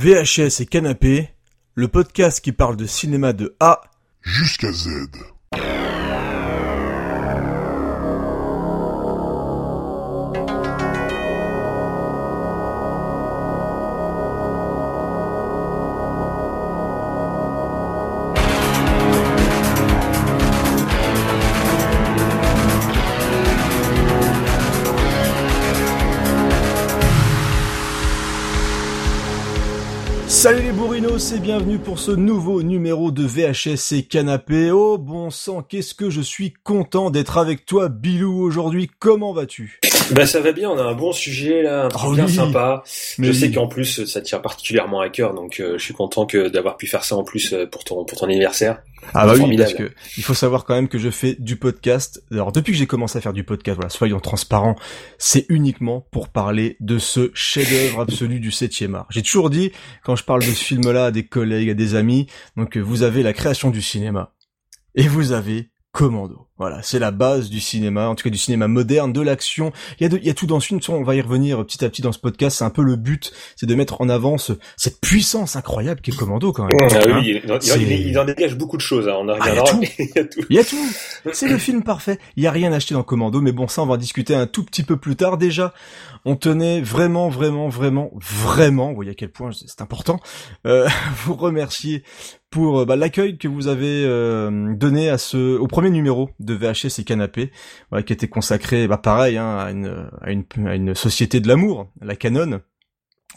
VHS et Canapé, le podcast qui parle de cinéma de A jusqu'à Z. et bienvenue pour ce nouveau numéro de VHS et Canapé. Oh bon sang, qu'est-ce que je suis content d'être avec toi Bilou aujourd'hui. Comment vas-tu? Bah ça va bien, on a un bon sujet là, un truc Oh bien oui. sympa. Mais je sais oui. qu'en plus ça tient particulièrement à cœur, donc euh, je suis content que d'avoir pu faire ça en plus euh, pour ton pour ton anniversaire. Ah bah oui, parce que il faut savoir quand même que je fais du podcast. Alors depuis que j'ai commencé à faire du podcast, voilà, soyons transparents, c'est uniquement pour parler de ce chef-d'œuvre absolu du 7e art. J'ai toujours dit quand je parle de ce film-là à des collègues, des amis, donc euh, vous avez la création du cinéma. Et vous avez Commando. Voilà, c'est la base du cinéma, en tout cas du cinéma moderne, de l'action. Il y a de- il y a tout dans ce film, on va y revenir petit à petit dans ce podcast, c'est un peu le but, c'est de mettre en avant ce- cette puissance incroyable qu'est Commando quand même. Ah Hein oui, il, il- en dégage beaucoup de choses, hein, on en Ah, il y a reviendra. tout. mais il y a tout. Tout. C'est le film parfait. Il y a rien acheté dans Commando, mais bon, ça, on va en discuter un tout petit peu plus tard. Déjà, on tenait vraiment, vraiment, vraiment, vraiment, vous voyez à quel point c'est important, euh, vous remercier pour euh, bah, l'accueil que vous avez euh, donné au premier numéro de VHS et Canapé, qui était consacré, bah, pareil, hein, à, une, à, une, à une société de l'amour, la Canon.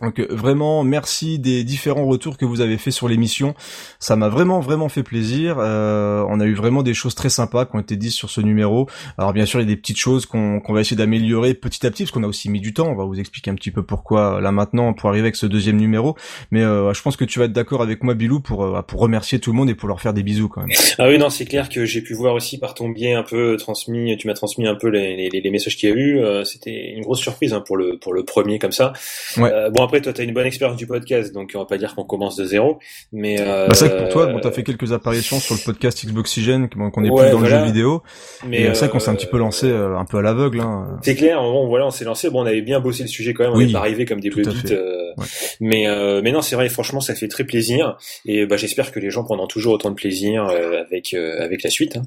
Donc euh, vraiment merci des différents retours que vous avez fait sur l'émission. Ça m'a vraiment vraiment fait plaisir. Euh, on a eu vraiment des choses très sympas qui ont été dites sur ce numéro. Alors bien sûr il y a des petites choses qu'on qu'on va essayer d'améliorer petit à petit parce qu'on a aussi mis du temps. On va vous expliquer un petit peu pourquoi là maintenant pour arriver avec ce deuxième numéro. Mais euh, je pense que tu vas être d'accord avec moi Bilou pour euh, pour remercier tout le monde et pour leur faire des bisous quand même. Ah oui, non, c'est clair que j'ai pu voir aussi par ton biais un peu transmis, tu m'as transmis un peu les, les, les messages qu'il y a eu. euh, C'était une grosse surprise hein, pour le pour le premier comme ça. Ouais. Euh, bon après, toi, t'as une bonne expérience du podcast, donc on va pas dire qu'on commence de zéro, mais euh, Bah, c'est vrai que pour toi, bon, t'as fait quelques apparitions sur le podcast Xboxygène, qu'on qu'on est Ouais, plus dans le voilà. jeu vidéo. mais euh, c'est vrai qu'on euh, s'est un petit peu lancé euh, un peu à l'aveugle. Hein. C'est clair, bon, voilà, on s'est lancé. Bon, on avait bien bossé le sujet quand même. On Oui, n'est pas arrivé comme des fait. euh, Ouais. Mais euh, mais non, c'est vrai. Franchement, ça fait très plaisir. Et bah, j'espère que les gens prendront toujours autant de plaisir euh, avec euh, avec la suite. hein.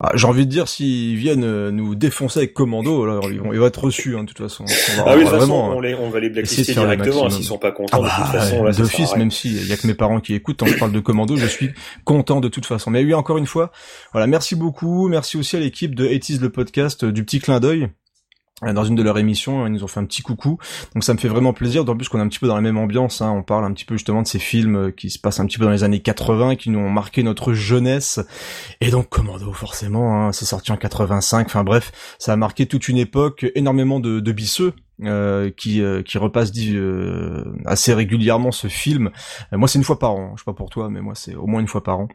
Ah, J'ai envie de dire, s'ils viennent euh, nous défoncer avec Commando, là, ils vont, ils vont être reçus, hein, de toute façon. On va- Ah oui, de toute façon, vraiment, on, les, on va les blacklister directement. hein. S'ils sont pas contents, Ah de toute bah, façon, là, d'office, même s'il y a que mes parents qui écoutent, quand je parle de Commando, je suis content de toute façon. Mais oui, encore une fois, voilà, merci beaucoup, merci aussi à l'équipe de 80 le podcast, euh, du petit clin d'œil. Euh, Dans une de leurs émissions, ils nous ont fait un petit coucou, donc ça me fait vraiment plaisir. D'autant plus qu'on est un petit peu dans la même ambiance. Hein. On parle un petit peu justement de ces films euh, qui se passent un petit peu dans les années 80, qui nous ont marqué notre jeunesse. Et donc Commando, forcément, hein, c'est sorti en 85. Enfin bref, ça a marqué toute une époque, énormément de, de bisseux. euh, qui euh, qui repasse euh, assez régulièrement ce film. Euh, moi, c'est une fois par an. Je sais pas pour toi, mais moi, c'est au moins une fois par an.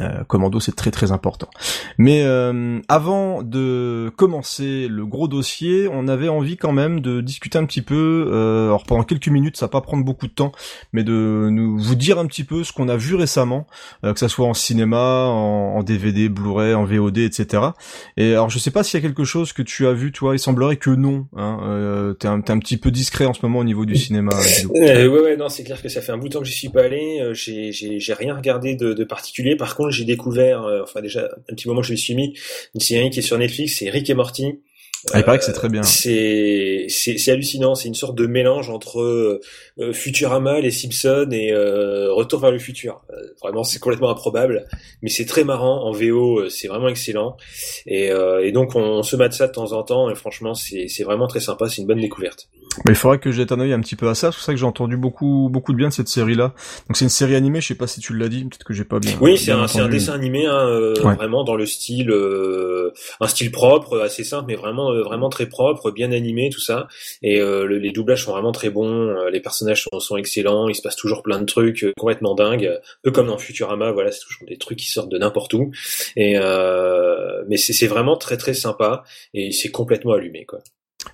Euh, Commando, c'est très très important. Mais euh, avant de commencer le gros dossier, on avait envie quand même de discuter un petit peu. Euh, alors pendant quelques minutes, ça va pas prendre beaucoup de temps, mais de nous vous dire un petit peu ce qu'on a vu récemment, euh, que ça soit en cinéma, en, en DVD, Blu-ray, en VOD, etc. Et alors je sais pas s'il y a quelque chose que tu as vu, toi. Il semblerait que non. Hein, euh, t'es un, petit peu discret en ce moment au niveau du cinéma. Euh, ouais, ouais, non, c'est clair que ça fait un bout de temps que j'y suis pas allé. euh, J'ai, j'ai, j'ai rien regardé de, de particulier. Par j'ai découvert, euh, enfin déjà un petit moment je me suis mis, une série qui est sur Netflix, c'est Rick et Morty. Ah, il paraît que c'est très bien. C'est, c'est, hallucinant. C'est une sorte de mélange entre euh, euh, Futurama, les Simpsons et euh, Retour vers le futur. Vraiment, c'est complètement improbable, mais c'est très marrant. En VO, c'est vraiment excellent. Et, euh, et donc, on, on se mate ça de temps en temps. Et franchement, c'est, c'est vraiment très sympa. C'est une bonne découverte. Mais il faudrait que jette un œil un petit peu à ça. C'est pour ça que j'ai entendu beaucoup beaucoup de bien de cette série-là. Donc c'est une série animée. Je sais pas si tu l'as dit. Peut-être que j'ai pas bien. Oui, c'est un, un dessin animé, hein, euh, Ouais. vraiment dans le style, euh, un style propre, assez simple, mais vraiment, vraiment très propre, bien animé, tout ça. Et euh, le- les doublages sont vraiment très bons, euh, les personnages sont, sont excellents, il se passe toujours plein de trucs euh, complètement dingues, un peu comme dans Futurama, voilà, c'est toujours des trucs qui sortent de n'importe où. Et euh, mais c'est c'est vraiment très très sympa et c'est complètement allumé, quoi.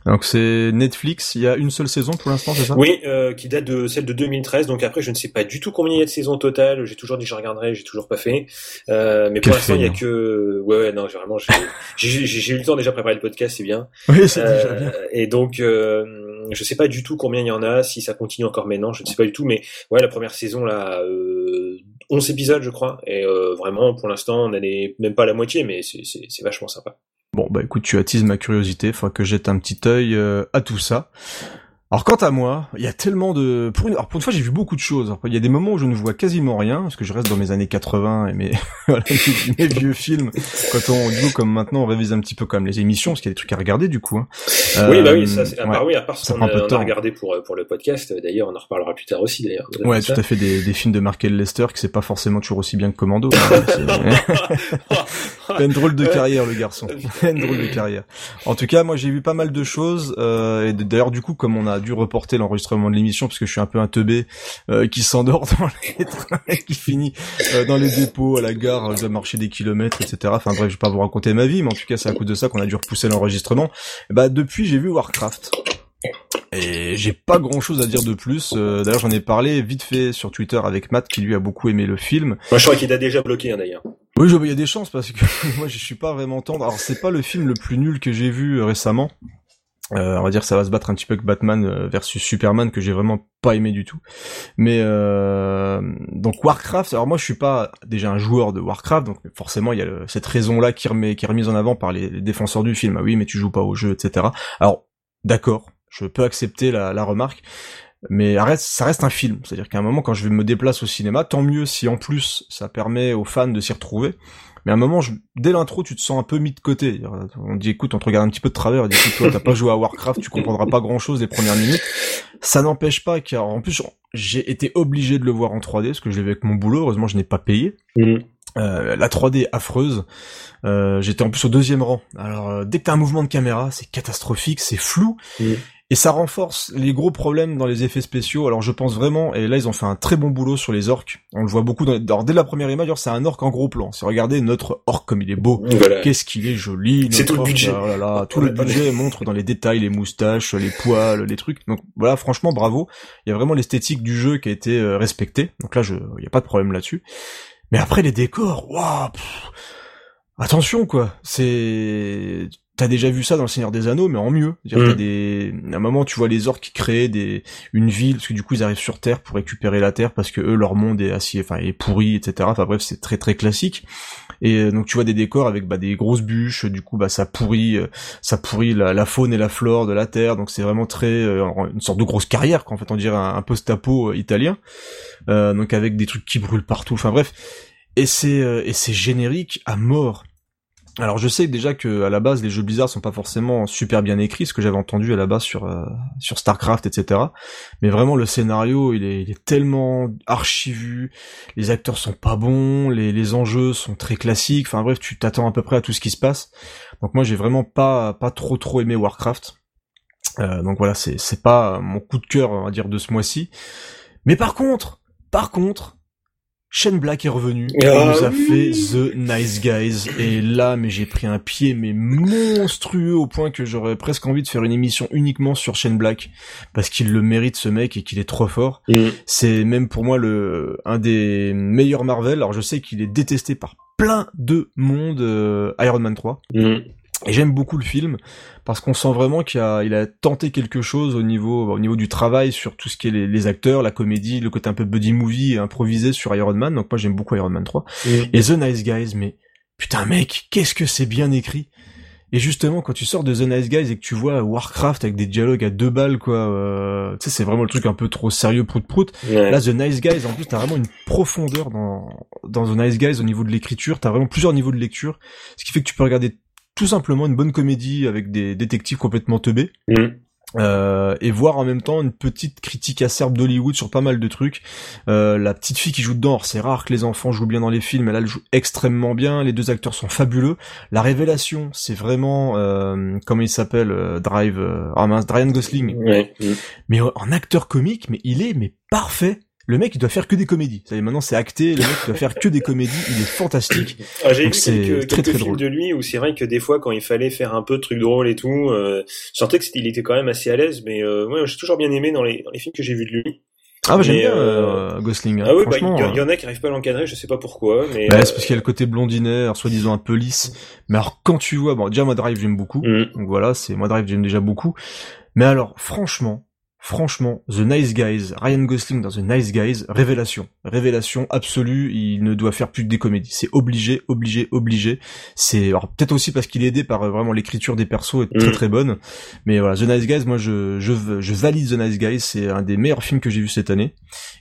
Donc c'est Netflix. Il y a une seule saison pour l'instant, c'est ça? Oui, euh, qui date de celle de 2013. Donc après, je ne sais pas du tout combien il y a de saisons totales. J'ai toujours dit que je regarderais, j'ai toujours pas fait. Euh, mais Quel pour l'instant, il y a que. Ouais, ouais, non, j'ai vraiment, j'ai eu le temps déjà de préparer le podcast, c'est bien. Oui, c'est Euh, déjà bien. et donc, euh, je sais pas du tout combien il y en a, si ça continue encore maintenant, je ne sais pas du tout, mais ouais, la première saison là, euh, 11 épisodes je crois, et euh, vraiment pour l'instant on n'est même pas à la moitié, mais c'est vachement sympa. Bon bah écoute, tu attises ma curiosité, faut que jette un petit œil euh, à tout ça. Alors quant à moi, il y a tellement de pour une, alors pour une fois j'ai vu beaucoup de choses. il y a des moments où je ne vois quasiment rien parce que je reste dans mes années 80 et mes, mes, vieux films. Quand on du coup comme maintenant on révise un petit peu comme les émissions parce qu'il y a des trucs à regarder du coup. Hein. oui bah oui ça à part oui à part ce qu'on a, on a regardé pour pour le podcast d'ailleurs on en reparlera plus tard aussi d'ailleurs. Ouais tout à fait des, des films de Mark Lester que c'est pas forcément toujours aussi bien que Commando. Hein, une drôle de carrière le garçon. une drôle de carrière. En tout cas moi j'ai vu pas mal de choses euh, et d'ailleurs du coup comme on a dû reporter l'enregistrement de l'émission parce que je suis un peu un teubé euh, qui s'endort dans les trains et qui finit euh, dans les dépôts à la gare, euh, je dois marcher des kilomètres, etc. Enfin bref, je vais pas vous raconter ma vie, mais en tout cas c'est à cause de ça qu'on a dû repousser l'enregistrement. Bah depuis j'ai vu Warcraft. Et j'ai pas grand chose à dire de plus. d'ailleurs, j'en ai parlé vite fait sur Twitter avec Matt qui lui a beaucoup aimé le film. Moi, je crois qu'il a déjà bloqué hein, d'ailleurs. Oui, il y a des chances parce que moi, je suis pas vraiment tendre. Alors, c'est pas le film le plus nul que j'ai vu récemment. Euh, on va dire que ça va se battre un petit peu avec Batman euh, versus Superman que j'ai vraiment pas aimé du tout. Mais euh, donc Warcraft, alors moi je suis pas déjà un joueur de Warcraft, donc forcément il y a cette raison là qui, qui est remise en avant par les, défenseurs du film. Ah oui, mais tu joues pas au jeu, etc. Alors d'accord, je peux accepter la, remarque, mais ça reste un film. C'est-à-dire qu'à un moment quand je me déplace au cinéma, tant mieux si en plus ça permet aux fans de s'y retrouver. Mais à un moment, je, dès l'intro, tu te sens un peu mis de côté. On dit, écoute, on te regarde un petit peu de travers, on dit, écoute, toi, t'as pas joué à Warcraft, tu comprendras pas grand chose les premières minutes. Ça n'empêche pas car, en plus, j'ai été obligé de le voir en 3D, parce que je l'ai vu avec mon boulot, heureusement, je n'ai pas payé. Mm. Euh, la 3D affreuse. Euh, J'étais en plus au deuxième rang. Alors euh, dès que t'as un mouvement de caméra, c'est catastrophique, c'est flou. Mm. Et ça renforce les gros problèmes dans les effets spéciaux. Alors je pense vraiment, et là ils ont fait un très bon boulot sur les orques. On le voit beaucoup dans Alors, dès la première image, c'est un orque en gros plan. C'est regardez notre orque comme il est beau. Qu'est-ce qu'il est joli. C'est tout le budget. Là tout le budget montre dans les détails, les moustaches, les poils, les trucs. Donc voilà, franchement bravo. Il y a vraiment l'esthétique du jeu qui a été euh, respectée. Donc là, je, il y a pas de problème là-dessus. Mais après les décors, waouh. Attention quoi, c'est T'as déjà vu ça dans le Seigneur des Anneaux, mais en mieux. Mm. des, à un moment, tu vois les orques qui créent des, une ville, parce que du coup, ils arrivent sur Terre pour récupérer la Terre, parce que eux, leur monde est assis, enfin, est pourri, etc. Enfin bref, c'est très très classique. Et euh, donc, tu vois des décors avec bah, des grosses bûches, du coup, bah, ça pourrit, euh, ça pourrit la, faune et la flore de la Terre. Donc, c'est vraiment très, euh, une sorte de grosse carrière, qu'en fait, on dirait un, post-apo italien. donc, avec des trucs qui brûlent partout. Enfin bref. Et c'est, et c'est générique à mort alors je sais déjà que à la base les jeux Blizzard sont pas forcément super bien écrits, ce que j'avais entendu à la base sur euh, sur Starcraft, etc. Mais vraiment le scénario il est, il est tellement archivu, les acteurs sont pas bons, les, les enjeux sont très classiques. Enfin bref, tu t'attends à peu près à tout ce qui se passe. Donc moi j'ai vraiment pas pas trop trop aimé Warcraft. Euh, donc voilà, c'est c'est pas mon coup de cœur on dire de ce mois-ci. Mais par contre, par contre, Shane Black est revenu, ah nous a fait The Nice Guys, et là, mais j'ai pris un pied, mais monstrueux, au point que j'aurais presque envie de faire une émission uniquement sur Shane Black, parce qu'il le mérite ce mec et qu'il est trop fort. Mm. C'est même pour moi le un des meilleurs Marvel. Alors je sais qu'il est détesté par plein de monde, euh, Iron Man 3. Et j'aime beaucoup le film parce qu'on sent vraiment qu'il a, il a tenté quelque chose au niveau, au niveau du travail sur tout ce qui est les, acteurs, la comédie, le côté un peu buddy movie improvisé sur Iron Man. Donc moi j'aime beaucoup Iron Man 3 et The Nice Guys. Mais putain mec, qu'est-ce que c'est bien écrit. Et justement, quand tu sors de The Nice Guys et que tu vois Warcraft avec des dialogues à deux balles, quoi, euh, tu sais, c'est vraiment le truc un peu trop sérieux prout prout. Là, The Nice Guys, en plus, t'as vraiment une profondeur dans dans The Nice Guys au niveau de l'écriture. T'as vraiment plusieurs niveaux de lecture, ce qui fait que tu peux regarder tout simplement une bonne comédie avec des détectives complètement teubés. Mm. Euh, et voir en même temps une petite critique acerbe d'Hollywood sur pas mal de trucs. Euh, la petite fille qui joue dedans, c'est rare que les enfants jouent bien dans les films, elle, elle joue extrêmement bien, les deux acteurs sont fabuleux. La révélation, c'est vraiment, euh, comment il s'appelle, euh, Drive, ah mince, Ryan Gosling. Mais en acteur comique, mais il est mais parfait. Le mec, il doit faire que des comédies. Ça maintenant, c'est acté. Le mec, il doit faire que des comédies. Il est fantastique. Ah, J'ai vu quelques, très, quelques films de lui où c'est vrai que des fois, quand il fallait faire un peu de trucs drôles et tout, euh, je sentais qu'il était quand même assez à l'aise. Mais euh, moi, j'ai toujours bien aimé dans les, dans les films que j'ai vus de lui. Ah bah j'aime bien euh, Gosling. Hein. Ah oui, bah, il y, en a qui arrivent pas à l'encadrer, je sais pas pourquoi. Mais bah, c'est parce qu'il y a le côté blondinet, soi-disant un peu lisse. Mais alors quand tu vois, bon déjà moi Drive j'aime beaucoup, mm. donc voilà, c'est moi Drive j'aime déjà beaucoup. Mais alors, franchement, Franchement, The Nice Guys, Ryan Gosling dans The Nice Guys, révélation, révélation absolue. Il ne doit faire plus que des comédies. C'est obligé, obligé, obligé. C'est peut-être aussi parce qu'il est aidé par euh, vraiment l'écriture des persos est très mm. très bonne. Mais voilà, The Nice Guys, moi je je, je valide The Nice Guys. C'est un des meilleurs films que j'ai vu cette année.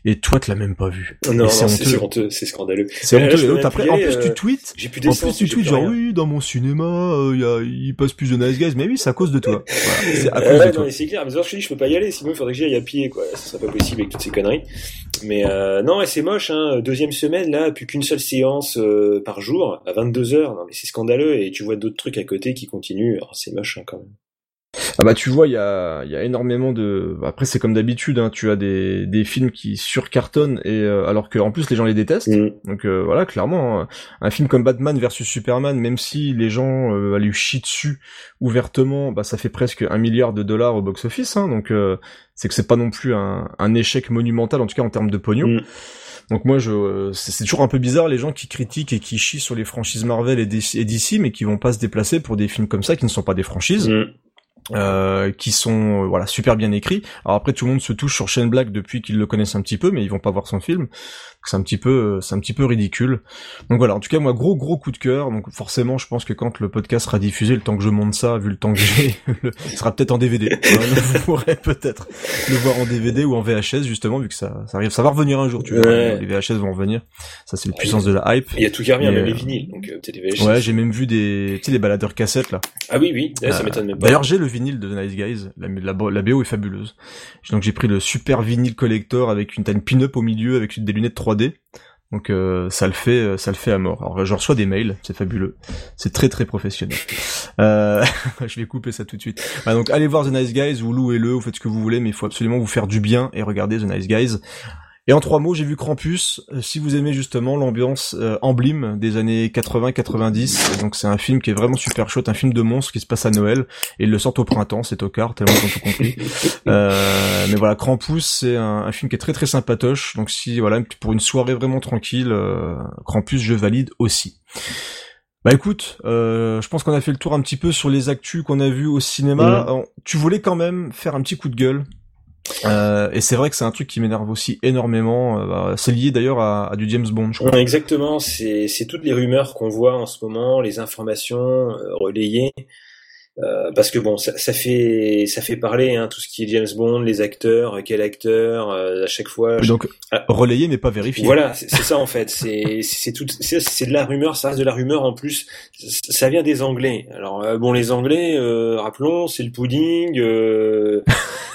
Et toi, tu l'as même pas vu. Non, c'est honteux, c'est scandaleux. C'est honteux. Après, en plus, tu euh, tweets. J'ai plus En plus, tu tweets genre oui, dans mon cinéma, euh, il passe plus The Nice Guys. Mais oui, c'est à cause de toi. c'est à cause de toi. C'est clair. Mais je dis, je peux pas y aller. Sinon, faudrait que j'y aille à pied, quoi. Ça serait pas possible avec toutes ces conneries. Mais euh, non, c'est moche. Hein. Deuxième semaine là, plus qu'une seule séance euh, par jour à 22 heures. Non, mais c'est scandaleux. Et tu vois d'autres trucs à côté qui continuent. c'est moche hein, quand même. Ah bah tu vois, il y a, y a énormément de. Après c'est comme d'habitude, hein, tu as des, des films qui surcartonnent et euh, alors que en plus les gens les détestent. Mm. Donc euh, voilà, clairement, hein. un film comme Batman versus Superman, même si les gens euh, lui chient dessus ouvertement, bah ça fait presque un milliard de dollars au box office. Hein, donc euh, c'est que c'est pas non plus un, un, échec monumental en tout cas en termes de pognon. Mm. Donc moi, je, c'est toujours un peu bizarre les gens qui critiquent et qui chient sur les franchises Marvel et DC, mais qui vont pas se déplacer pour des films comme ça qui ne sont pas des franchises. Mm. Euh, qui sont euh, voilà super bien écrits. Alors après tout le monde se touche sur Shane Black depuis qu'ils le connaissent un petit peu, mais ils vont pas voir son film. C'est un petit peu euh, c'est un petit peu ridicule. Donc voilà, en tout cas moi gros gros coup de cœur. Donc forcément je pense que quand le podcast sera diffusé, le temps que je monte ça, vu le temps que j'ai, ce sera peut-être en DVD. Vous pourrez peut-être le voir en DVD ou en VHS justement vu que ça ça arrive, ça va revenir un jour. Tu vois, les VHS vont revenir. Ça c'est la puissance de la hype. Il y a tout qui revient, même les vinyles. Donc peut-être les VHS. Ouais, j'ai même vu des tu sais les baladeurs cassettes là. Ah oui oui, ça m'étonne même pas. D'ailleurs j'ai le vinyle de The Nice Guys. La, la, BO est fabuleuse. Donc j'ai pris le super vinyle collector avec une, pin-up au milieu avec des lunettes 3D. Donc euh, ça le fait, euh, ça le fait à mort. Alors je reçois des mails, c'est fabuleux, c'est très très professionnel. Euh, je vais couper ça tout de suite. Bah, donc allez voir The Nice Guys, vous louez-le, vous faites ce que vous voulez, mais il faut absolument vous faire du bien et regarder The Nice Guys. Et en trois mots, j'ai vu Krampus. Euh, si vous aimez justement l'ambiance euh, emblème des années 80-90, donc c'est un film qui est vraiment super chouette, un film de monstre qui se passe à Noël et il le sort au printemps, c'est au quart, tellement ils ont tout compris. Euh, mais voilà, Krampus, c'est un, film qui est très très sympatoche. Donc si voilà pour une soirée vraiment tranquille, euh, Krampus, je valide aussi. Bah écoute, euh, je pense qu'on a fait le tour un petit peu sur les actus qu'on a vus au cinéma. Mm. tu voulais quand même faire un petit coup de gueule euh, et c'est vrai que c'est un truc qui m'énerve aussi énormément. Euh, bah, c'est lié d'ailleurs à, du James Bond, je crois. Exactement. C'est toutes les rumeurs qu'on voit en ce moment, les informations euh, relayées. Euh, parce que bon, ça, ça, fait ça fait parler hein, tout ce qui est James Bond, les acteurs, quel acteur, à chaque fois. donc ah. relayé mais pas vérifié. Voilà, c'est ça en fait. C'est c'est tout, c'est de la rumeur, ça reste de la rumeur en plus. Ça vient des Anglais. Alors bon, les Anglais, rappelons, c'est le pudding.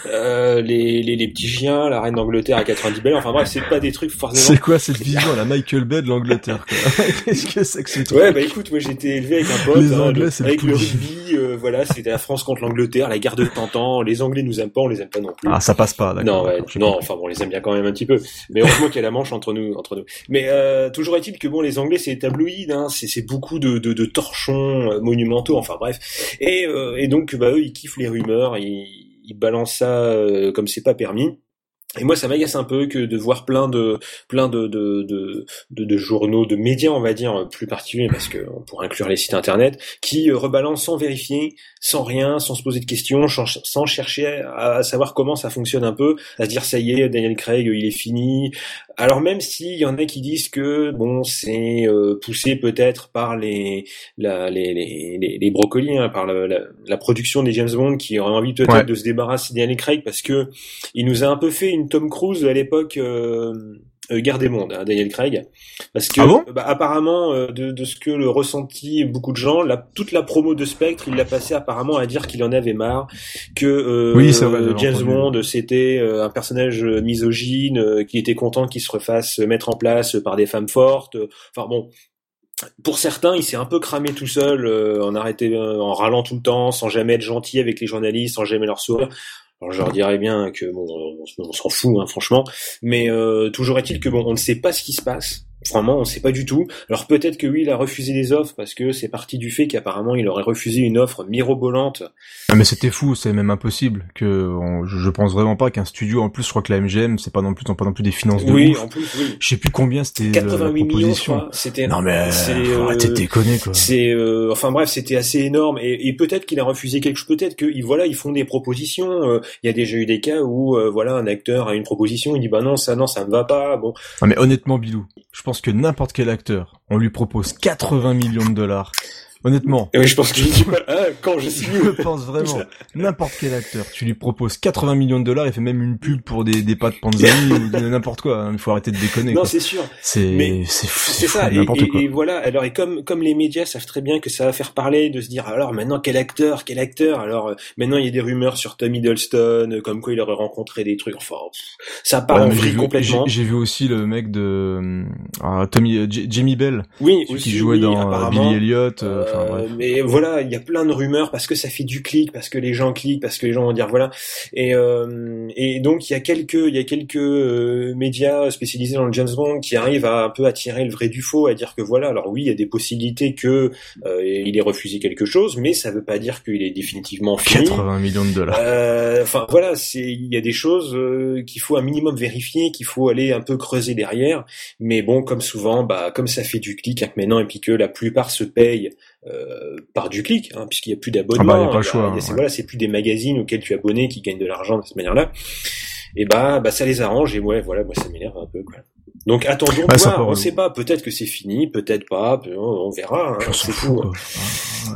Euh, les, les, les, petits chiens, la reine d'Angleterre à 90 balles. Enfin bref, c'est pas des trucs forcément. C'est quoi cette vision la Michael Bay de l'Angleterre Qu'est-ce que c'est que ce truc? Ouais, bah écoute, moi j'étais élevé avec un pote. Les hein, Anglais, avec le, rugby, euh, voilà, c'était la France contre l'Angleterre, la guerre de Tantan. Les Anglais nous aiment pas, on les aime pas non plus. Ah, ça passe pas, d'accord. Non, ouais, non, enfin bon, on les aime bien quand même un petit peu. Mais heureusement qu'il y a la manche entre nous, entre nous. Mais euh, toujours est-il que bon, les Anglais c'est tabloïd, hein, c'est beaucoup de, de, de torchons euh, monumentaux. Enfin bref. Et, euh, et donc bah eux ils kiffent les rumeurs, ils il balance ça euh, comme c'est pas permis. Et moi, ça m'agace un peu que de voir plein de plein de de, de, de, journaux, de médias, on va dire, plus particuliers, parce que on pourrait inclure les sites internet, qui euh, rebalancent sans vérifier, sans rien, sans se poser de questions, sans chercher à savoir comment ça fonctionne un peu, à se dire ça y est, Daniel Craig, il est fini. Alors même s'il y en a qui disent que bon, c'est euh, poussé peut-être par les la, les, les, les, brocolis, hein, par la, la, production des James Bond, qui aurait envie peut-être de se débarrasser de Daniel Craig parce que il nous a un peu fait une Tom Cruise à l'époque. Euh, euh, Guerre des mondes, hein, Daniel Craig, parce que ah bah, apparemment euh, de, de, ce que le ressenti beaucoup de gens, la, toute la promo de Spectre, il l'a passé apparemment à dire qu'il en avait marre, que euh, oui, James Bond c'était un personnage misogyne, qui était content qu'il se refasse mettre en place par des femmes fortes. Enfin bon, pour certains, il s'est un peu cramé tout seul, en arrêté, en râlant tout le temps, sans jamais être gentil avec les journalistes, sans jamais leur sourire. Alors je leur dirais bien que bon, on, s'en fout, hein, franchement. Mais euh, toujours est-il que bon, on ne sait pas ce qui se passe. Vraiment, on sait pas du tout. Alors peut-être que oui, il a refusé des offres parce que c'est parti du fait qu'apparemment il aurait refusé une offre mirobolante. Ah mais c'était fou, c'est même impossible. Que je, pense vraiment pas qu'un studio en plus, je crois que la MGM, c'est pas non plus pas non plus des finances de Oui, en plus, oui. Je sais plus combien c'était 88 euh, millions. C'était non mais faut arrêter de déconner quoi. C'est euh, enfin bref, c'était assez énorme et, et peut-être qu'il a refusé quelque chose. Peut-être que voilà, ils font des propositions. Euh, il y a déjà eu des cas où voilà un acteur a une proposition, il dit bah non ça non ça me va pas. Bon. Ah mais honnêtement Bilou, je pense que n'importe quel acteur, on lui propose 80 millions de dollars. Honnêtement. Oui, je pense que je dis pas hein, quand je suis. Je pense vraiment. N'importe quel acteur, tu lui proposes 80 millions de dollars, il fait même une pub pour des, des pâtes Panzani ou n'importe quoi. Hein. Il faut arrêter de déconner. Non, c'est sûr. C'est c'est ça. N'importe quoi. Et voilà. Alors et comme comme les médias savent très bien que ça va faire parler, de se dire alors maintenant quel acteur, quel acteur? Alors euh, maintenant il y a des rumeurs sur Tom Hiddleston, euh, comme quoi il aurait rencontré des trucs. Enfin, ça part en vrille complètement. J'ai vu aussi le mec de euh, Tommy Jamie Bell. Oui, qui jouait dans Billy Elliot. Euh, mais voilà, il y a plein de rumeurs parce que ça fait du clic, parce que les gens cliquent, parce que les gens vont dire voilà. Et, euh, et donc il y a quelques, il y a quelques euh, médias spécialisés dans le James Bond qui arrivent à un peu attirer le vrai du faux, à dire que voilà, alors oui, il y a des possibilités que il ait refusé quelque chose, mais ça veut pas dire qu'il est définitivement fini. 80 millions de dollars. Enfin voilà, c'est il y a des choses qu'il faut un minimum vérifier, qu'il faut aller un peu creuser derrière. Mais bon, comme souvent, bah comme ça fait du clic hein, maintenant et puis que la plupart se payent euh, par du clic, hein, puisqu'il n'y a plus d'abonnement. Ah bah. Hein, voilà, c'est plus des magazines auxquels tu es abonné qui gagnent de l'argent de cette manière-là. Et bah, bah ça les arrange et ouais, voilà, moi ça m'énerve un peu quoi. Donc attendons de voir, on sait pas, peut-être que c'est fini, peut-être pas, on verra. Hein, c'est fou.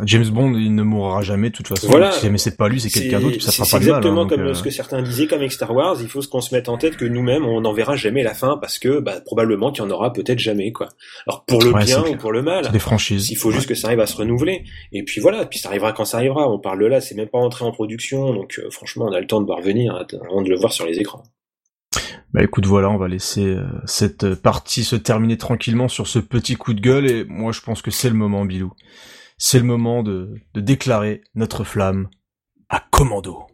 James Bond, il ne mourra jamais de toute façon. Voilà. Mais c'est pas lui, c'est quelqu'un d'autre, ça fera pas de mal. C'est exactement hein, comme ce que certains disaient, comme avec Star Wars, il faut qu'on se mette en tête que nous-mêmes, on n'en verra jamais la fin parce que bah, probablement qu'il y en aura peut-être jamais quoi. Alors pour le bien ou pour le mal. Des franchises. Il faut juste que ça arrive à se renouveler. Et puis voilà, puis ça arrivera quand ça arrivera. On parle de là, c'est même pas entré en production, donc euh, franchement, on a le temps de voir venir avant de le voir sur les écrans. Bah écoute, voilà, on va laisser euh, cette partie se terminer tranquillement sur ce petit coup de gueule, et moi je pense que c'est le moment, Bilou. C'est le moment de, de déclarer notre flamme à commando.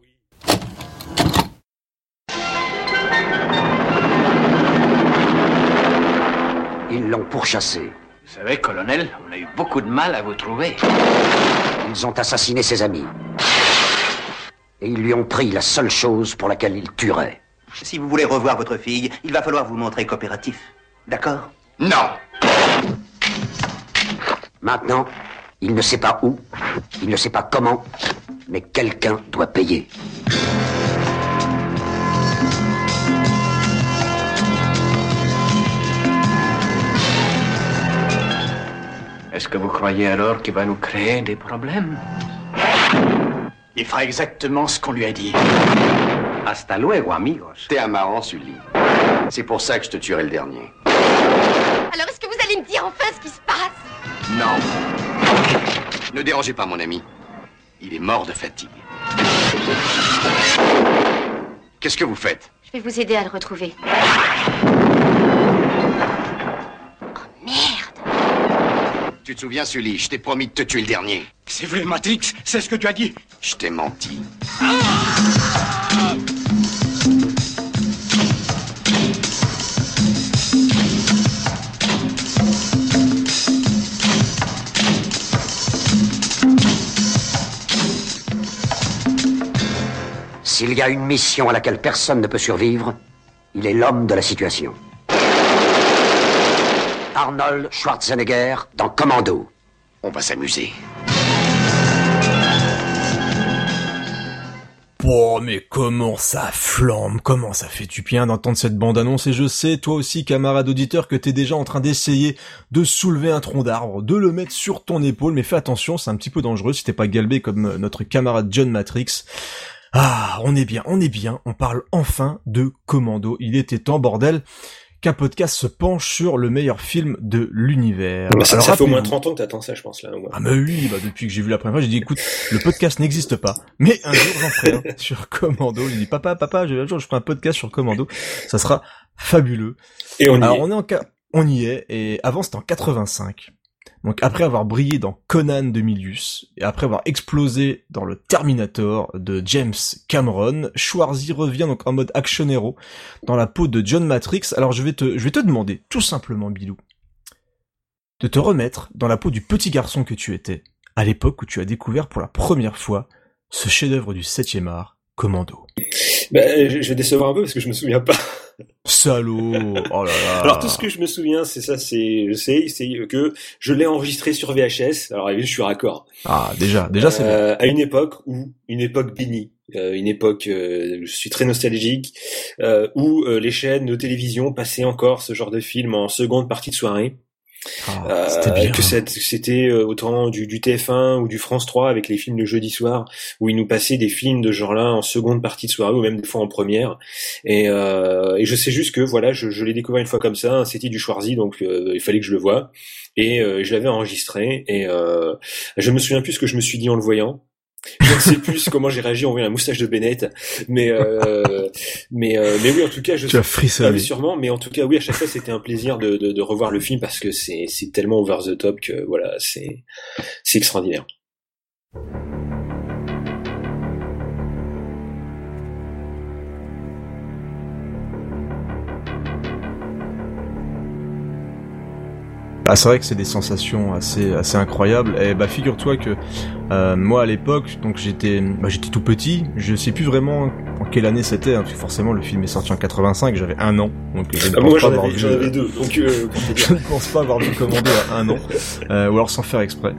Ils l'ont pourchassé. Vous savez, colonel, on a eu beaucoup de mal à vous trouver. Ils ont assassiné ses amis. Et ils lui ont pris la seule chose pour laquelle il tuerait. Si vous voulez revoir votre fille, il va falloir vous montrer coopératif. D'accord Non Maintenant, il ne sait pas où, il ne sait pas comment, mais quelqu'un doit payer. Est-ce que vous croyez alors qu'il va nous créer des problèmes? Il fera exactement ce qu'on lui a dit. Hasta luego, amigos. T'es un marrant, Sully. C'est pour ça que je te tuerai le dernier. Alors, est-ce que vous allez me dire enfin ce qui se passe? Non. Ne dérangez pas mon ami. Il est mort de fatigue. Qu'est-ce que vous faites? Je vais vous aider à le retrouver. Oh merde Tu te souviens, Sully Je t'ai promis de te tuer le dernier. C'est vrai, Matrix C'est ce que tu as dit Je t'ai menti. S'il y a une mission à laquelle personne ne peut survivre, il est l'homme de la situation. Arnold Schwarzenegger dans Commando. On va s'amuser. Oh mais comment ça flambe, comment ça fait du bien d'entendre cette bande-annonce et je sais, toi aussi camarade auditeur, que t'es déjà en train d'essayer de soulever un tronc d'arbre, de le mettre sur ton épaule, mais fais attention, c'est un petit peu dangereux si t'es pas galbé comme notre camarade John Matrix. Ah, on est bien, on est bien, on parle enfin de Commando. Il était temps, bordel, qu'un podcast se penche sur le meilleur film de l'univers. Bah, ça, ça fait au moins 30 ans que t'attends ça, je pense, là. Ah mais oui, bah depuis que j'ai vu la première fois, j'ai dit, écoute, le podcast n'existe pas, mais un jour j'en ferai un sur Commando. Il dit, papa, papa, un jour je ferai un podcast sur Commando. Ça sera fabuleux. Et on y Alors, est. on est en cas... On y est, et avant c'était en 85. Donc après avoir brillé dans Conan de Milius et après avoir explosé dans le Terminator de James Cameron, Schwarzy revient donc en mode action hero dans la peau de John Matrix. Alors je vais te je vais te demander tout simplement Bilou, de te remettre dans la peau du petit garçon que tu étais, à l'époque où tu as découvert pour la première fois ce chef-d'œuvre du 7 art, Commando. Ben, je vais décevoir un peu parce que je me souviens pas. Salaud Oh là là Alors tout ce que je me souviens, c'est ça, c'est, je sais, c'est que je l'ai enregistré sur VHS. Alors je suis raccord. Ah déjà, déjà c'est. Euh, à une époque où, une époque bénie, euh, une époque, euh, je suis très nostalgique, euh, où les chaînes de télévision passaient encore ce genre de film en seconde partie de soirée. Ah, Euh, que c'était euh, autant du, du TF1 ou du France 3 avec les films le jeudi soir où ils nous passaient des films de ce genre-là en seconde partie de soirée ou même des fois en première. Et, euh, et je sais juste que voilà je, je l'ai découvert une fois comme ça c'était du Schwarzy donc euh, il fallait que je le voie. Et euh, je l'avais enregistré et euh, je me souviens plus ce que je me suis dit en le voyant je ne sais plus comment j'ai réagi en voyant la moustache de Bennett mais euh, mais euh, mais oui en tout cas je Tu as frissonné. sûrement, mais en tout cas, oui, à chaque fois, c'était un plaisir de, de, de revoir le film parce que c'est c'est tellement over the top que voilà, c'est c'est extraordinaire. Ah, c'est vrai que c'est des sensations assez assez incroyables. Et bah figure-toi que euh, moi à l'époque, donc j'étais bah, j'étais tout petit. Je sais plus vraiment en quelle année c'était, hein, parce que forcément le film est sorti en 85. J'avais un an, donc je ne Ah, pense moi, pas j'en avoir avais, vu. j'en avais deux, donc euh, je ne pense pas avoir vu Commando à un an, euh, ou alors sans faire exprès.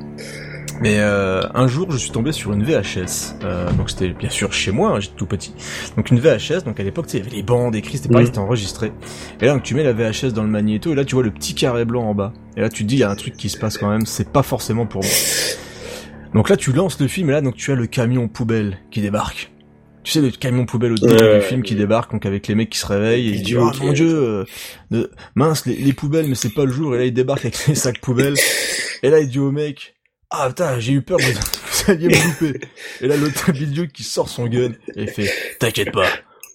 Mais euh, un jour, je suis tombé sur une VHS. Euh, donc c'était bien sûr chez moi, hein, j'étais tout petit. Donc une VHS, donc à l'époque, tu sais, il y avait les bandes écrites, c'était pareil, Mhm. c'était enregistré. Et là, donc, tu mets la VHS dans le magnéto, et là, tu vois le petit carré blanc en bas. Et là, tu te dis, il y a un truc qui se passe quand même, c'est pas forcément pour moi. Donc là, tu lances le film, et là, donc tu as le camion poubelle qui débarque. Tu sais, le camion poubelle au début Ouais, du film qui débarque, donc avec les mecs qui se réveillent, et ils disent, oh ok. mon dieu, euh, de- mince, les, les poubelles, mais c'est pas le jour, et là, il débarque avec les sacs poubelles. Et là, il dit au mec, ah putain, j'ai eu peur, vous, vous alliez me louper. Et là, l'autre idiot qui sort son gun, et il fait, t'inquiète pas,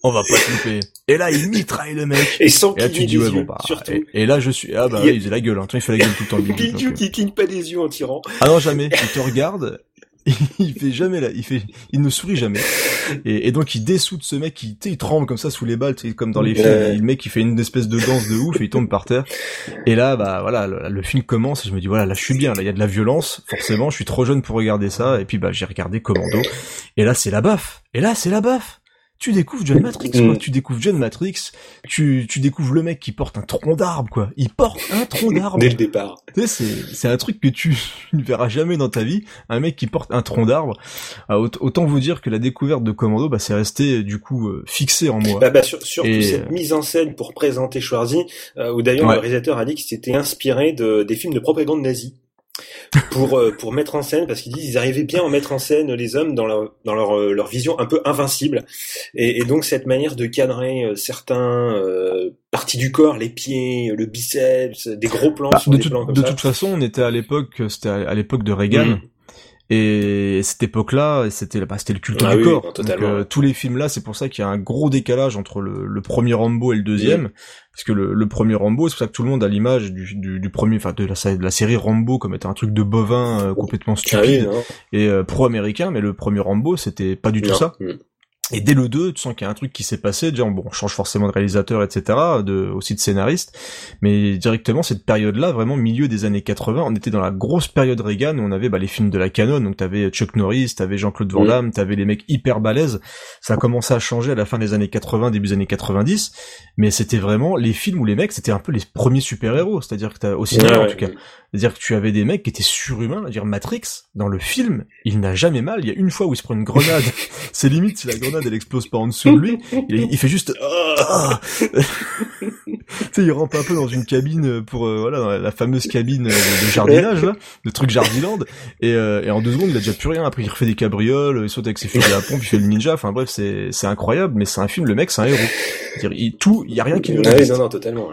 on va pas louper. Et là, il mitraille le mec. Et sans Et là, tu dis, ouais, bon, bah, surtout. et, et là, je suis, ah bah, Il faisait la gueule, hein. Il fait la gueule tout le temps, le Bidou, donc, qui cligne pas des yeux en tirant. euh. Ah non, jamais. Il te regarde, il fait jamais là, il fait, il ne sourit jamais. Et, et donc, il dessoute ce mec, il, tu sais, il tremble comme ça sous les balles, tu sais, comme dans les films. Ouais. Le mec, il fait une espèce de danse de ouf et il tombe par terre. Et là, bah, voilà, le, le film commence et je me dis, voilà, là, je suis bien, là, il y a de la violence, forcément, je suis trop jeune pour regarder ça. Et puis, bah, j'ai regardé Commando. Et là, c'est la baffe. Et là, c'est la baffe. Tu découvres John Matrix, quoi. Mm. Tu découvres John Matrix. Tu, tu découvres le mec qui porte un tronc d'arbre, quoi. Il porte un tronc d'arbre. Dès le départ. Tu sais, c'est, c'est un truc que tu ne verras jamais dans ta vie, un mec qui porte un tronc d'arbre. Ah, aut- autant vous dire que la découverte de Commando, bah, c'est resté du coup euh, fixé en moi. Bah, bah, sur, surtout Et, cette euh, mise en scène pour présenter Schwarzy, euh, où d'ailleurs Ouais. le réalisateur a dit qu'il s'était inspiré de, des films de propagande nazie pour euh, pour mettre en scène parce qu'ils disent ils arrivaient bien à mettre en scène les hommes dans leur dans leur euh, leur vision un peu invincible et, et donc cette manière de cadrer euh, certains euh, parties du corps les pieds le biceps des gros plans Bah, sur de des toute- plans comme de ça toute façon, on était à l'époque, c'était à, l'époque de Reagan. Mhm. Et cette époque-là, c'était bah, c'était le culte Ah du oui, corps. non, Donc, euh, tous les films là, c'est pour ça qu'il y a un gros décalage entre le, le premier Rambo et le deuxième, parce que le, le premier Rambo, c'est pour ça que tout le monde a l'image du, du, du premier, enfin de la, de la série Rambo comme étant un truc de bovin euh, complètement ah oui, stupide et euh, pro-américain, mais le premier Rambo, c'était pas du tout Non. ça. Et dès le 2, tu sens qu'il y a un truc qui s'est passé, déjà, bon, on change forcément de réalisateur, etc., de, aussi de scénariste, mais directement, cette période-là, vraiment milieu des années 80, on était dans la grosse période Reagan, où on avait bah, les films de la canon, donc t'avais Chuck Norris, t'avais Jean-Claude Van Mm. Damme, t'avais les mecs hyper balèzes, ça a commencé à changer à la fin des années 80, début des années 90, mais c'était vraiment les films où les mecs, c'était un peu les premiers super-héros, c'est-à-dire que t'as, au cinéma, Ouais, en tout cas, c'est-à-dire que tu avais des mecs qui étaient surhumains, c'est-à-dire Matrix, dans le film, il n'a jamais mal, il y a une fois où il se prend une grenade, c'est limite si la grenade elle explose pas en dessous de lui, il, il fait juste ah tu sais il rampe un peu dans une cabine pour euh, voilà dans la, la fameuse cabine euh, de, de jardinage là, le truc jardiland et, euh, et en deux secondes il a déjà plus rien après il refait des cabrioles, il saute avec ses fusils à pompe, il fait le ninja, enfin bref c'est c'est incroyable mais c'est un film le mec c'est un héros. Il tout il y a rien qui lui Ah oui, résiste. non, non, totalement.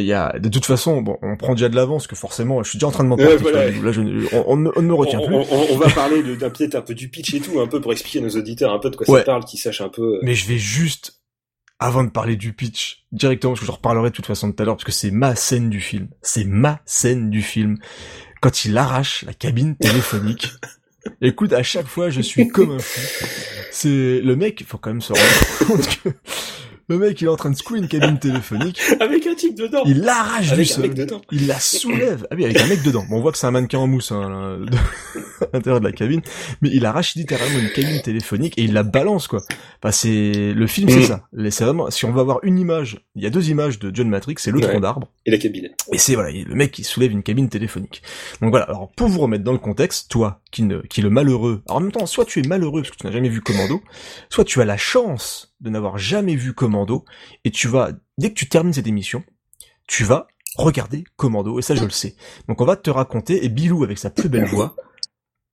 Il y a, de toute façon, bon, on prend déjà de l'avance que forcément, je suis déjà en train de m'emporter. voilà. Là, je, on, ne- me retient on, plus. on- va parler peut-être un peu du pitch et tout, un peu pour expliquer à nos auditeurs un peu de quoi Ouais. ça parle, qu'ils sachent un peu. euh, Mais je vais juste, avant de parler du pitch, directement, parce que j'en reparlerai de toute façon tout à l'heure, parce que c'est ma scène du film. C'est ma scène du film. Quand il arrache la cabine téléphonique. Écoute, à chaque fois, je suis comme un fou. C'est le mec, il faut quand même se rendre compte que Le mec, il est en train de secouer une cabine téléphonique. Avec un type dedans. Il l'arrache du sol. Il la soulève. Ah oui, avec un mec dedans. Bon, on voit que c'est un mannequin en mousse hein, là, de- à l'intérieur de la cabine, mais il arrache littéralement une cabine téléphonique et il la balance quoi. Enfin, c'est le film, c'est Mm. ça. C'est vraiment. Si on va avoir une image, il y a deux images de John Matrix, c'est le Ouais. tronc d'arbre Et la cabine. et c'est voilà, le mec qui soulève une cabine téléphonique. Donc voilà. Alors pour vous remettre dans le contexte, toi qui ne, qui est le malheureux. Alors en même temps, soit tu es malheureux parce que tu n'as jamais vu Commando, soit tu as la chance de n'avoir jamais vu Commando et tu vas dès que tu termines cette émission, tu vas regarder Commando et ça je le sais. Donc on va te raconter et Bilou avec sa plus belle voix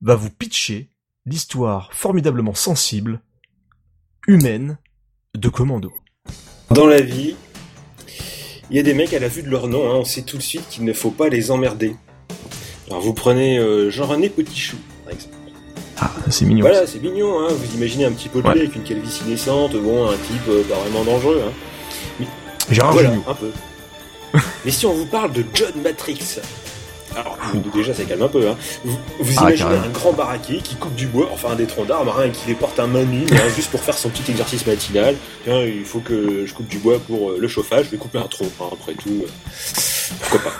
va vous pitcher l'histoire formidablement sensible, humaine de Commando. Dans la vie, il y a des mecs à la vue de leur nom, hein, on sait tout de suite qu'il ne faut pas les emmerder. Alors vous prenez euh, Jean-René par exemple. Ah, c'est mignon. Voilà, c'est mignon, hein. vous imaginez un petit peu de Ouais. avec une calvitie naissante, bon, un type euh, pas vraiment dangereux. Hein. Gérard voilà, Jugnot. un peu. Mais si on vous parle de John Matrix, alors déjà ça calme un peu, hein. vous, vous Ah, imaginez carrément. un grand baraquet qui coupe du bois, enfin des troncs d'arbres, hein, et qui les porte à main nue, hein, juste pour faire son petit exercice matinal. Tiens, il faut que je coupe du bois pour euh, le chauffage, je vais couper un tronc, après tout, euh, pourquoi pas.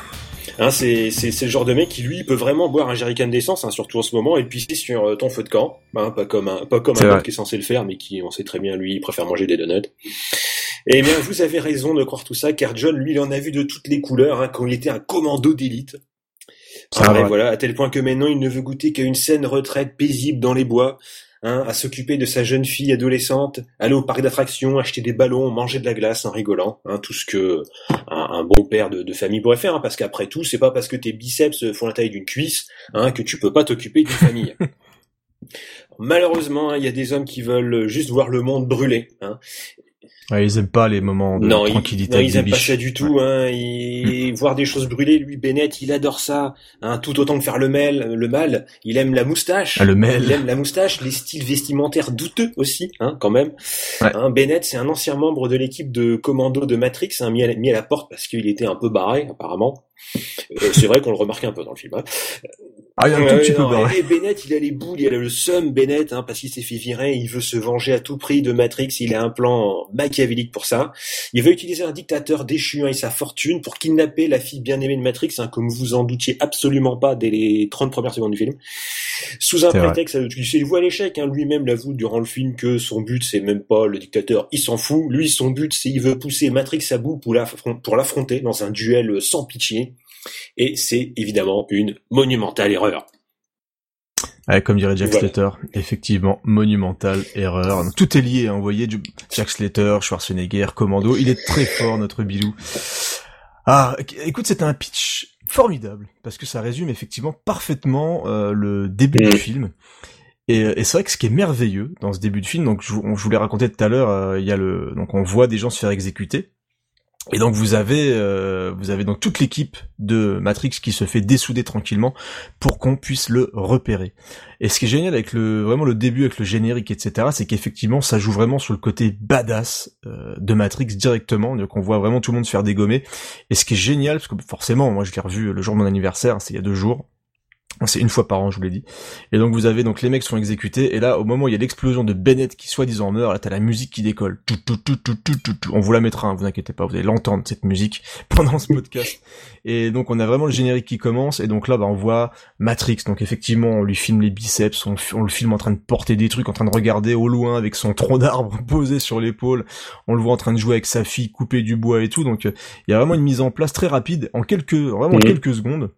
Hein, c'est, le genre de mec qui lui peut vraiment boire un jerrycan d'essence, hein, surtout en ce moment, et pisser sur euh, ton feu de camp, hein, pas comme un, pas comme un autre qui est censé le faire, mais qui, on sait très bien, lui, il préfère manger des donuts. Eh bien, vous avez raison de croire tout ça, car John, lui, il en a vu de toutes les couleurs, hein, quand il était un commando d'élite. Ah, et voilà, à tel point que maintenant, il ne veut goûter qu'à une saine retraite paisible dans les bois, hein, à s'occuper de sa jeune fille adolescente, aller au parc d'attractions, acheter des ballons, manger de la glace en rigolant, hein, tout ce que un, un bon père de, de famille pourrait faire, hein, parce qu'après tout, c'est pas parce que tes biceps font la taille d'une cuisse hein, que tu peux pas t'occuper d'une famille. Malheureusement, hein, il y a des hommes qui veulent juste voir le monde brûler. Ouais, ils aiment pas les moments de Non, ils, tranquillité non, avec ils aiment pas biches. ça du tout. Hein. Il- voir des choses brûler, lui, Bennett, il adore ça. Hein, tout autant que faire le mal, le mal. Il aime la moustache. Ah, le mail. Il aime la moustache, les styles vestimentaires douteux aussi, hein, quand même. Ouais. Hein, Bennett, c'est un ancien membre de l'équipe de commando de Matrix, hein, mis, à la, mis à la porte parce qu'il était un peu barré, apparemment. Euh, c'est vrai qu'on le remarque un peu dans le film. Hein. Ah, il y a un tout petit peu non, barré. et, et Bennett, il a les boules, il a le seum, Bennett, hein, parce qu'il s'est fait virer, il veut se venger à tout prix de Matrix, il a un plan machiavélique pour ça. Il veut utiliser un dictateur déchu hein, et sa fortune pour kidnapper la fille bien-aimée de Matrix, hein, comme vous en doutiez absolument pas dès les 30 premières secondes du film. Sous un prétexte, euh, tu sais, il voit l'échec, hein, lui-même l'avoue durant le film que son but c'est même pas le dictateur, il s'en fout. Lui, son but c'est il veut pousser Matrix à bout pour l'affronter dans un duel sans pitié. Et c'est évidemment une monumentale erreur. Ouais, comme dirait Jack Voilà. Slater, effectivement, monumentale erreur. Donc, tout est lié, hein, vous voyez, du... Jack Slater, Schwarzenegger, Commando, il est très fort, notre Bilou. Ah, écoute, c'était un pitch formidable, parce que ça résume effectivement parfaitement euh, le début du film. Et, et c'est vrai que ce qui est merveilleux dans ce début de film, donc je, vous- je vous l'ai raconté tout à l'heure, euh, il y a le, donc on voit des gens se faire exécuter. Et donc vous avez, euh, vous avez donc toute l'équipe de Matrix qui se fait dessouder tranquillement pour qu'on puisse le repérer. Et ce qui est génial avec le vraiment le début avec le générique etc, c'est qu'effectivement ça joue vraiment sur le côté badass euh, de Matrix directement, donc on voit vraiment tout le monde se faire dégommer. Et ce qui est génial, parce que forcément moi je l'ai revu le jour de mon anniversaire, c'est il y a deux jours. C'est une fois par an, je vous l'ai dit. Et donc vous avez donc les mecs sont exécutés et là au moment où il y a l'explosion de Bennett qui soi-disant meurt, là t'as la musique qui décolle. Tout, tout, tout, tout, tout, tout, tout. On vous la mettra, hein, vous inquiétez pas, vous allez l'entendre cette musique pendant ce podcast. Et donc on a vraiment le générique qui commence et donc là bah on voit Matrix. Donc effectivement on lui filme les biceps, on, on le filme en train de porter des trucs, en train de regarder au loin avec son tronc d'arbre posé sur l'épaule. On le voit en train de jouer avec sa fille, couper du bois et tout. Donc euh, il y a vraiment une mise en place très rapide en quelques vraiment en Mhm. quelques secondes.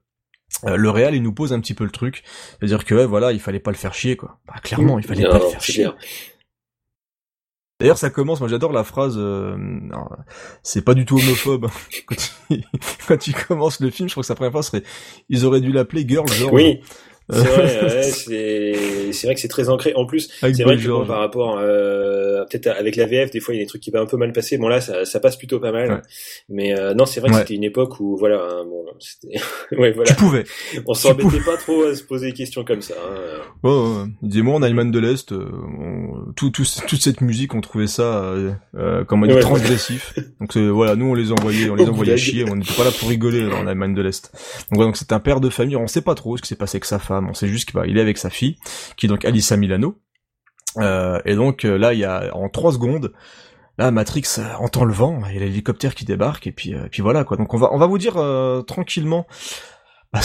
Euh, le réal il nous pose un petit peu le truc, c'est-à-dire que ouais, voilà il fallait pas le faire chier quoi. Bah, clairement il fallait Non, pas le faire chier. clair. D'ailleurs, ça commence. Moi, j'adore la phrase. euh, c'est pas du tout homophobe. quand, il, quand il commence le film, je crois que sa première phrase serait "Ils auraient dû l'appeler Girl George." Oui, c'est vrai, ouais, c'est c'est vrai que c'est très ancré. En plus, c'est vrai que bon, par rapport euh, peut-être avec la VF, des fois il y a des trucs qui peuvent un peu mal passer. Bon là, ça, ça passe plutôt pas mal. Ouais. Mais euh, non, c'est vrai que Ouais. c'était une époque où voilà, hein, bon, c'était ouais voilà, Tu pouvais. on s'embêtait pas trop à se poser des questions comme ça. hein. Ouais, ouais, ouais. Il disait moi en Allemagne de l'Est, euh, on- tout, tout, toute cette musique, on trouvait ça, euh, euh, comment transgressif. Donc voilà, nous on les envoyait, on les envoyait chier. On n'était pas là pour rigoler dans l'Allemagne de l'Est. Donc donc c'est un père de famille. On sait pas trop ce qui s'est passé avec sa femme. Sait juste qu'il il est avec sa fille, qui est donc Alissa Milano. Euh, et donc euh, là, il y a en trois secondes, Là, Matrix euh, entend le vent, il y a l'hélicoptère qui débarque et puis puis voilà quoi. Donc on va vous dire tranquillement bah,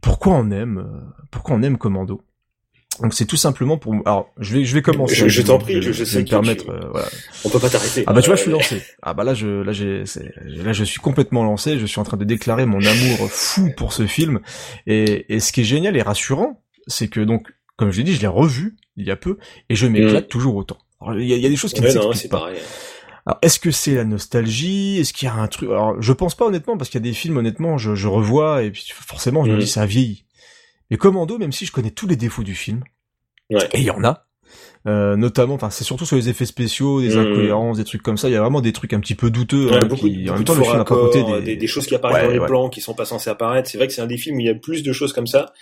pourquoi on aime pourquoi on aime Commando? Donc c'est tout simplement pour alors je vais je vais commencer. Je- je t'en prie, je- je vais sais me permettre tu- euh, voilà. On peut pas t'arrêter. Ah bah tu vois, je suis Euh, lancé. Ah bah là je là j'ai là je suis complètement lancé, je suis en train de déclarer mon amour fou pour ce film et et ce qui est génial et rassurant, c'est que donc comme je l'ai dit, je l'ai revu il y a peu et je m'éclate toujours autant. Alors, il y a, il y a des choses qui ne Ouais, non, s'expliquent pas. pareil. Alors, est-ce que c'est la nostalgie? Est-ce qu'il y a un truc? Alors, je pense pas honnêtement, parce qu'il y a des films, honnêtement, je, je revois, et puis forcément, je me Mhm. dis, ça a vieilli. Mais Commando, même si je connais tous les défauts du film, Ouais. et il y en a, euh, notamment, enfin, c'est surtout sur les effets spéciaux, des Mhm. incohérences, des trucs comme ça, il y a vraiment des trucs un petit peu douteux, Ouais, hein, beaucoup, qui, beaucoup en même de temps, le film a pas des... des, des choses qui apparaissent Ouais, dans les ouais. plans qui sont pas censés apparaître. C'est vrai que c'est un des films où il y a plus de choses comme ça.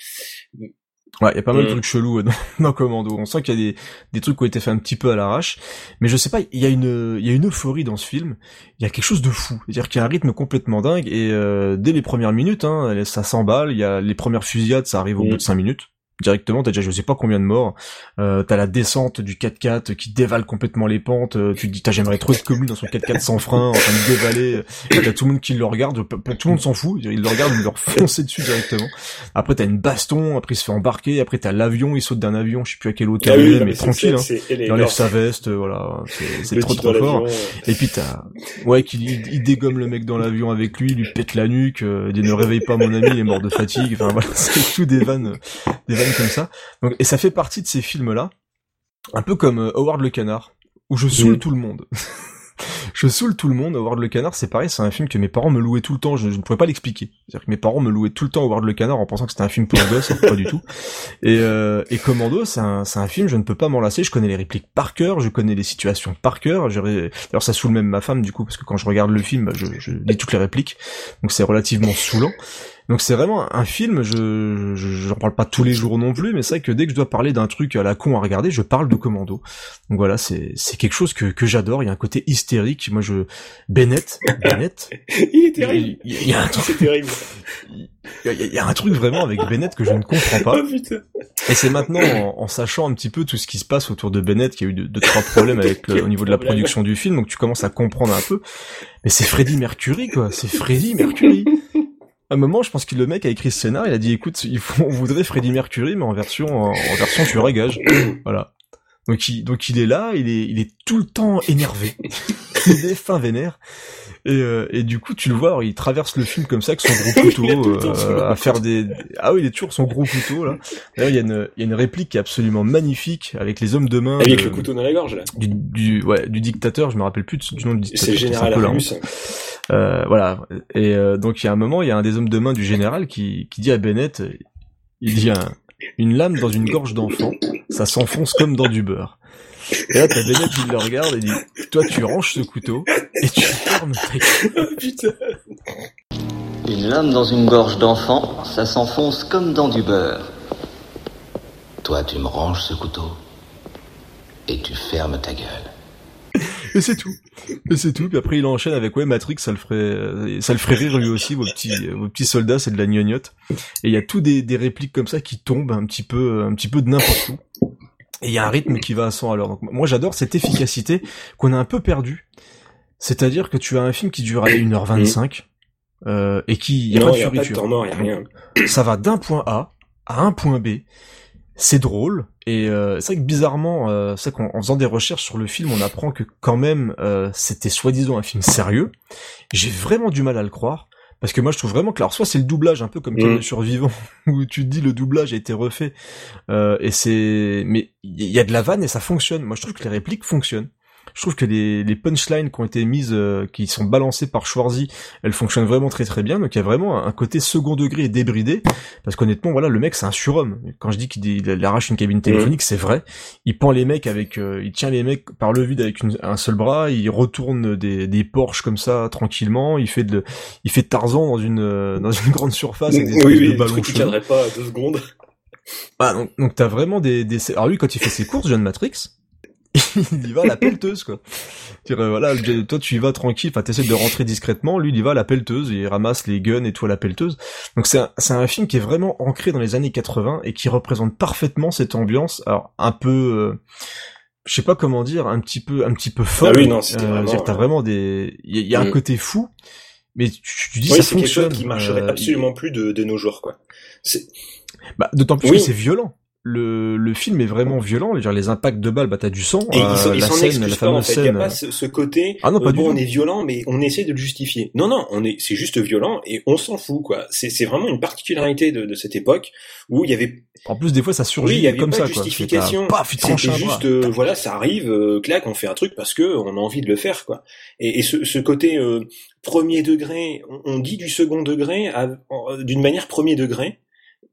Ouais, il y a pas mal de Mhm. trucs chelous euh, dans, dans Commando. On sent qu'il y a des, des trucs qui ont été faits un petit peu à l'arrache. Mais je sais pas, il y a une, il y a une euphorie dans ce film. Il y a quelque chose de fou. C'est-à-dire qu'il y a un rythme complètement dingue et euh, dès les premières minutes, hein, ça s'emballe. Il y a les premières fusillades, ça arrive au Mhm. bout de cinq minutes. Directement, t'as déjà je sais pas combien de morts. Euh, t'as la descente du 4x4 qui dévale complètement les pentes. Euh, tu te dis, t'as j'aimerais trop être comme lui dans son 4x4 sans frein, en train de dévaler. T'as tout le monde qui le regarde. Tout le monde s'en fout. Il le regarde, il leur foncer dessus directement. Après t'as une baston, après il se fait embarquer, après t'as l'avion, il saute d'un avion, je sais plus à quelle hauteur Ah oui, mais tranquille, hein. il enlève sa veste, euh, voilà, c'est trop trop fort. Et puis t'as, ouais, qu'il il, dégomme le mec dans l'avion avec lui, il lui pète la nuque, euh, il dit ne réveille pas mon ami, il est mort de fatigue, enfin voilà, c'est tout des vannes, des vannes comme ça. Donc, et ça fait partie de ces films-là, un peu comme euh, Howard le Canard, où je saoule Mm. tout le monde. je saoule tout le monde. Howard le Canard, c'est pareil, c'est un film que mes parents me louaient tout le temps. Je, je ne pouvais pas l'expliquer. C'est-à-dire que mes parents me louaient tout le temps Howard le Canard en pensant que c'était un film pour gosses, pas du tout. Et, euh, et Commando, c'est un, un film, je ne peux pas m'en lasser. Je connais les répliques par cœur, je connais les situations par cœur. D'ailleurs, ça saoule même ma femme du coup, parce que quand je regarde le film, je, je lis toutes les répliques. Donc c'est relativement saoulant. Donc c'est vraiment un film, je je- j'en parle pas tous les jours non plus, mais c'est vrai que dès que je dois parler d'un truc à la con à regarder, je parle de Commando. Donc voilà, c'est c'est quelque chose que que j'adore. Il y a un côté hystérique. Moi, je Bennett, Bennett. Il est terrible. Il il y, a un truc, terrible. il y a- il y a un truc vraiment avec Bennett que je ne comprends pas. Oh putain. Et c'est maintenant en, en sachant un petit peu tout ce qui se passe autour de Bennett qu'il y a eu deux, deux, trois problèmes avec le- au niveau de la production du film, donc tu commences à comprendre un peu. Mais c'est Freddie Mercury quoi, c'est Freddie Mercury. Un moment, je pense que le mec a écrit ce scénar, il a dit écoute, il faut, on voudrait Freddie Mercury mais en version en, en version à gage. Voilà. Donc il, donc il est là, il est, il est tout le temps énervé. il est fin vénère. Et, euh, et du coup, tu le vois, alors, il traverse le film comme ça avec son gros couteau, euh, à faire des... Ah oui, il est toujours son gros couteau, là. D'ailleurs, il y, a une, il y a une réplique qui est absolument magnifique, avec les hommes de main... Avec le couteau dans la gorge, là. Du, du, ouais, du dictateur, je me rappelle plus du nom du dictateur. C'est le général Argus. Euh, voilà. Et euh, donc il y a un moment, il y a un des hommes de main du général qui, qui dit à Bennett, il dit un- une lame dans une gorge d'enfant, ça s'enfonce comme dans du beurre. Et là t'as Bennett qui le regarde et dit, toi tu ranges ce couteau et tu fermes ta gueule. Oh putain. Une lame dans une gorge d'enfant, ça s'enfonce comme dans du beurre. Toi, tu me ranges ce couteau et tu fermes ta gueule. Et c'est tout. Et c'est tout. Puis après il enchaîne avec ouais Matrix, ça le ferait, euh, ça le ferait rire lui aussi, vos petits, vos petits soldats, c'est de la gnognotte. Et il y a tout des, des répliques comme ça qui tombent un petit peu, un petit peu de n'importe où. Et il y a un rythme qui va à 100 à l'heure. Donc moi j'adore cette efficacité qu'on a un peu perdue. C'est-à-dire que tu as un film qui dure allez, 1h25 euh, et qui y a non, pas de il y a pas de fioriture. temps mort, il y a rien. Ça va d'un point A à un point B. C'est drôle et euh, c'est vrai que bizarrement, euh, c'est vrai qu'en en faisant des recherches sur le film, on apprend que quand même euh, c'était soi-disant un film sérieux. J'ai vraiment du mal à le croire parce que moi je trouve vraiment que alors soit c'est le doublage un peu comme Mm. le survivant où tu te dis le doublage a été refait euh, et c'est mais il y a de la vanne et ça fonctionne. Moi je trouve que les répliques fonctionnent. Je trouve que les, les punchlines qui ont été mises, euh, qui sont balancées par Schwarzy, elles fonctionnent vraiment très très bien. Donc il y a vraiment un côté second degré et débridé, parce qu'honnêtement, voilà, le mec c'est un surhomme. Quand je dis qu'il il- il arrache une cabine téléphonique, c'est vrai. Il pend les mecs avec, euh, il tient les mecs par le vide avec une- un seul bras. Il retourne des, des Porsche comme ça tranquillement. Il fait de, il fait Tarzan dans une euh, dans une grande surface avec des Oui, de oui, le ballons qui tiendrait pas deux secondes. Ah, donc, donc t'as vraiment des, des... Alors lui, quand il fait ses courses, John Matrix, il y va à la pelleteuse, quoi. Euh, voilà, toi tu y vas tranquille, enfin t'essaies de rentrer discrètement, lui il y va à la pelleteuse, il ramasse les guns et tout à la pelleteuse. Donc c'est un, c'est un film qui est vraiment ancré dans les années 80 et qui représente parfaitement cette ambiance, alors un peu... euh, je sais pas comment dire, un petit peu, un petit peu folle. Ah oui, non, c'était Euh, vraiment, T'as euh, vraiment des, il y, a- il y a un Mm. côté fou, mais tu, tu dis Oui, ça c'est quelque chose fonctionne. qui marcherait euh, absolument plus de, de nos jours, quoi. C'est, Bah, d'autant plus Oui. que c'est violent. Le, le film est vraiment violent. Dire, les impacts de balles, bah t'as du sang. Et euh, ils ils la scène, la pas, en fameuse fait. Il n'y a scène. pas ce, ce côté, Ah non, pas euh, du bon, tout. on est violent, mais on essaie de le justifier. Non, non, on est, c'est juste violent et on s'en fout, quoi. C'est, c'est vraiment une particularité de, de cette époque où il y avait, En plus, des fois, ça surgit oui, il y avait comme pas ça, de quoi. justification. Tranche C'était juste, euh, voilà, ça arrive, euh, clac, on fait un truc parce que on a envie de le faire, quoi. Et, et ce, ce côté euh, premier degré, on, on dit du second degré à- d'une manière premier degré.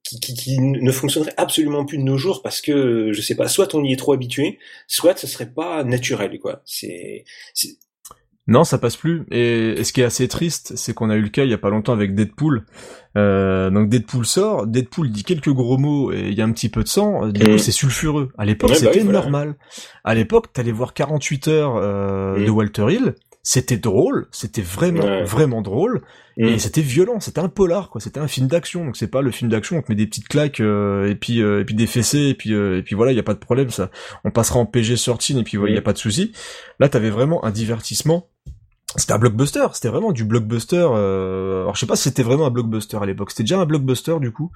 Qui, qui, qui ne fonctionnerait absolument plus de nos jours parce que je sais pas soit on y est trop habitué soit ce serait pas naturel quoi c'est c'est- Non, ça passe plus. Et, et ce qui est assez triste, c'est qu'on a eu le cas il y a pas longtemps avec Deadpool. Euh, donc Deadpool sort, Deadpool dit quelques gros mots et il y a un petit peu de sang. Du coup, Mm. c'est sulfureux. À l'époque, Ouais, bah c'était oui, voilà. normal. À l'époque, t'allais voir 48 heures euh, Mm. de Walter Hill. C'était drôle, c'était vraiment, Ouais. vraiment drôle. Mm. Et c'était violent, c'était un polar, quoi. C'était un film d'action. Donc c'est pas le film d'action, on te met des petites claques euh, et puis euh, et puis des fessées et puis euh, et puis voilà, il y a pas de problème. Ça, on passera en PG sortie et puis voilà, il y a Mm. pas de souci. Là, t'avais vraiment un divertissement. C'était un blockbuster, c'était vraiment du blockbuster. Euh... Alors je sais pas si c'était vraiment un blockbuster à l'époque. C'était déjà un blockbuster du coup.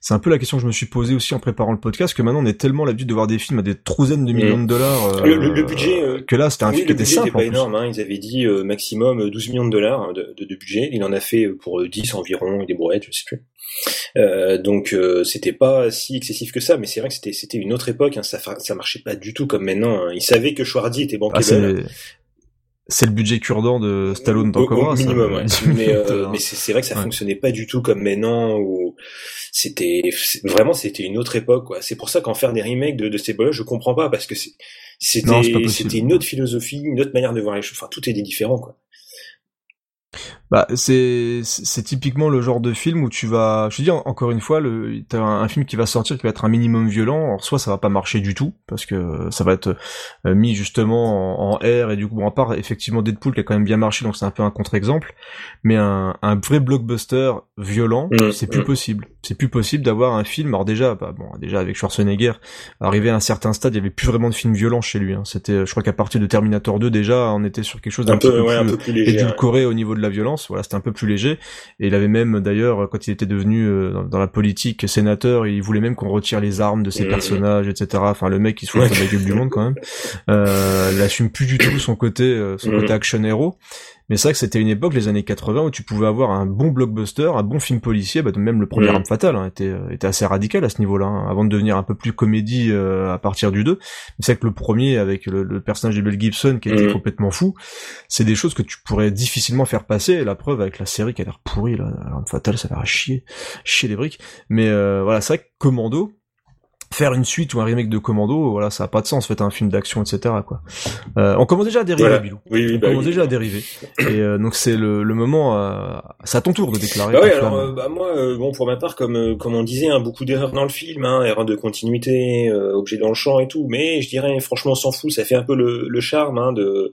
C'est un peu la question que je me suis posée aussi en préparant le podcast, que maintenant on est tellement l'habitude de voir des films à des trouzaines de millions de dollars. euh, Le- le- le budget, euh, que là c'était un oui, film qui était simple. n'était pas en plus. énorme. Hein. Ils avaient dit euh, maximum euh, 12 millions de dollars de, de, de budget. Il en a fait euh, pour euh, 10 environ, des brouettes, je sais plus. Euh, donc euh, c'était pas si excessif que ça, mais c'est vrai que c'était c'était une autre époque. Hein. Ça ça marchait pas du tout comme maintenant. Hein. Ils savaient que Schwarzy était Ah, bankable. c'est c'est le budget cure-dent de Stallone dans au Cobra. ça. minimum, ouais. 10 mais, euh, mais c'est vrai que ça Ouais. fonctionnait pas du tout comme maintenant où c'était vraiment c'était une autre époque quoi. C'est pour ça qu'en faire des remakes de, de ces là je comprends pas parce que c'était c'était une autre philosophie, une autre manière de voir les choses. Enfin tout est différent quoi. Bah, c'est c'est typiquement le genre de film où tu vas, je te dis en- encore une fois, le t'as un, un film qui va sortir qui va être un minimum violent. Alors soit ça va pas marcher du tout parce que ça va être euh, mis justement en, en R et du coup bon, à part effectivement Deadpool qui a quand même bien marché donc c'est un peu un contre-exemple, mais un, un vrai blockbuster violent Mm, c'est plus mm. possible. C'est plus possible d'avoir un film. Alors déjà, bah, bon déjà avec Schwarzenegger, arrivé à un certain stade, il y avait plus vraiment de films violents chez lui. Hein. C'était, je crois qu'à partir de Terminator 2 déjà, on était sur quelque chose d'un peu peu ouais, un plus peu plus léger. ouais. édulcoré au niveau de la violence. Voilà, c'était un peu plus léger. Et il avait même, d'ailleurs, quand il était devenu euh, dans, la politique sénateur, il voulait même qu'on retire les armes de ses Mhm. personnages, etc. Enfin, le mec, il se fout de la gueule du monde quand même. Euh, il assume plus du tout son côté, euh, son Mhm. côté action hero. Mais c'est vrai que c'était une époque, les années 80, où tu pouvais avoir un bon blockbuster, un bon film policier, bah, même le premier Mhm. Arme Fatale hein, était, euh, était assez radical à ce niveau-là, hein, avant de devenir un peu plus comédie euh, à partir du 2. Mais c'est vrai que le premier, avec le, le personnage de Mel Gibson, qui était Mhm. complètement fou, c'est des choses que tu pourrais difficilement faire passer. Et la preuve avec la série qui a l'air pourrie, là, Arme Fatale, ça a l'air à chier, chier les briques. Mais euh, voilà, c'est vrai que Commando, faire une suite ou un remake de Commando, voilà, ça a pas de sens. Faites un film d'action, etc. Quoi. Euh, on commence déjà à dériver, Voilà. Bilou. Oui oui On bah, commence oui. déjà à dériver. Et euh, donc c'est le, le moment, euh, c'est à ton tour de déclarer. Bah ouais, alors euh, bah moi, euh, bon pour ma part, comme euh, comme on disait, hein, beaucoup d'erreurs dans le film, hein, erreurs de continuité, euh, objets dans le champ et tout. Mais je dirais, franchement, on s'en fout. Ça fait un peu le, le charme hein, de,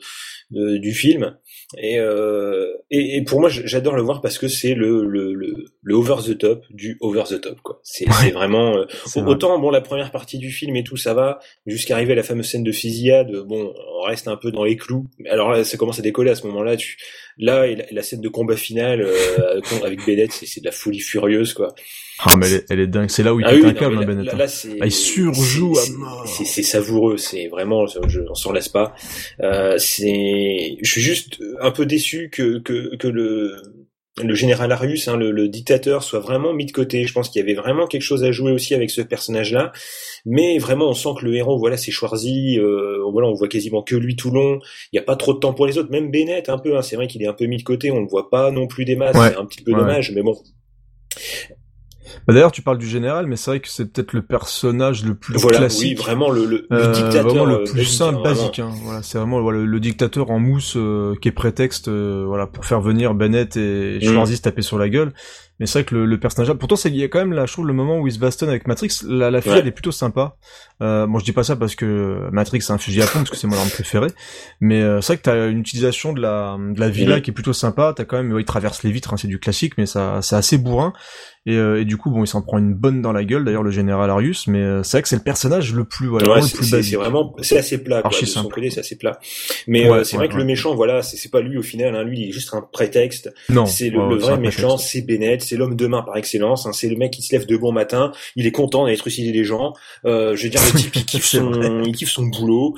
de- du film. Et, euh, et, et pour moi, j'adore le voir parce que c'est le, le, le, le over the top du over the top. quoi. C'est Ouais. c'est vraiment euh, vrai. autant bon la première partie du film et tout ça va jusqu'à arriver à la fameuse scène de fusillade. Bon, on reste un peu dans les clous. Mais alors là, ça commence à décoller à ce moment-là. Tu là et la, scène de combat final euh, avec Bennett, c'est c'est de la folie furieuse quoi. Ah mais elle est, elle est dingue. C'est là où il Ah oui, un non, câble, hein, là, Bennett. là, hein. là, Ah, il surjoue c'est- à mort. C'est, c'est savoureux, c'est vraiment, je, on s'en laisse pas. Euh, c'est, je suis juste un peu déçu que que, que le le général Arius, hein, le, le dictateur, soit vraiment mis de côté. Je pense qu'il y avait vraiment quelque chose à jouer aussi avec ce personnage-là, mais vraiment on sent que le héros, voilà, c'est Schwarzy. Euh, voilà, on voit quasiment que lui tout long. Il y a pas trop de temps pour les autres. Même Bennett, un peu. Hein, c'est vrai qu'il est un peu mis de côté. On le voit pas non plus des masses. Ouais. C'est un petit peu Ouais. dommage, mais bon. Bah, D'ailleurs, tu parles du général, mais c'est vrai que c'est peut-être le personnage le plus Voilà, classique. oui, vraiment le, le, le Euh, dictateur vraiment le euh, plus basique, simple, basique. Hein. Voilà, c'est vraiment voilà, le dictateur en mousse euh, qui est prétexte, euh, voilà, pour faire venir Bennett et Mm. Schwarzy se taper sur la gueule. Mais c'est vrai que le, le personnage, pourtant, c'est il y a quand même là, je trouve le moment où il se bastonne avec Matrix, la, la fille Ouais. elle est plutôt sympa. Euh, bon, je dis pas ça parce que Matrix c'est un fusil à pompe parce que c'est mon arme préférée, mais euh, c'est vrai que t'as une utilisation de la de la villa Mhm. qui est plutôt sympa. T'as quand même, ouais, il traverse les vitres, hein, c'est du classique, mais ça c'est assez bourrin. Et, euh, et du coup, bon, il s'en prend une bonne dans la gueule. D'ailleurs, le général Arius, mais euh, c'est vrai que c'est le personnage le plus, voilà, Ouais, le plus basique. c'est vraiment, c'est assez plat, quoi. De son côté, c'est assez plat. Mais Ouais, euh, c'est ouais, vrai que le méchant, voilà, c'est pas lui au final. Hein. Lui, il est juste un prétexte. Non, C'est le, vrai méchant, c'est Bennett, c'est l'homme de main par excellence. Hein. C'est le mec qui se lève de bon matin. Il est content d'aller trucider les gens. Euh, je veux dire, le type, il kiffe son, il kiffe son boulot.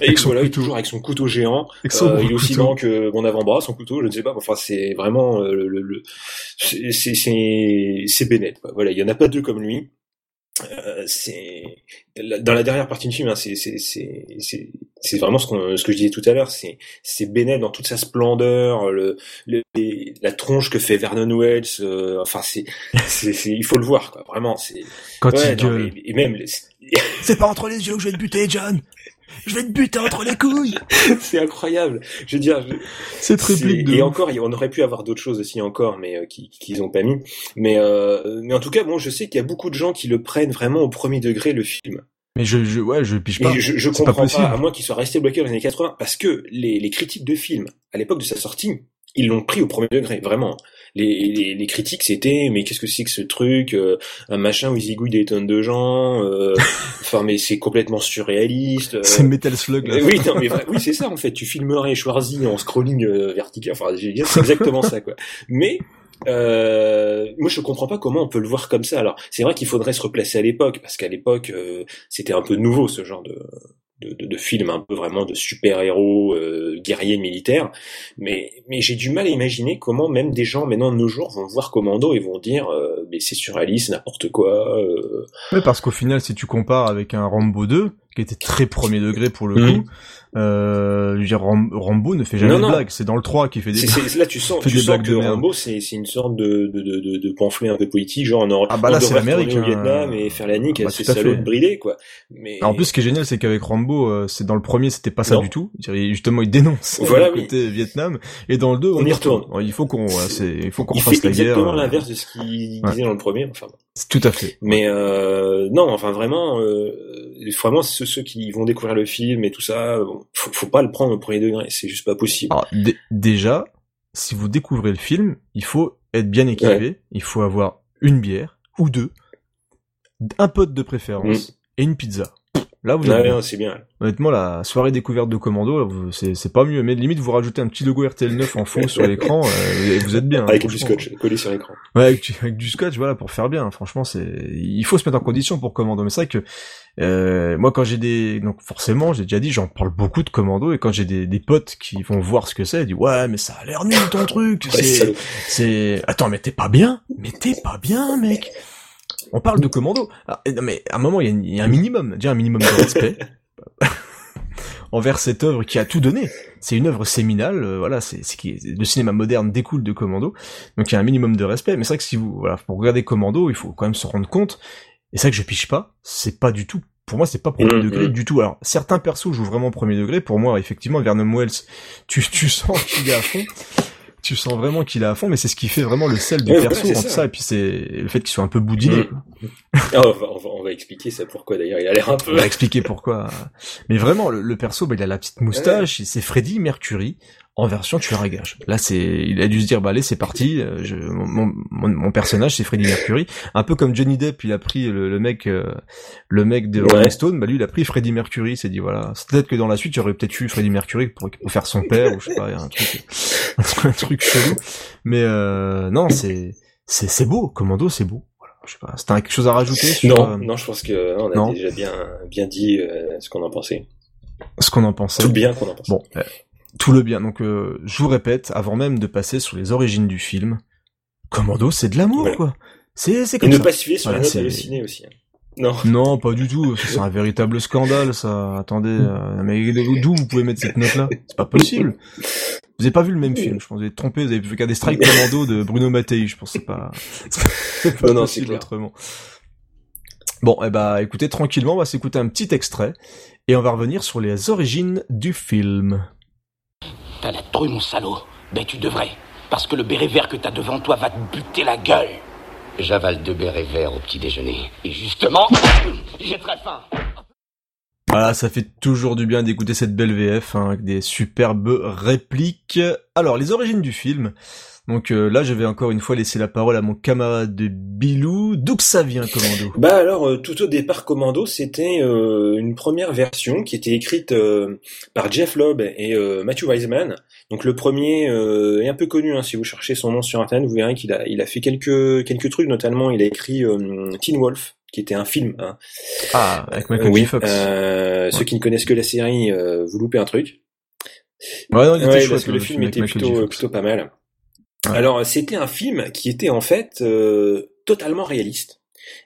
Et Avec son voilà, il est couteau. toujours avec son couteau géant. Avec son Euh, il est aussi grand que mon avant-bras, son couteau, je ne sais pas. Enfin, c'est vraiment euh, le, le, le- c'est c'est c'est c'est Bennett. Quoi. Voilà, il y en a pas deux comme lui. Euh, c'est dans la dernière partie du film, hein, c'est c'est c'est c'est c'est vraiment ce qu'on ce que je disais tout à l'heure. C'est c'est Bennett dans toute sa splendeur, le, le les- la tronche que fait Vernon Wells. euh, enfin, c'est c'est il faut le voir quoi. Vraiment, c'est Quand ouais, il non, mais- et même les- C'est pas entre les yeux que je vais te buter, John. Je vais te buter entre les couilles. c'est incroyable. Je veux dire, je- Cette C'est- réplique de. et encore, on aurait pu avoir d'autres choses aussi encore, mais euh, qui qu'ils ont pas mis. Mais euh, mais en tout cas, bon, je sais qu'il y a beaucoup de gens qui le prennent vraiment au premier degré le film. Mais je, je, ouais, je piche pas. Et je, je pas comprends pas, possible. à moins qu'il soit resté bloqué dans les années 80, parce que les, les critiques de film à l'époque de sa sortie, ils l'ont pris au premier degré, vraiment. Les, les, les critiques, c'était mais qu'est-ce que c'est que ce truc, euh, un machin où ils zigouillent des tonnes de gens. euh, Enfin, mais c'est complètement surréaliste. euh, C'est Metal Slug là. euh, oui, non, mais oui, c'est ça en fait. Tu filmerais Schwarzy en scrolling euh, vertical. Enfin, c'est exactement ça, quoi. Mais euh, moi, je comprends pas comment on peut le voir comme ça. Alors, c'est vrai qu'il faudrait se replacer à l'époque, parce qu'à l'époque, euh, c'était un peu nouveau ce genre de de, de, de film, un peu vraiment de super-héros, euh, guerriers militaires. Mais mais j'ai du mal à imaginer comment même des gens maintenant de nos jours vont voir Commando et vont dire, euh, mais c'est surréaliste, n'importe quoi. euh, Ouais, parce qu'au final, si tu compares avec un Rambo 2, qui était très premier degré pour le Mhm. coup, euh, je veux dire, Ram- Rambo ne fait jamais Non, de blagues. C'est dans le 3 qui fait des blagues. là, tu sens, tu des sens blagues que. Rambo, c'est une sorte de, de, de, de, pamphlet un peu politique, genre aurait- Ah bah là, c'est l'Amérique, au hein. Vietnam et faire la nique Ah bah, fait. de bridés, quoi. Mais En plus, ce qui est génial, c'est qu'avec Rambo, euh, c'est dans le premier, c'était pas ça Non. du tout. Justement, il dénonce Voilà, le oui. côté Vietnam, et dans le 2, On y retourne. Il faut qu'on, il faut qu'on fasse la guerre. exactement euh, l'inverse de ce qu'il disait dans le premier. Enfin, Tout à fait. mais euh, non, enfin vraiment, vraiment ceux, ceux qui vont découvrir le film et tout ça, bon, faut, faut pas le prendre au premier degré, c'est juste pas possible. Alors, déjà, si vous découvrez le film, il faut être bien équipé. Il faut avoir une bière ou deux, un pote de préférence et une pizza. Là, vous êtes. Ouais, bien. non, c'est bien. Honnêtement, la soirée découverte de Commando, c'est pas mieux. Mais limite, vous rajoutez un petit logo RTL9 en fond sur l'écran, euh, et vous êtes bien. hein, Avec du scotch collé sur l'écran. Ouais, avec, du- avec du scotch, voilà, pour faire bien. Franchement, c'est, il faut se mettre en condition pour Commando. Mais c'est vrai que euh, moi, quand j'ai des, donc forcément, j'ai déjà dit, j'en parle beaucoup de Commando, et quand j'ai des, des potes qui vont voir ce que c'est, ils disent ouais, mais ça a l'air nul ton truc. C'est, attends, mais t'es pas bien, mais t'es pas bien, mec. On parle de Commando. Ah, mais à un moment, il y, a une- il y a un minimum, déjà un minimum de respect envers cette œuvre qui a tout donné. C'est une œuvre séminale, euh, voilà, c'est qui le cinéma moderne découle de Commando, donc il y a un minimum de respect. Mais c'est vrai que si vous, voilà, pour regarder Commando, il faut quand même se rendre compte. Et c'est vrai que je piche pas, c'est pas du tout. Pour moi, c'est pas premier Mhm, degré du tout. Alors, certains persos jouent vraiment premier degré. Pour moi, effectivement, Vernon Wells, tu, tu sens qu'il est à fond. Tu sens vraiment qu'il est à fond, mais c'est ce qui fait vraiment le sel du Ouais, perso entre ça. ça. et puis c'est le fait qu'il soit un peu boudiné. Mhm. Ah, on, va, on, va, on va expliquer ça pourquoi d'ailleurs il a l'air un peu. On va expliquer pourquoi. Mais vraiment, le, le perso, bah, il a la petite moustache, c'est Freddy Mercury en version tueur à gage. Là, c'est, il a dû se dire, bah allez, c'est parti. euh, Je, mon, mon, mon personnage, c'est Freddy Mercury. Un peu comme Johnny Depp, il a pris le, le mec, euh, le mec de Ouais. Rolling Stone. Bah lui, il a pris Freddy Mercury. S'est dit, voilà, c'est peut-être que dans la suite, aurait peut-être eu Freddy Mercury pour, pour faire son père ou je sais pas, un truc, un truc chelou. Mais euh, non, c'est, c'est beau. Commando, c'est beau. Je sais pas. C'était quelque chose à rajouter sur Non, euh, non, je pense que non, on a non. déjà bien bien dit euh, ce qu'on en pensait. ce qu'on en pensait. Tout le bien qu'on en pensait. Bon, euh, tout le bien. Donc, euh, je vous répète, avant même de passer sur les origines du film, Commando, c'est de l'amour, Voilà. quoi. C'est, c'est Et comme ne ça. pas fier sur Voilà, la note aussi. hein. Non. Non, pas du tout. C'est un véritable scandale, ça. Attendez, mais d'où vous pouvez mettre cette note-là C'est pas possible. Vous avez pas vu le même film, je pense. Vous êtes trompé. Vous avez regardé Strike Commando de Bruno Mattei. Je pense c'est pas. C'est pas Non, possible autrement. Bon, eh bah, écoutez tranquillement. On va s'écouter un petit extrait et on va revenir sur les origines du film. T'as la trouille, mon salaud. Ben, tu devrais. parce que le béret vert que t'as devant toi va te buter la gueule. J'avale deux bérets verts au petit déjeuner. Et justement, j'ai très faim. Voilà, ça fait toujours du bien d'écouter cette belle VF hein, avec des superbes répliques. Alors, les origines du film. Donc euh, là, je vais encore une fois laisser la parole à mon camarade de Bilou. D'où que ça vient, Commando? Bah alors, euh, tout au départ, Commando, c'était euh, une première version qui était écrite par Jeff Loeb et Matthew Wiseman. Donc le premier est un peu connu. Hein, si vous cherchez son nom sur internet, vous verrez qu'il a, fait quelques trucs. Notamment, il a écrit Teen Wolf qui était un film. Hein. Ah, avec Michael J. Fox. Ceux qui ne connaissent que la série, vous loupez un truc. Ouais, non, il était chouette, parce que le film était plutôt plutôt pas mal. Alors c'était un film qui était en fait euh, totalement réaliste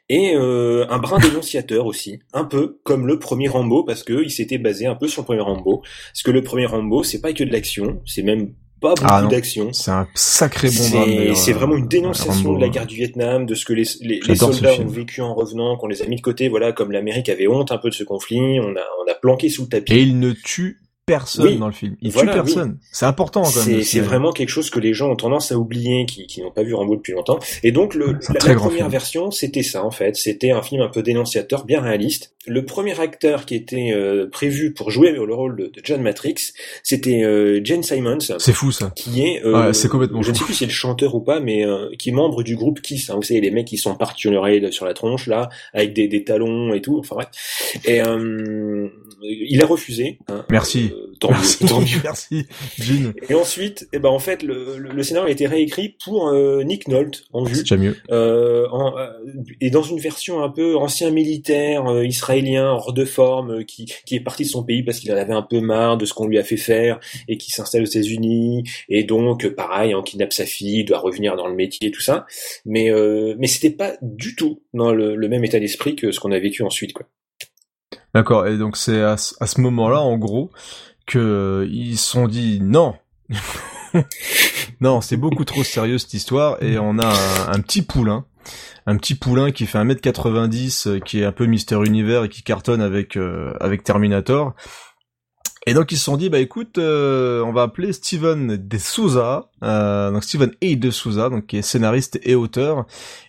et euh, un brin dénonciateur aussi, un peu comme le premier Rambo parce que il s'était basé un peu sur le premier Rambo. Parce que le premier Rambo, c'est pas que de l'action, c'est même pas beaucoup Ah d'action. C'est un sacré bon C'est euh, vraiment une dénonciation Rambo, de la euh. guerre du Vietnam, de ce que les, les, soldats ont vécu en revenant, qu'on les a mis de côté, voilà, comme l'Amérique avait honte un peu de ce conflit, on a, on a planqué sous le tapis. Et il ne tue personne Oui. dans le film. Il Voilà, tue personne. C'est important. C'est vraiment quelque chose que les gens ont tendance à oublier, qui, qui n'ont pas vu Rambo depuis longtemps. Et donc le, la, première film. version, c'était ça en fait. C'était un film un peu dénonciateur, bien réaliste. Le premier acteur qui était euh, prévu pour jouer le rôle de, de John Matrix, c'était euh, Jane Simons, C'est fou ça. qui est, euh, Ouais, c'est complètement je ne sais plus si c'est le chanteur ou pas, mais euh, qui est membre du groupe Kiss. Hein, vous savez les mecs qui sont partis sur la tronche là, avec des, des talons et tout. Enfin bref. Et euh, il a refusé. hein. Merci. Tant mieux, Merci. tant mieux. Merci. Jean. Et ensuite, eh ben en fait, le, le, le scénario a été réécrit pour euh, Nick Nolte en C'est vue, déjà mieux. euh, en, euh, et dans une version un peu ancien militaire euh, israélien hors de forme, euh, qui, qui est parti de son pays parce qu'il en avait un peu marre de ce qu'on lui a fait faire et qui s'installe aux États-Unis et donc pareil, en kidnappe sa fille, doit revenir dans le métier, tout ça. Mais euh, mais c'était pas du tout dans le, le même état d'esprit que ce qu'on a vécu ensuite, quoi. D'accord. Et donc c'est à, ce- à ce moment-là, en gros, que euh, ils se sont dit non. non, c'est beaucoup trop sérieux cette histoire et on a un, un petit poulain, un petit poulain qui fait 1m90, euh, qui est un peu Mister Univers et qui cartonne avec euh, avec Terminator. Et donc ils se sont dit bah écoute, euh, on va appeler Steven De Souza, euh, donc Steven A. De Souza, donc qui est scénariste et auteur,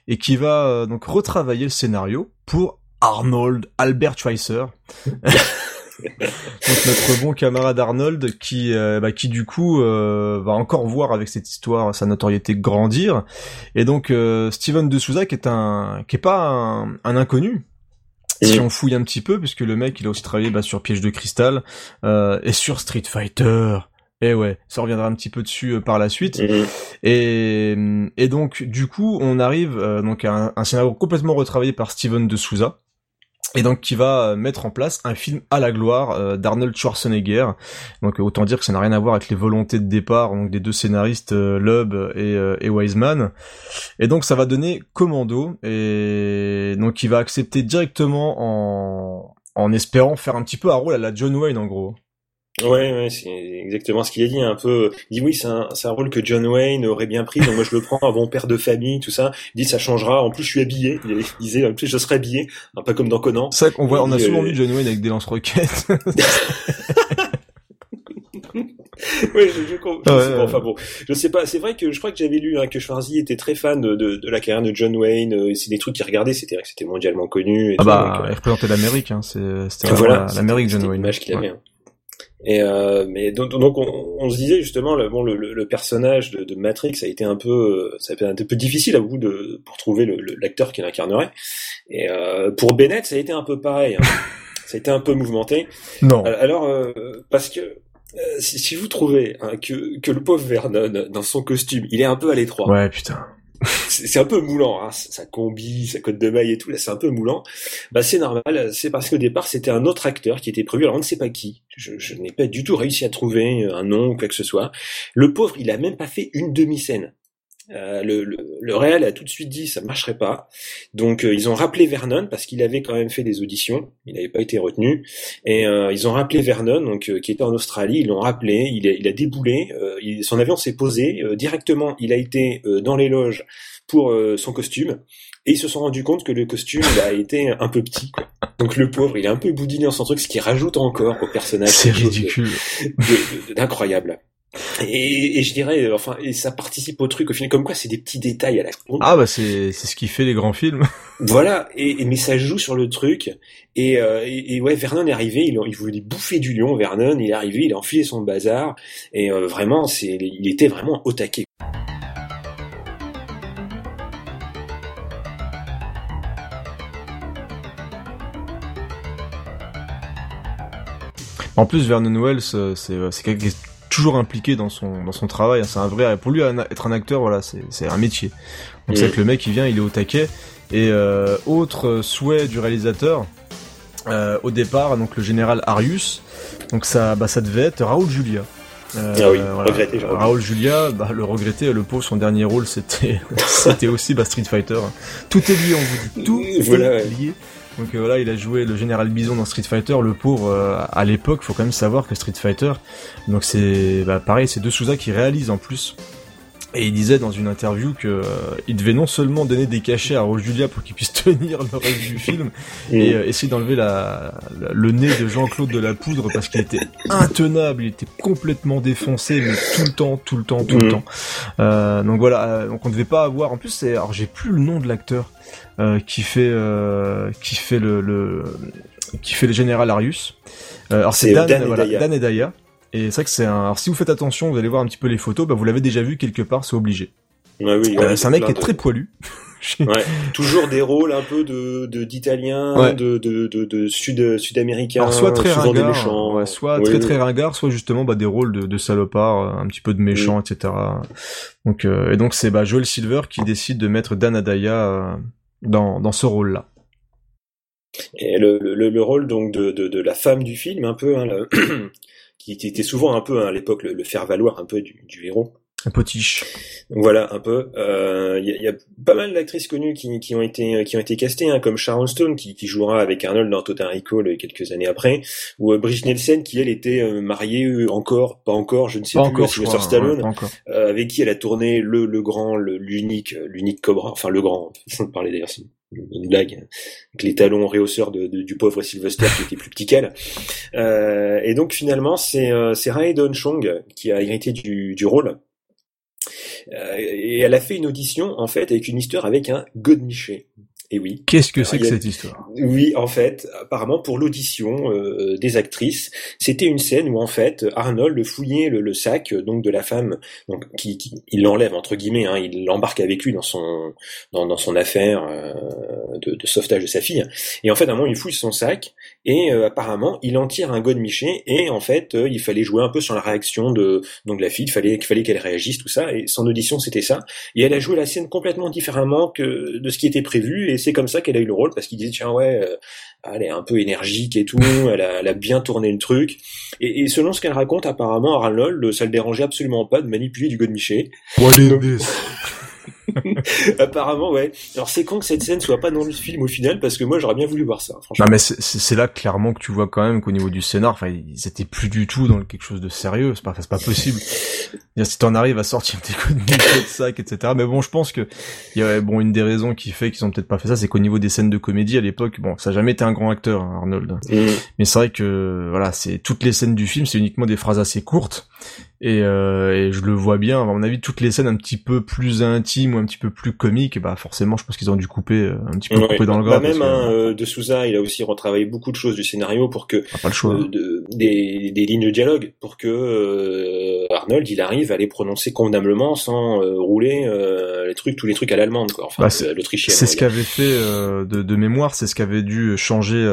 et qui va euh, donc retravailler le scénario pour Arnold Albert Schweitzer. donc notre bon camarade Arnold qui euh, bah, qui du coup euh, va encore voir avec cette histoire sa notoriété grandir. Et donc euh, Steven De Souza qui est un qui est pas un, un inconnu si on fouille un petit peu puisque le mec il a aussi travaillé bah, sur Piège de cristal euh, et sur Street Fighter. Et ouais ça reviendra un petit peu dessus euh, par la suite. Et, et donc du coup on arrive euh, donc à un, un scénario complètement retravaillé par Steven De Souza et donc qui va euh, mettre en place un film à la gloire euh, d'Arnold Schwarzenegger. Donc euh, autant dire que ça n'a rien à voir avec les volontés de départ donc des deux scénaristes euh, et Wiseman. Et donc ça va donner Commando et donc il va accepter directement en en espérant faire un petit peu un rôle à la John Wayne en gros. Ouais, ouais, c'est exactement ce qu'il a dit. Un peu, il dit oui, c'est un, c'est un rôle que John Wayne aurait bien pris. Donc moi, je le prends, un bon père de famille, tout ça. Il dit ça changera. En plus, je suis habillé. Il disait en plus, je serai habillé, un peu comme dans Conan. C'est vrai qu'on voit, on a souvent euh, vu John Wayne avec des lance-roquettes. oui, je, je, je Ouais, sais pas, ouais. enfin bon, je sais pas. C'est vrai que je crois que j'avais lu hein, que Schwarzy était très fan de, de, de la carrière de John Wayne. euh, C'est des trucs qu'il regardait. C'était vrai que c'était mondialement connu. Et ah tout, bah, donc, euh, il représentait l'Amérique, hein. c'est- c'était voilà, la- c'était- l'Amérique John Wayne. l'image qu'il Ouais. avait. hein. Et euh, mais donc, donc on, on se disait justement le, bon le, le- personnage de, de Matrix a été un peu euh, ça a été un peu difficile à vous de pour trouver le- le- l'acteur qui l'incarnerait. Et euh, pour Bennett ça a été un peu pareil. hein. ça a été un peu mouvementé. Non. Alors euh, parce que euh, si, si vous trouvez hein, que que le pauvre Vernon dans son costume il est un peu à l'étroit. Ouais, putain. C'est un peu moulant, hein, sa combi, sa cote de maille et tout, là c'est un peu moulant. Bah c'est normal, c'est parce qu'au départ c'était un autre acteur qui était prévu, alors on ne sait pas qui. Je, je n'ai pas du tout réussi à trouver un nom ou quoi que ce soit. Le pauvre, il a même pas fait une demi-scène. Euh, le, le, a tout de suite dit ça marcherait pas. Donc euh, ils ont rappelé Vernon parce qu'il avait quand même fait des auditions, il n'avait pas été retenu. Et euh, ils ont rappelé Vernon, donc euh, qui était en Australie, ils l'ont rappelé, il a, il a déboulé, euh, il- son avion s'est posé euh, directement, il a été euh, dans les loges pour euh, son costume et ils se sont rendus compte que le costume il a été un peu petit. Quoi. Donc le pauvre, il est un peu boudiné dans son truc, ce qui rajoute encore au personnage C'est ridicule. d'incroyable. Et, et, je dirais, enfin, et ça participe au truc au final, comme quoi c'est des petits détails à la con. Ah bah c'est c'est ce qui fait les grands films. voilà, et, et mais ça joue sur le truc. Et, euh, et, ouais, Vernon est arrivé, il, il voulait bouffer du lion. Vernon, il est arrivé, il a enfilé son bazar, et euh, vraiment, c'est, il était vraiment au taquet. En plus, Vernon Wells, euh, c'est c'est toujours impliqué dans son dans son travail. Hein. C'est un vrai. Pour lui, être un acteur, voilà, c'est c'est un métier. On sait que le mec, il vient, il est au taquet. Et euh, autre souhait du réalisateur, euh, au départ, donc le général Arius, donc ça, bah, ça devait être Raoul Julia. Euh, ah oui, voilà. regretté, Raoul Julia, bah, le regretté, le pauvre, son dernier rôle, c'était, c'était aussi bah, Street Fighter. Tout est lié, on vous dit, tout est lié. Donc euh, voilà, il a joué le général Bison dans Street Fighter. Le pauvre, euh, à l'époque, faut quand même savoir que Street Fighter, donc c'est bah, pareil, c'est De Souza qui réalise en plus. Et il disait dans une interview que euh, il devait non seulement donner des cachets à Raoul Julia pour qu'il puisse tenir le reste du film et essayer d'enlever la, le nez de Jean-Claude de la Poudre parce qu'il était intenable, il était complètement défoncé mais tout le temps, tout le temps, tout le mm. temps. Euh, donc voilà, donc on devait pas avoir. En plus, c'est alors j'ai plus le nom de l'acteur. Euh, qui fait euh, qui fait le, le, qui fait le général Arius. Euh, alors c'est Dan, Dan, voilà, Dan, et Daya. Et c'est vrai que c'est un. Alors si vous faites attention, vous allez voir un petit peu les photos, bah vous l'avez déjà vu quelque part, c'est obligé. Ouais, oui, euh, c'est un mec qui est très poilu. ouais, toujours des rôles un peu de d'italien, de, de, de, de, sud sud américain, soit très ringard, ouais, soit très très ringard, soit justement bah des rôles de, de salopard, un petit peu de méchant, etc. Donc euh, et donc c'est bah Joel Silver qui décide de mettre Dan Adaya dans, dans ce rôle-là. Et le, le, le, rôle donc de, de, de, la femme du film, un peu, hein, qui était souvent un peu hein, à l'époque le, faire valoir un peu du, du héros. Un potiche. Voilà, un peu. Il euh, y, y, a pas mal d'actrices connues qui, qui, ont été qui ont été castées, hein, comme Sharon Stone qui, qui, jouera avec Arnold dans Total Recall quelques années après, ou euh, Brigitte Nielsen qui elle était euh, mariée euh, encore, pas encore, je ne sais pas plus, encore, Sylvester Stallone, euh, avec qui elle a tourné le le grand, l'unique, l'unique Cobra, enfin le grand, sans parler d'ailleurs une blague avec les talons réhausseurs du pauvre Sylvester qui était plus petit qu'elle. Euh, et donc finalement c'est euh, Rae Don Chong qui a hérité du, du rôle euh, et elle a fait une audition en fait avec une histoire avec un godemiché. Et oui. Qu'est-ce que c'est que cette histoire? Oui, en fait, apparemment pour l'audition euh, des actrices, c'était une scène où en fait Arnold fouillait le, le sac donc de la femme, donc qui, qui il l'enlève entre guillemets, hein, il l'embarque avec lui dans son dans, dans son affaire euh, de, de, sauvetage de sa fille. Et en fait, à un moment, il fouille son sac et euh, apparemment, il en tire un god miché et en fait, euh, il fallait jouer un peu sur la réaction de donc la fille, il fallait fallait qu'elle réagisse tout ça. Et son audition, c'était ça. Et elle a joué la scène complètement différemment que de ce qui était prévu. Et c'est comme ça qu'elle a eu le rôle parce qu'il disait tiens ouais, euh, elle est un peu énergique et tout. Elle a, elle a bien tourné le truc. Et, et selon ce qu'elle raconte, apparemment, Arnold, ça le dérangeait absolument pas de manipuler du god miché. Apparemment, ouais. Alors c'est con que cette scène soit pas dans le film au final, parce que moi j'aurais bien voulu voir ça. Franchement. Non mais c'est là clairement que tu vois quand même qu'au niveau du scénar, enfin ils étaient plus du tout dans quelque chose de sérieux. C'est pas, c'est pas possible. si t'en arrives à sortir des coups de sac, etc. Mais bon, je pense que il y a bon une des raisons qui fait qu'ils ont peut-être pas fait ça, c'est qu'au niveau des scènes de comédie à l'époque, bon, ça a jamais été un grand acteur hein, Arnold. Mm. Mais c'est vrai que voilà, c'est toutes les scènes du film, c'est uniquement des phrases assez courtes et, euh, et, je le vois bien. À mon avis, toutes les scènes un petit peu plus intimes un petit peu plus comiques, bah forcément, je pense qu'ils ont dû couper euh, un petit peu couper dans le gras. Bah même hein, euh, de Souza, il a aussi retravaillé beaucoup de choses du scénario pour que ah, pas le choix. Euh, de, des, des, lignes de dialogue pour que euh, Arnold il arrive à les prononcer convenablement sans rouler les trucs tous les trucs à l'allemande quoi. Enfin, bah. C'est ce qu'avait fait de, de, mémoire, c'est ce qu'avait dû changer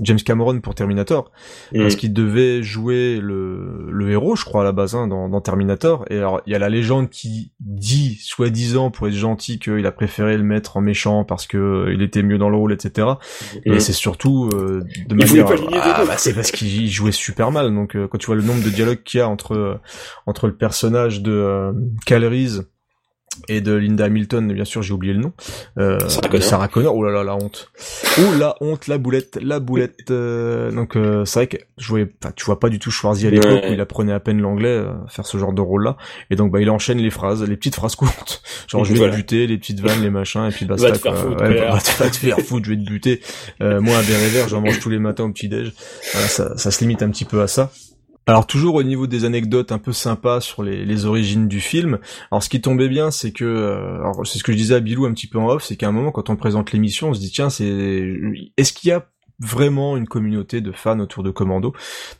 James Cameron pour Terminator mm. parce qu'il devait jouer le, le héros, je crois à la base. Hein, dans, Terminator. Et alors, il y a la légende qui dit, soi-disant, pour être gentil, qu'il a préféré le mettre en méchant parce que euh, il était mieux dans le rôle, etc. Et c'est surtout euh, de manière, ah, bah, c'est parce qu'il jouait super mal. Donc, euh, quand tu vois le nombre de dialogues qu'il y a entre entre le personnage de Calories et de Linda Hamilton, bien sûr, j'ai oublié le nom. Euh, Sarah, Connor. Oh là là, la honte. Oh la honte, la boulette, la boulette. Euh, donc euh, c'est vrai que je voyais, tu vois pas du tout Schwarzy à l'époque où il apprenait à peine l'anglais, euh, faire ce genre de rôle-là. Et donc bah il enchaîne les phrases, les petites phrases courtes, genre je vais te buter, les petites vannes, les machins, et puis basta. Va te faire foutre, ouais, va, te faire foutre, je vais te buter. Euh, moi un béret vert, j'en mange tous les matins au petit déj. Voilà, ça, ça se limite un petit peu à ça. Alors toujours au niveau des anecdotes un peu sympas sur les, les origines du film. Alors ce qui tombait bien, c'est que, euh, alors c'est ce que je disais à Bilou un petit peu en off, c'est qu'à un moment quand on présente l'émission, on se dit tiens, c'est, est-ce qu'il y a vraiment une communauté de fans autour de Commando?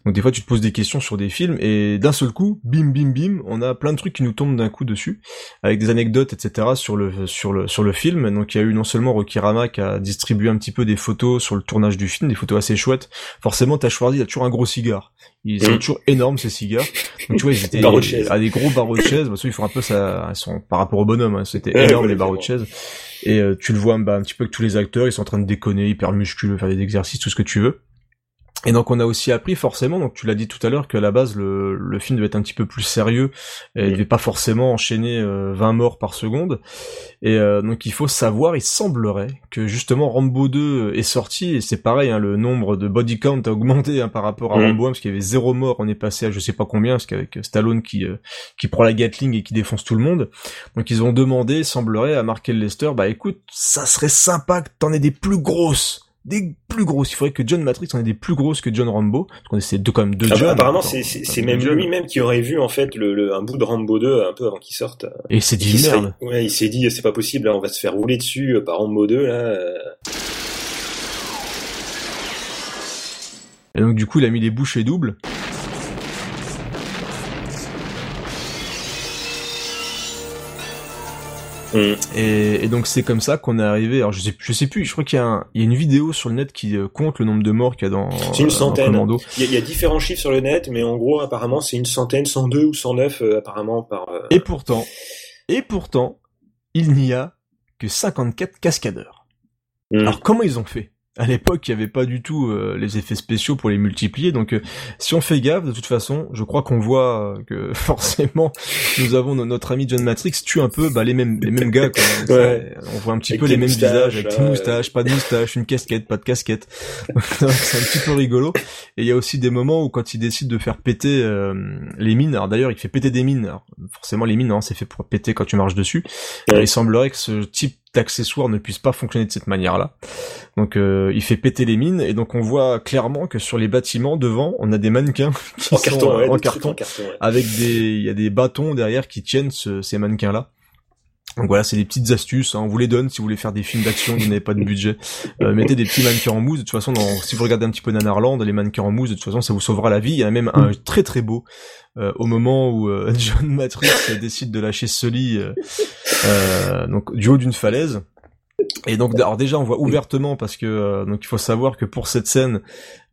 Donc des fois tu te poses des questions sur des films et d'un seul coup, bim bim bim, on a plein de trucs qui nous tombent d'un coup dessus, avec des anecdotes etc sur le sur le sur le film. Donc il y a eu non seulement Rokirama qui a distribué un petit peu des photos sur le tournage du film, des photos assez chouettes. Forcément, Tashwardi il a toujours un gros cigare. Ils sont toujours énormes ces cigares. Donc tu vois, ils étaient de à des gros barreaux de chaise. Parce qu'ils font un peu ça, ils sont par rapport au bonhomme. Hein, C'était Ouais, énorme ouais, les barreaux de chaise. Et euh, tu le vois bah, un petit peu que tous les acteurs, ils sont en train de déconner, hyper musculeux, faire des exercices, tout ce que tu veux. Et donc on a aussi appris forcément, donc tu l'as dit tout à l'heure, qu'à la base le, le film devait être un petit peu plus sérieux, et il devait pas forcément enchaîner euh, 20 morts par seconde. Et euh, donc il faut savoir, il semblerait que justement Rambo 2 est sorti, et c'est pareil, hein, le nombre de body count a augmenté hein, par rapport à Mhm. Rambo 1, parce qu'il y avait zéro mort, on est passé à je sais pas combien, parce qu'avec Stallone qui euh, qui prend la Gatling et qui défonce tout le monde. Donc ils ont demandé, semblerait, à Markel Lester, bah écoute, ça serait sympa que t'en aies des plus grosses des plus grosses. Il faudrait que John Matrix en ait des plus grosses que John Rambo. Parce qu'on essaie de quand même deux Ah bah, John. apparemment, c'est même lui-même qui aurait vu en fait le, le- un bout de Rambo 2 un peu avant qu'il sorte. Et c'est dit serait- merde. Ouais, il s'est dit c'est pas possible, là, on va se faire rouler dessus euh, par Rambo 2 là. euh. Et donc du coup, il a mis les bouchées doubles. Et, et donc c'est comme ça qu'on est arrivé. Alors je sais, je sais plus. Je crois qu'il y a, un- il y a une vidéo sur le net qui euh, compte le nombre de morts qu'il y a dans, C'est une euh, dans centaine. Il y, a- il y a différents chiffres sur le net, mais en gros, apparemment, c'est une centaine, 102 ou 109 euh, apparemment par. euh, Et pourtant, et pourtant, il n'y a que 54 cascadeurs. mm. Alors comment ils ont fait? À l'époque, il n'y avait pas du tout euh, les effets spéciaux pour les multiplier, donc euh, si on fait gaffe, de toute façon, je crois qu'on voit euh, que forcément, nous avons no- notre ami John Matrix tue un peu bah, les mêmes les mêmes gars. Quoi. Ouais. On voit un petit Avec peu les mêmes visages, avec des moustaches, pas de moustache, une casquette, pas de casquette. C'est un petit peu rigolo. Et il y a aussi des moments où quand il décide de faire péter euh, les mines, alors d'ailleurs il fait péter des mines, alors, forcément les mines, hein, c'est fait pour péter quand tu marches dessus. Ouais. Il semblerait que ce type d'accessoire ne puisse pas fonctionner de cette manière-là. Donc euh, il fait péter les mines et donc on voit clairement que sur les bâtiments devant, on a des mannequins qui en sont carton, euh, ouais, en carton en carton. ouais. avec des il y a des bâtons derrière qui tiennent ce- ces mannequins là. Donc voilà, c'est des petites astuces, hein, on vous les donne si vous voulez faire des films d'action, vous n'avez pas de budget. Euh, mettez des petits mannequins en mousse, de toute façon, dans, si vous regardez un petit peu Nanarland, les mannequins en mousse, de toute façon, ça vous sauvera la vie. Il y en a même un très très beau, euh, au moment où euh, John Matrix décide de lâcher Sully euh, donc, du haut d'une falaise. Et donc, alors déjà, on voit ouvertement parce que euh, donc il faut savoir que pour cette scène,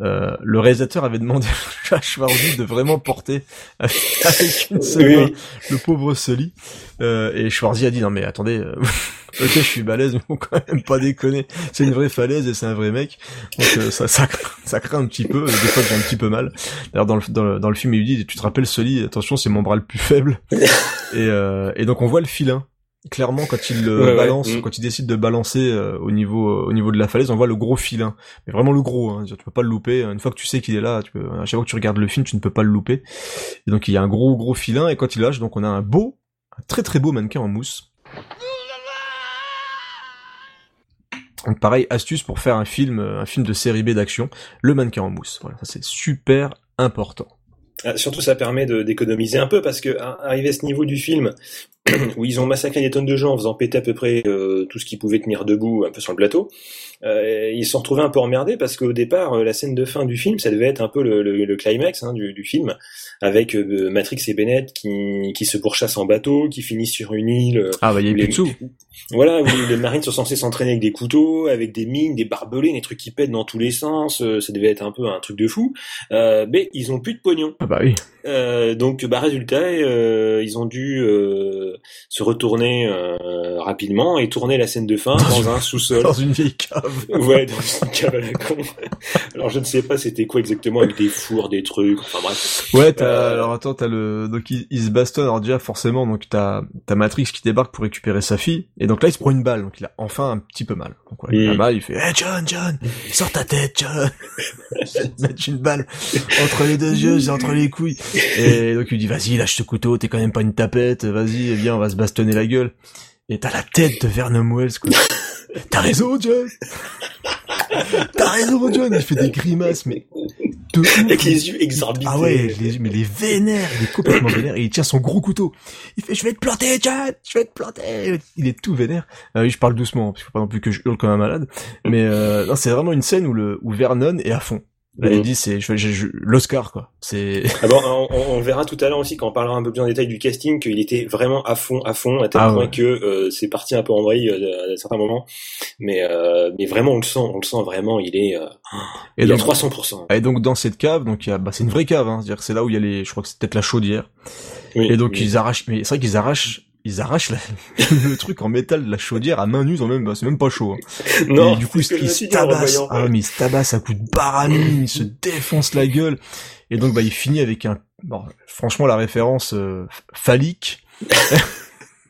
euh, le réalisateur avait demandé à Schwarzy de vraiment porter avec, une Oui, le pauvre Sully. Euh, et Schwarzy a dit non mais attendez, euh, ok je suis balèze, mais faut quand même pas déconner. C'est une vraie falaise et c'est un vrai mec. Donc euh, ça, ça, ça craint un petit peu. Des fois j'ai un petit peu mal. D'ailleurs dans le, dans, le, dans le film il lui dit tu te rappelles Sully, attention c'est mon bras le plus faible. et, euh, et donc on voit le filin. Clairement, quand il le Ouais, ouais, balance, mm. quand il décide de balancer euh, au niveau euh, au niveau de la falaise, on voit le gros filin, mais vraiment le gros. Hein, tu peux pas le louper. Une fois que tu sais qu'il est là, tu peux, à chaque fois que tu regardes le film, tu ne peux pas le louper. Et donc il y a un gros gros filin et quand il lâche, donc on a un beau, un très très beau mannequin en mousse. Donc pareil, astuce pour faire un film, euh, un film de série B d'action, le mannequin en mousse. Voilà, ça c'est super important. Ah, Surtout, ça permet d'économiser un peu parce que arrivé à ce niveau du film où ils ont massacré des tonnes de gens en faisant péter à peu près euh, tout ce qui pouvait tenir debout un peu sur le plateau, euh, ils se sont retrouvés un peu emmerdés parce qu'au départ, euh, la scène de fin du film, ça devait être un peu le, climax hein, du film avec euh, Matrix et Bennett qui, qui se pourchassent en bateau, qui finissent sur une île. euh, Ah bah il y a où plus les- de sous. Voilà, où les marines sont censés s'entraîner avec des couteaux, avec des mines, des barbelés, des trucs qui pètent dans tous les sens. euh, ça devait être un peu un truc de fou. Euh, mais ils ont plus de pognon. Ah bah oui. Euh, donc, bah, résultat, euh, ils ont dû euh, se retourner euh, rapidement et tourner la scène de fin dans un sous-sol. Dans une vieille cave. Ouais, dans une cave à la con. Alors, je ne sais pas c'était quoi exactement, avec des fours, des trucs, enfin bref. Ouais, t'as, Euh, alors attends, t'as le, donc il, il se bastonne, alors déjà, forcément, donc t'as, t'as Matrix qui débarque pour récupérer sa fille, et donc là, il se prend une balle, donc il a enfin un petit peu mal. Donc ouais, il a Mm. mal, il fait, hey John, John, sors ta tête, John! Mettre une balle entre les deux yeux, c'est entre les couilles. Et donc il lui dit, vas-y, lâche ce couteau, t'es quand même pas une tapette, vas-y, viens, on va se bastonner la gueule. Et t'as la tête de Vernon Wells, quoi. T'as raison, John! T'as raison, John! Il fait des grimaces, mais de ouf. Avec les yeux exorbités. Ah ouais, les- mais les vénères, il est complètement vénère et il tient son gros couteau. Il fait, je vais te planter, John, je vais te planter. Il est tout vénère. Ah oui, je parle doucement, parce qu'il faut pas non plus que je hurle comme un malade. Mais euh, non, c'est vraiment une scène où le où Vernon est à fond. Il Mhm. dit, c'est l'Oscar quoi. C'est Ah bon, on, on- on verra tout à l'heure aussi quand on parlera un peu plus en détail du casting qu'il était vraiment à fond, à fond, à tel Ah point ouais. que euh, c'est parti un peu en vrille euh, à certains moments. Mais euh, mais vraiment on le sent, on le sent vraiment. Il est, euh, et il est à donc, 300%. et donc dans cette cave, donc il y a, bah, c'est une vraie cave, hein, c'est-à-dire que c'est là où il y a les, je crois que c'est peut-être la chaudière. Oui, Et donc oui. ils arrachent, mais c'est vrai qu'ils arrachent, ils arrachent la- le truc en métal de la chaudière à main nue, même, bah, c'est même pas chaud. hein. non, et du coup, c'est ce que il, je me il suis se dit en tabasse. revoyant. Ah, mais il se tabasse à coups de baramine, il se défonce la gueule. Et donc, bah, il finit avec un, bon, franchement, la référence euh, phallique.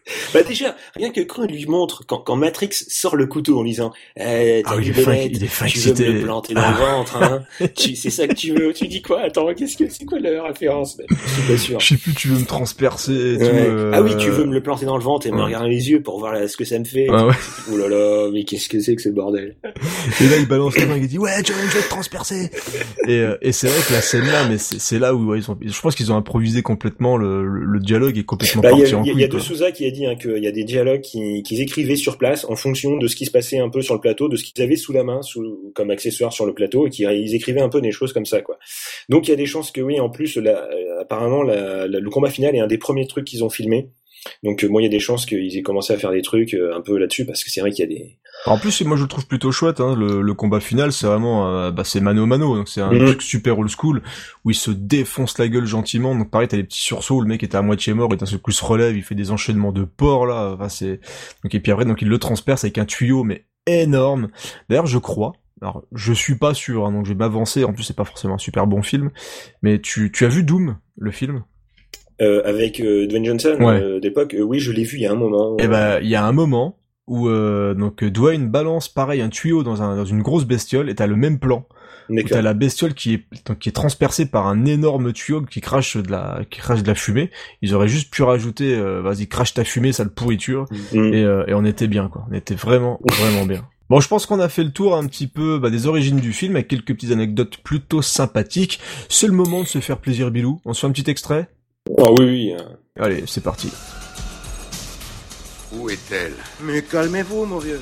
Bah déjà, rien que quand il lui montre, quand, quand Matrix sort le couteau en disant eh, t'as Ah il est fin- il est fin tu veux me le planter dans Ah. le ventre, hein Tu- C'est ça que tu veux Tu dis quoi? Attends, qu'est-ce que c'est quoi la référence? Ben, Je suis pas sûr. Je sais plus, tu veux me transpercer et tout. Ouais. euh, Ah oui, tu veux me le planter dans le ventre et me ouais. regarder dans les yeux pour voir là, ce que ça me fait. Ah ouais. Oh là là, mais qu'est-ce que c'est que ce bordel? Et là, il balance les mains, il dit, ouais, John, je vais te transpercer. Et, euh, et c'est vrai que la scène là, mais c'est c'est là où ouais, ils ont, je pense qu'ils ont improvisé complètement le, le, le dialogue est complètement Bah, y parti a, en il y a- y couille. a De. Souza qui a dit hein, qu'il y a des dialogues qui- qu'ils écrivaient sur place en fonction de ce qui se passait un peu sur le plateau, de ce qu'ils avaient sous la main, comme accessoire sur le plateau, et qu'ils ils écrivaient un peu des choses comme ça. quoi. Donc il y a des chances que oui, en plus, euh, apparemment, le combat final est un des premiers trucs qu'ils ont filmé. Donc euh, moi, il y a des chances qu'ils aient commencé à faire des trucs euh, un peu là-dessus, parce que c'est vrai qu'il y a des... En plus, moi je le trouve plutôt chouette. Hein, le, le combat final, c'est vraiment, euh, bah, c'est mano mano. Donc c'est un Mhm. truc super old school où il se défonce la gueule gentiment. Donc pareil, t'as les petits sursauts. Le mec était à moitié mort et d'un seul coup il se relève. Il fait des enchaînements de porc là. Enfin c'est. Donc et puis après, donc il le transperce avec un tuyau mais énorme. D'ailleurs, je crois. Alors, je suis pas sûr, hein, donc je vais m'avancer. En plus, c'est pas forcément un super bon film. Mais tu, tu as vu Doom, le film? Euh, avec euh, Dwayne Johnson Ouais. euh, d'époque, euh, oui, je l'ai vu il y a un moment. Eh ben, il y a un moment où euh, donc Dwayne balance pareil un tuyau dans, un, dans une grosse bestiole et t'as le même plan. T'as la bestiole qui est donc, qui est transpercée par un énorme tuyau qui crache de la qui crache de la fumée. Ils auraient juste pu rajouter euh, vas-y crache ta fumée sale pourriture Mm. et, euh, et on était bien quoi. On était vraiment vraiment bien. Bon, je pense qu'on a fait le tour un petit peu bah, des origines du film avec quelques petites anecdotes plutôt sympathiques. C'est le moment de se faire plaisir, Bilou. On se fait un petit extrait? Ah oui, oui. euh. Allez, c'est parti. Où est-elle? Mais calmez-vous, mon vieux.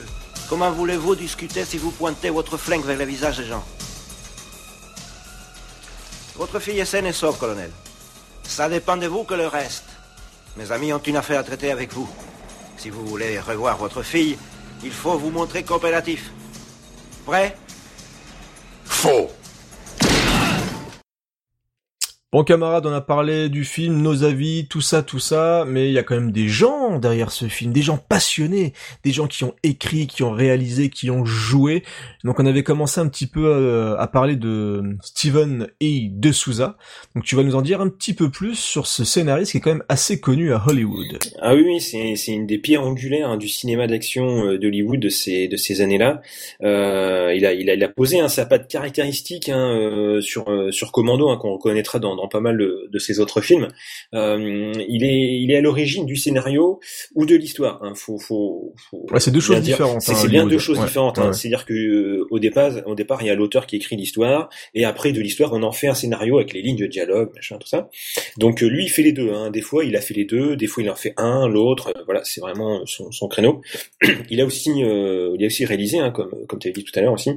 Comment voulez-vous discuter si vous pointez votre flingue vers le visage des gens? Votre fille est saine et sauve, colonel. Ça dépend de vous que le reste. Mes amis ont une affaire à traiter avec vous. Si vous voulez revoir votre fille, il faut vous montrer coopératif. Prêt? Faux Bon camarade, on a parlé du film, nos avis, tout ça, tout ça, mais il y a quand même des gens derrière ce film, des gens passionnés, des gens qui ont écrit, qui ont réalisé, qui ont joué. Donc on avait commencé un petit peu euh, à parler de Steven E. de Souza. Donc tu vas nous en dire un petit peu plus sur ce scénariste qui est quand même assez connu à Hollywood. Ah oui, oui, c'est une des pierres angulaires hein, du cinéma d'action euh, d'Hollywood de ces années-là. Euh, il a posé hein, sa patte caractéristique hein, sur Commando hein, qu'on reconnaîtra dans pas mal de, de ses autres films. Euh, il est il est à l'origine du scénario ou de l'histoire. Hein. Faut faut, faut Ouais, c'est deux choses dire. différentes. C'est hein, bien deux choses Ouais, différentes. Hein. C'est-à-dire que euh, au départ, au départ, il y a l'auteur qui écrit l'histoire, et après de l'histoire, on en fait un scénario avec les lignes de dialogue, machin, tout ça. Donc euh, lui, il fait les deux. Des fois, il a fait les deux. Des fois, il en fait un, l'autre. Euh, voilà, c'est vraiment son, son créneau. il a aussi, il a aussi réalisé, comme comme tu avais dit tout à l'heure aussi.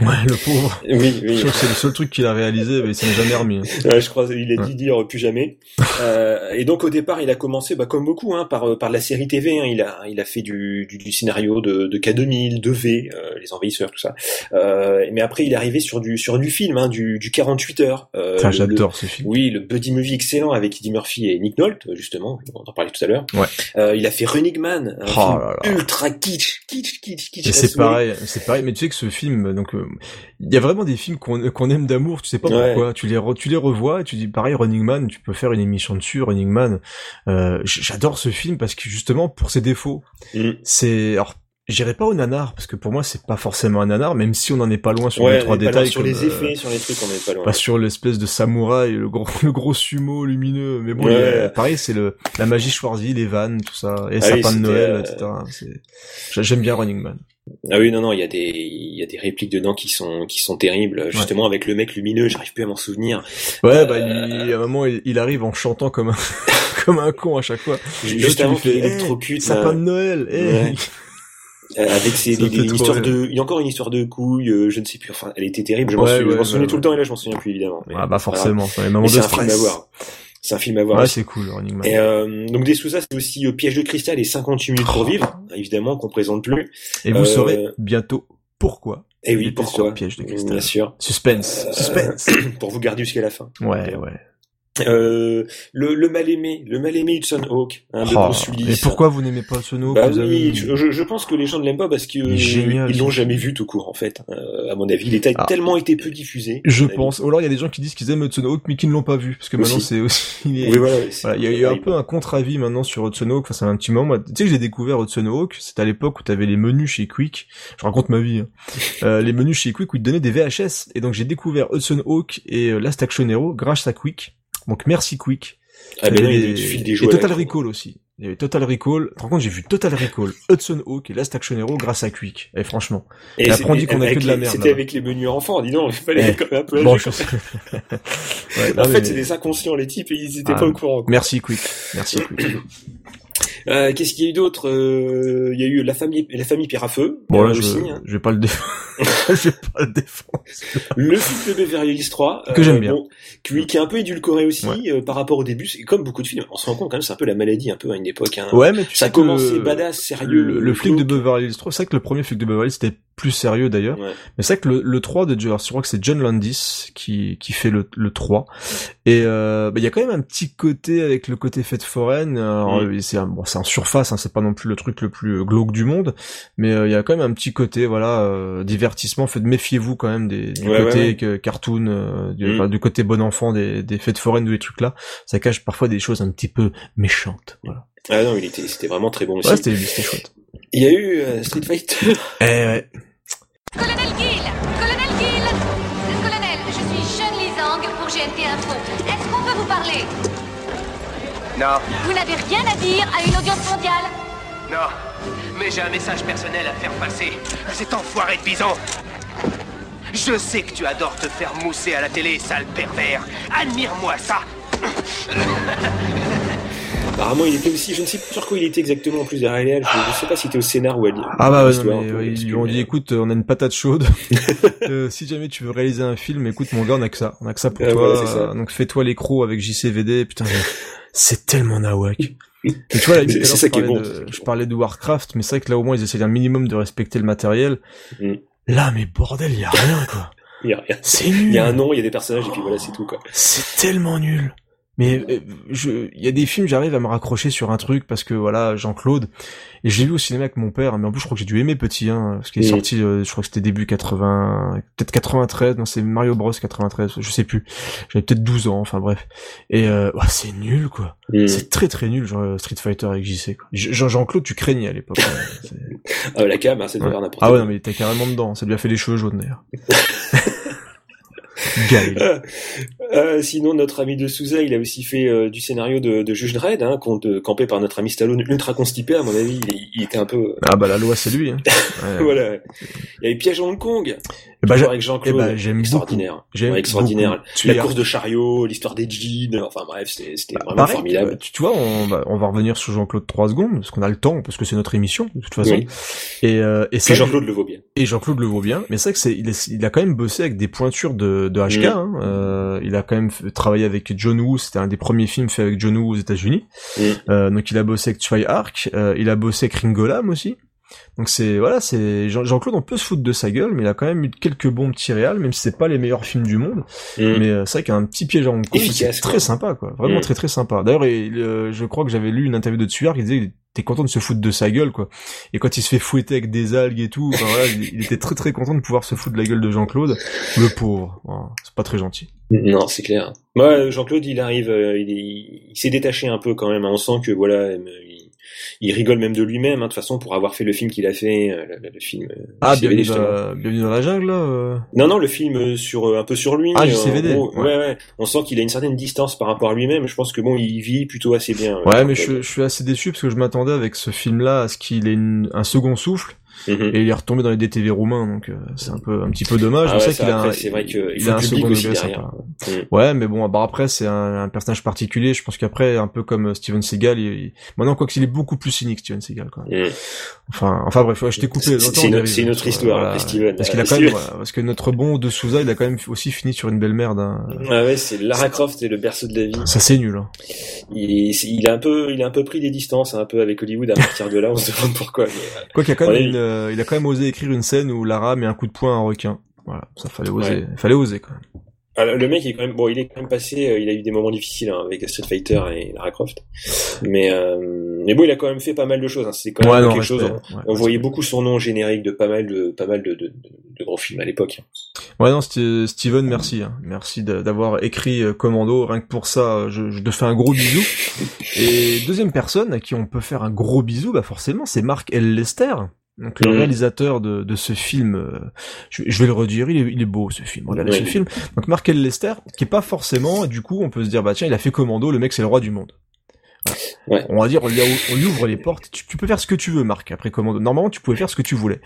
Ouais, le pauvre. Oui, Je oui. crois que c'est le seul truc qu'il a réalisé, mais il s'en est jamais remis. Ouais, je crois il a dit Ouais. dire plus jamais. Euh, et donc au départ, il a commencé, bah, comme beaucoup, hein, par euh, par la série TV. Hein, il a il a fait du du, du scénario de, de K2000, de V, euh, les envahisseurs, tout ça. Euh, mais après, il est arrivé sur du sur du film, hein, du du 48 heures. Euh, Enfin, le- j'adore ce film. Oui, le buddy movie excellent avec Eddie Murphy et Nick Nolte, justement, on en parlait tout à l'heure. Ouais. Euh, il a fait Running Man, un Oh film là là. ultra kitsch, kitsch, kitsch, kitsch. Et c'est pareil, c'est pareil. Mais tu sais que ce film, donc, euh, il y a vraiment des films qu'on qu'on aime d'amour. Tu sais pas Ouais. pourquoi. Tu les re- tu les revois et tu dis pareil. Running Man, tu peux faire une émission dessus. Running Man, euh, j'adore ce film parce que justement pour ses défauts, Mm. c'est alors. J'irai pas au nanar parce que pour moi c'est pas forcément un nanar, même si on en est pas loin sur Ouais, les trois détails. sur comme, les euh, effets, sur les trucs, on est pas loin. pas sur l'espèce de samouraï, le gros, le gros sumo lumineux. Mais bon, Ouais. pareil, c'est le la magie Schwarzy, les vannes, tout ça, et Ah sapin oui, de Noël, euh, etc. J'aime bien Running Man. Ah oui, non, non, il y a des, il y a des répliques dedans qui sont, qui sont terribles. Justement, avec le mec lumineux, j'arrive plus à m'en souvenir. Ouais, bah, il, à un moment, il, arrive en chantant comme un, comme un con à chaque fois. Juste avant qu'il électrocute. Sapin de Noël, hey. Euh, avec ses histoires de, il y a encore une histoire de couilles, euh, je ne sais plus. Enfin, elle était terrible. Je m'en ouais, souvenais tout le temps et là, je m'en souviens plus évidemment. ah bah forcément, les moments de stress. à voir. C'est un film à voir. Ouais, c'est cool, Running Man. Et euh, donc des Sousa, c'est aussi euh, Piège de cristal et 58 minutes pour oh. vivre, évidemment qu'on présente plus. Et vous saurez bientôt pourquoi. Et oui, pourquoi Piège de cristal. Bien sûr. Suspense, suspense. pour vous garder jusqu'à la fin. Ouais, ouais. Euh, le, le mal aimé, le mal aimé Hudson Hawk, hein, de oh, Bruce Willis. Et pourquoi vous n'aimez pas Hudson Hawk bah oui, je, je, pense que les gens ne l'aiment pas parce que ils l'ont jamais vu tout court en fait. Euh, à mon avis, il a ah. tellement été peu diffusé. Je pense. Ou alors il y a des gens qui disent qu'ils aiment Hudson Hawk mais qui ne l'ont pas vu parce que maintenant c'est aussi. oui, voilà, voilà, il y a eu un peu un contre-avis maintenant sur Hudson Hawk. Enfin, c'est un petit moment. Tu sais que j'ai découvert Hudson Hawk, c'était à l'époque où tu avais les menus chez Quick. Je raconte ma vie. Hein. euh, les menus chez Quick où ils te donnaient des VHS et donc j'ai découvert Hudson Hawk et euh, Last Action Hero grâce à Quick. Donc merci Quick. Ah ben il des, et Total Recall aussi. Il y avait Total Recall. Par contre, j'ai vu Total Recall, Hudson Hawk et Last Action Hero grâce à Quick. Et franchement. Et, après, on dit qu'on a que de la merde. C'était avec les menus enfants, dis donc, il fallait eh, quand même un peu bon, ouais, En fait, c'est des inconscients, les types, et ils étaient ah, pas au courant. Quoi. Merci Quick. Merci Quick. Euh, Qu'est-ce qu'il y a eu d'autre euh, Il y a eu la famille, la famille Pierre à Feu. Bon là, je, hein. je vais pas le défendre. je vais pas le défendre. Le film de Beverly Hills 3 que j'aime euh, bien, bon, qui, qui, est un peu édulcoré aussi euh, par rapport au début. C'est comme beaucoup de films. On se rend compte quand même, c'est un peu la maladie, un peu à une époque. Hein. Ouais, mais tu ça a commencé badass, sérieux. Le, le flic de Beverly Hills 3, c'est vrai que le premier flic de Beverly Hills c'était plus sérieux d'ailleurs. Mais c'est vrai que le, le 3 de je crois que c'est John Landis qui, qui fait le, le 3. Et euh, bah, il y a quand même un petit côté avec le côté fête foraine. Mm. C'est bon, c'est en surface, hein, c'est pas non plus le truc le plus glauque du monde, mais euh, il y a quand même un petit côté voilà euh, divertissement. Faites méfiez-vous quand même des, du côté cartoon, euh, mm. du, côté bon enfant des, des fêtes foraines ou des trucs là. Ça cache parfois des choses un petit peu méchantes. Voilà. Ah non, il était, c'était vraiment très bon aussi. Ouais, c'était, c'était chouette. Il y a eu euh, Street Fighter. eh ouais. Colonel Gill Colonel Gill Colonel, je suis Sean Lizang pour GNT Info. Est-ce qu'on peut vous parler? Non. Vous n'avez rien à dire à une audience mondiale? Non. Mais j'ai un message personnel à faire passer à cet enfoiré de bison. Je sais que tu adores te faire mousser à la télé, sale pervers. Admire-moi ça. Apparemment, il était aussi, je ne sais plus sur quoi il était exactement en plus derrière Je, je sais pas si était au scénar ou à Ah bah ouais, ils lui ont dit, écoute, on a une patate chaude. euh, si jamais tu veux réaliser un film, écoute mon gars, on a que ça, on a que ça pour toi. donc fais-toi l'écro avec JCVD. Putain, c'est tellement nawak. Et tu vois, là, je, parlais bon, de, je parlais de Warcraft, mais c'est vrai que là au moins ils essaient un minimum de respecter le matériel. Mm. Là, mais bordel, il y a rien quoi. Il y a rien. C'est nul. Il y a un nom, il y a des personnages et puis voilà, c'est tout quoi. C'est tellement nul. Mais euh, je, il y a des films, j'arrive à me raccrocher sur un truc parce que voilà, Jean-Claude. Et j'ai vu au cinéma avec mon père, mais en plus je crois que j'ai dû aimer Petit, hein, parce qu'il est sorti, euh, je crois que c'était début 80, peut-être 93, non c'est Mario Bros 93, je sais plus. J'avais peut-être 12 ans, enfin bref. Et euh, c'est nul quoi. Mm. C'est très très nul, genre Street Fighter avec JC. Jean-Claude, tu craignais à l'époque. ah la cam, hein, c'est de faire n'importe Ah ouais, non, mais il était carrément dedans. Ça lui a fait les cheveux jaunes d'ailleurs. Euh, euh, sinon, notre ami de Souza, il a aussi fait euh, du scénario de, de Juge Dredd, hein, campé par notre ami Stallone, ultra constipé, à mon avis, il, était un peu... Ah bah la loi, c'est lui. Hein. voilà. Il y avait Piège Hong Kong. Et bah, avec Jean-Claude. Eh bah, j'aime extraordinaire. J'aime extraordinaire. La course de chariot, l'histoire des jeans, enfin bref, c'était bah, vraiment formidable. Tu, vois, on va, on va revenir sur Jean-Claude trois secondes, parce qu'on a le temps, parce que c'est notre émission, de toute façon. Et, euh, et, Jean-Claude le vaut bien. Et Jean-Claude le vaut bien, mais c'est vrai que c'est, il, il, a quand même bossé avec des pointures de, de HK, mm. hein. euh, il a quand même travaillé avec John Woo, c'était un des premiers films faits avec John Woo aux États-Unis. Mm. Euh, donc il a bossé avec Troy Ark, euh, il a bossé avec Ringolam aussi. Donc c'est voilà, c'est Jean-Claude, on peut se foutre de sa gueule, mais il a quand même eu quelques bons petits réals, même si c'est pas les meilleurs films du monde. Mm. Mais euh, c'est vrai qu'un petit piège en Hong Kong, c'est très sympa, quoi. Vraiment mm. très très sympa. D'ailleurs, euh, je crois que j'avais lu une interview de Tuar qui disait qu'il était content de se foutre de sa gueule, quoi. Et quand il se fait fouetter avec des algues et tout, voilà, il, était très très content de pouvoir se foutre de la gueule de Jean-Claude. Le pauvre, c'est pas très gentil. Non, c'est clair. Moi, Jean-Claude, il arrive, euh, il, il s'est détaché un peu quand même. On sent que voilà, il rigole même de lui-même, hein, de toute façon, pour avoir fait le film qu'il a fait, euh, le, film. Euh, ah, bienvenue, dans, bienvenue dans la jungle, là. Euh. Non, non, le film sur un peu sur lui. Ah, JCVD. ouais. ouais, On sent qu'il a une certaine distance par rapport à lui-même. Je pense que bon, il vit plutôt assez bien. Ouais, mais je, je, suis assez déçu parce que je m'attendais avec ce film-là à ce qu'il ait une, un second souffle Mhm. et il est retombé dans les DTV roumains, donc euh, c'est un peu un petit peu dommage. Ah ouais, qu'il a, c'est vrai que il il a un second aussi degré derrière. sympa. Mm. Ouais, mais bon, bah après c'est un, un personnage particulier. Je pense qu'après, un peu comme euh, Steven Seagal, il, il- maintenant quoi qu'il est beaucoup plus cynique, Steven Seagal. Quoi. Mm. Enfin, enfin bref, ouais, je t'ai coupé. C'est- une- autre histoire, après Steven. Parce qu'il a quand même, voilà, parce que notre bon de Souza, il a quand même aussi fini sur une belle merde. hein. Ah ouais, c'est Lara Croft et le berceau de la vie. Ça c'est nul. Hein. Il, c'est- il a un peu, il a un peu pris des distances, un peu avec Hollywood. À partir de là, on se demande pourquoi. mais, Quoi qu'il a quand même, une, euh, il a quand même osé écrire une scène où Lara met un coup de poing à un requin. Voilà, ça fallait oser, Ouais. fallait oser quand même. Alors, le mec est quand même bon, il est quand même passé, euh, il a eu des moments difficiles hein, avec Street Fighter et Lara Croft, mais euh, mais bon, il a quand même fait pas mal de choses. hein. C'est quand même Ouais, non, quelque chose. ouais, on voyait beaucoup son nom générique de pas mal de pas mal de, de, de- de gros films à l'époque. Ouais, non, Steven, merci. hein. Merci d'avoir écrit euh, Commando. Rien que pour ça, euh, je, je te fais un gros bisou. Et deuxième personne à qui on peut faire un gros bisou, bah forcément, c'est Mark L. Lester. Donc le Mhm. réalisateur de, de ce film, euh, je, je vais le redire, il est, il est beau ce film. Regardez ce film. Donc Mark L. Lester, qui est pas forcément, du coup, on peut se dire bah tiens, il a fait Commando, le mec c'est le roi du monde. Ouais. On va dire, on lui, a- on lui ouvre les portes. Tu, tu peux faire ce que tu veux, Marc. Après Commando, normalement, tu pouvais faire ce que tu voulais.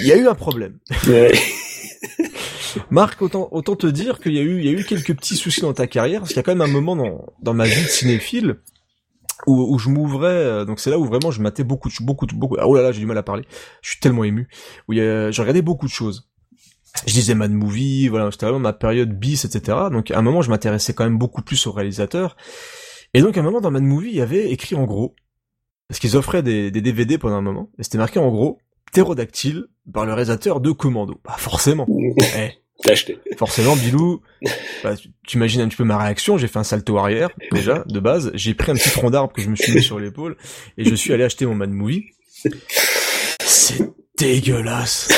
Il y a eu un problème. Ouais. Marc, autant, autant te dire qu'il y a eu, il y a eu quelques petits soucis dans ta carrière, parce qu'il y a quand même un moment dans, dans ma vie de cinéphile où, où je m'ouvrais, euh, donc c'est là où vraiment je matais beaucoup, beaucoup, beaucoup. Ah, oh là là, j'ai du mal à parler. Je suis tellement ému. Où a, je regardais beaucoup de choses. Je disais Mad Movie, voilà, c'était vraiment ma période bis, etc. Donc à un moment, je m'intéressais quand même beaucoup plus aux réalisateurs. Et donc à un moment dans Mad Movie, il y avait écrit en gros, parce qu'ils offraient des, des DVD pendant un moment, et c'était marqué en gros, ptérodactyle par le réalisateur de Commando. Bah forcément. Eh, T'as acheté. Forcément, Bilou, bah, tu imagines un petit peu ma réaction. J'ai fait un salto arrière, déjà, de base. J'ai pris un petit tronc d'arbre que je me suis mis sur l'épaule et je suis allé acheter mon Mad Movie. C'est dégueulasse.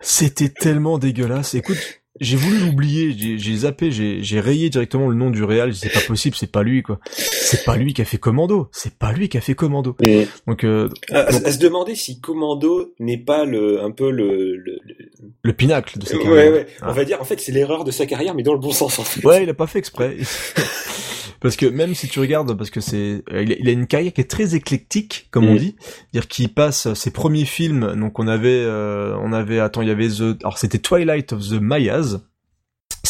C'était tellement dégueulasse. Écoute, j'ai voulu l'oublier, j'ai- zappé, j'ai rayé directement le nom du réal. C'est pas possible, c'est pas lui, quoi. C'est pas lui qui a fait Commando. C'est pas lui qui a fait Commando. Donc, euh, à, à- à se demander si Commando n'est pas le un peu le, le, le- le pinacle de sa ouais carrière. ouais. Ah. On va dire en fait c'est l'erreur de sa carrière mais dans le bon sens en fait. Ouais, il a pas fait exprès. parce que même si tu regardes, parce que c'est, euh, il a, une carrière qui est très éclectique, comme on Mm. dit, dire qu'il passe ses premiers films. Donc on avait, euh, on avait, attends, il y avait The, alors c'était Twilight of the Mayas.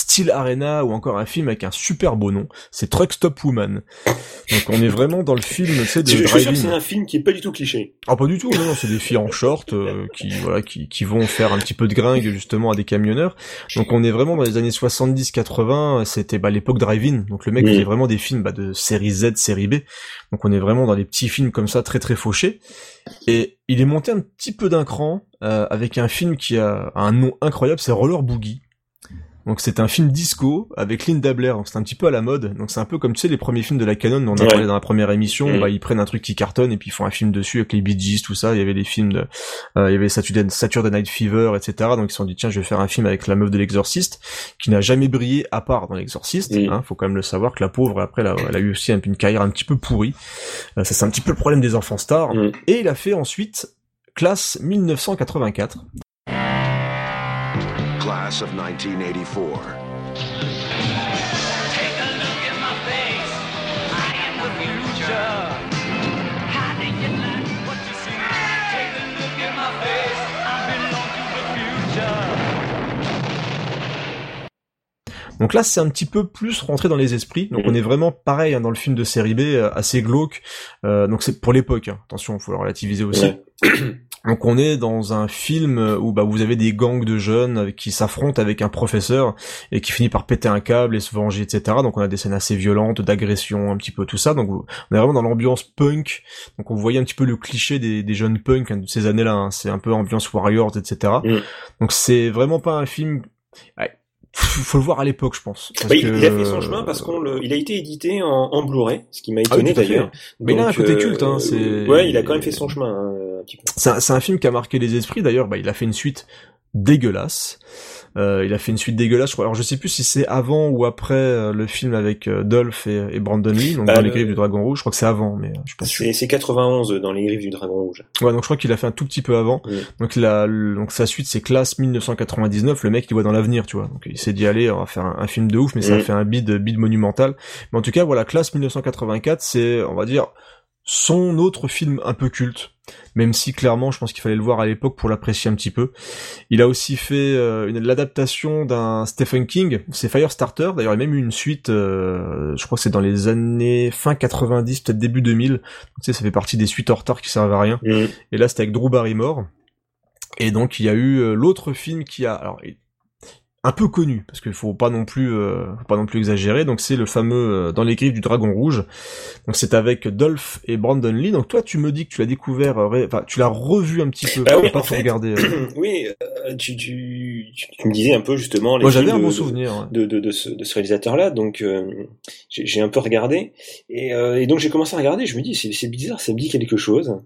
Steel Arena ou encore un film avec un super beau nom, c'est Truck Stop Woman. Donc on est vraiment dans le film, tu sais, de Je, driving. c'est un film qui est pas du tout cliché. Ah pas du tout, non, c'est des filles en short euh, qui voilà qui, qui vont faire un petit peu de gringue justement à des camionneurs. Donc on est vraiment dans les années 70-80, c'était bah, l'époque drive-in. Donc le mec faisait vraiment des films bah, de série Z, série B. Donc on est vraiment dans des petits films comme ça très très fauchés. Et il est monté un petit peu d'un cran euh, avec un film qui a un nom incroyable, c'est Roller Boogie. Donc c'est un film disco avec Linda Blair, donc c'est un petit peu à la mode. Donc c'est un peu comme tu sais les premiers films de la Canon dont on a Ouais. parlé dans la première émission, Mm. bah ils prennent un truc qui cartonne et puis ils font un film dessus avec les Bee Gees, tout ça. Il y avait des films de, euh, il y avait Saturday, Saturday Night Fever, etc. Donc ils se sont dit tiens je vais faire un film avec la meuf de l'Exorciste qui n'a jamais brillé à part dans l'Exorciste. Mm. Hein, faut quand même le savoir que la pauvre après elle a, elle a eu aussi un- une carrière un petit peu pourrie. Euh, ça c'est un petit peu le problème des enfants stars. Mm. Et il a fait ensuite classe 1984. Class of 1984. Donc là, c'est un petit peu plus rentré dans les esprits. Donc on est vraiment pareil hein, dans le film de série B, euh, assez glauque. Euh, donc c'est pour l'époque. hein. Attention, faut le relativiser aussi. Ouais. Donc on est dans un film où bah, vous avez des gangs de jeunes euh, qui s'affrontent avec un professeur et qui finit par péter un câble et se venger, etc. Donc on a des scènes assez violentes, d'agression, un petit peu tout ça. Donc on est vraiment dans l'ambiance punk. Donc on voyait un petit peu le cliché des, des jeunes punks hein, de ces années-là. hein. C'est un peu ambiance Warriors, etc. Mm. Donc c'est vraiment pas un film... Ouais, faut le voir à l'époque, je pense. Parce il, que- il a fait son chemin parce qu'on le, il a été édité en, en Blu-ray, ce qui m'a Ah oui, étonné d'ailleurs. Mais il a un côté culte, hein, c'est- Ouais, il a quand même fait son chemin hein, un petit peu. C'est un, c'est un film qui a marqué les esprits. D'ailleurs, bah, il a fait une suite dégueulasse. Euh, il a fait une suite dégueulasse. je crois. Alors, je sais plus si c'est avant ou après euh, le film avec euh, Dolph et, et Brandon Lee, donc Bah, dans les le- griffes du Dragon Rouge. Je crois que c'est avant, mais euh, je sûr. C'est c'est 91 dans les griffes du Dragon Rouge. Ouais, donc je crois qu'il a fait un tout petit peu avant. Mm. Donc la, donc sa suite c'est Classe 1999. Le mec il voit dans l'avenir, tu vois. Donc il s'est dit allez, on va faire un, un film de ouf, mais ça a Mm. fait un bid, bid monumental. Mais en tout cas, voilà, Classe 1984, c'est, on va dire, son autre film un peu culte, même si clairement je pense qu'il fallait le voir à l'époque pour l'apprécier un petit peu. Il a aussi fait euh, l'adaptation d'un Stephen King, c'est Firestarter, d'ailleurs il y a même eu une suite, euh, je crois que c'est dans les années fin 90, peut-être début 2000, tu sais ça fait partie des suites en retard qui servent à rien. Mm. Et là c'était avec Drew Barrymore. Et donc il y a eu euh, l'autre film qui a alors un peu connu parce qu'il faut pas non plus euh, faut pas non plus exagérer. Donc c'est le fameux euh, dans les griffes du dragon rouge. Donc c'est avec Dolph et Brandon Lee. Donc toi tu me dis que tu l'as découvert euh, enfin tu l'as revu un petit peu Bah oui, pas tout euh. oui, euh, tu, tu, tu, me disais un peu justement les moi j'avais un bon de- souvenir de, de, de ce, réalisateur-là, donc j'ai un peu regardé. Et, et donc j'ai commencé à regarder. Je me dis c'est bizarre, ça me dit quelque chose.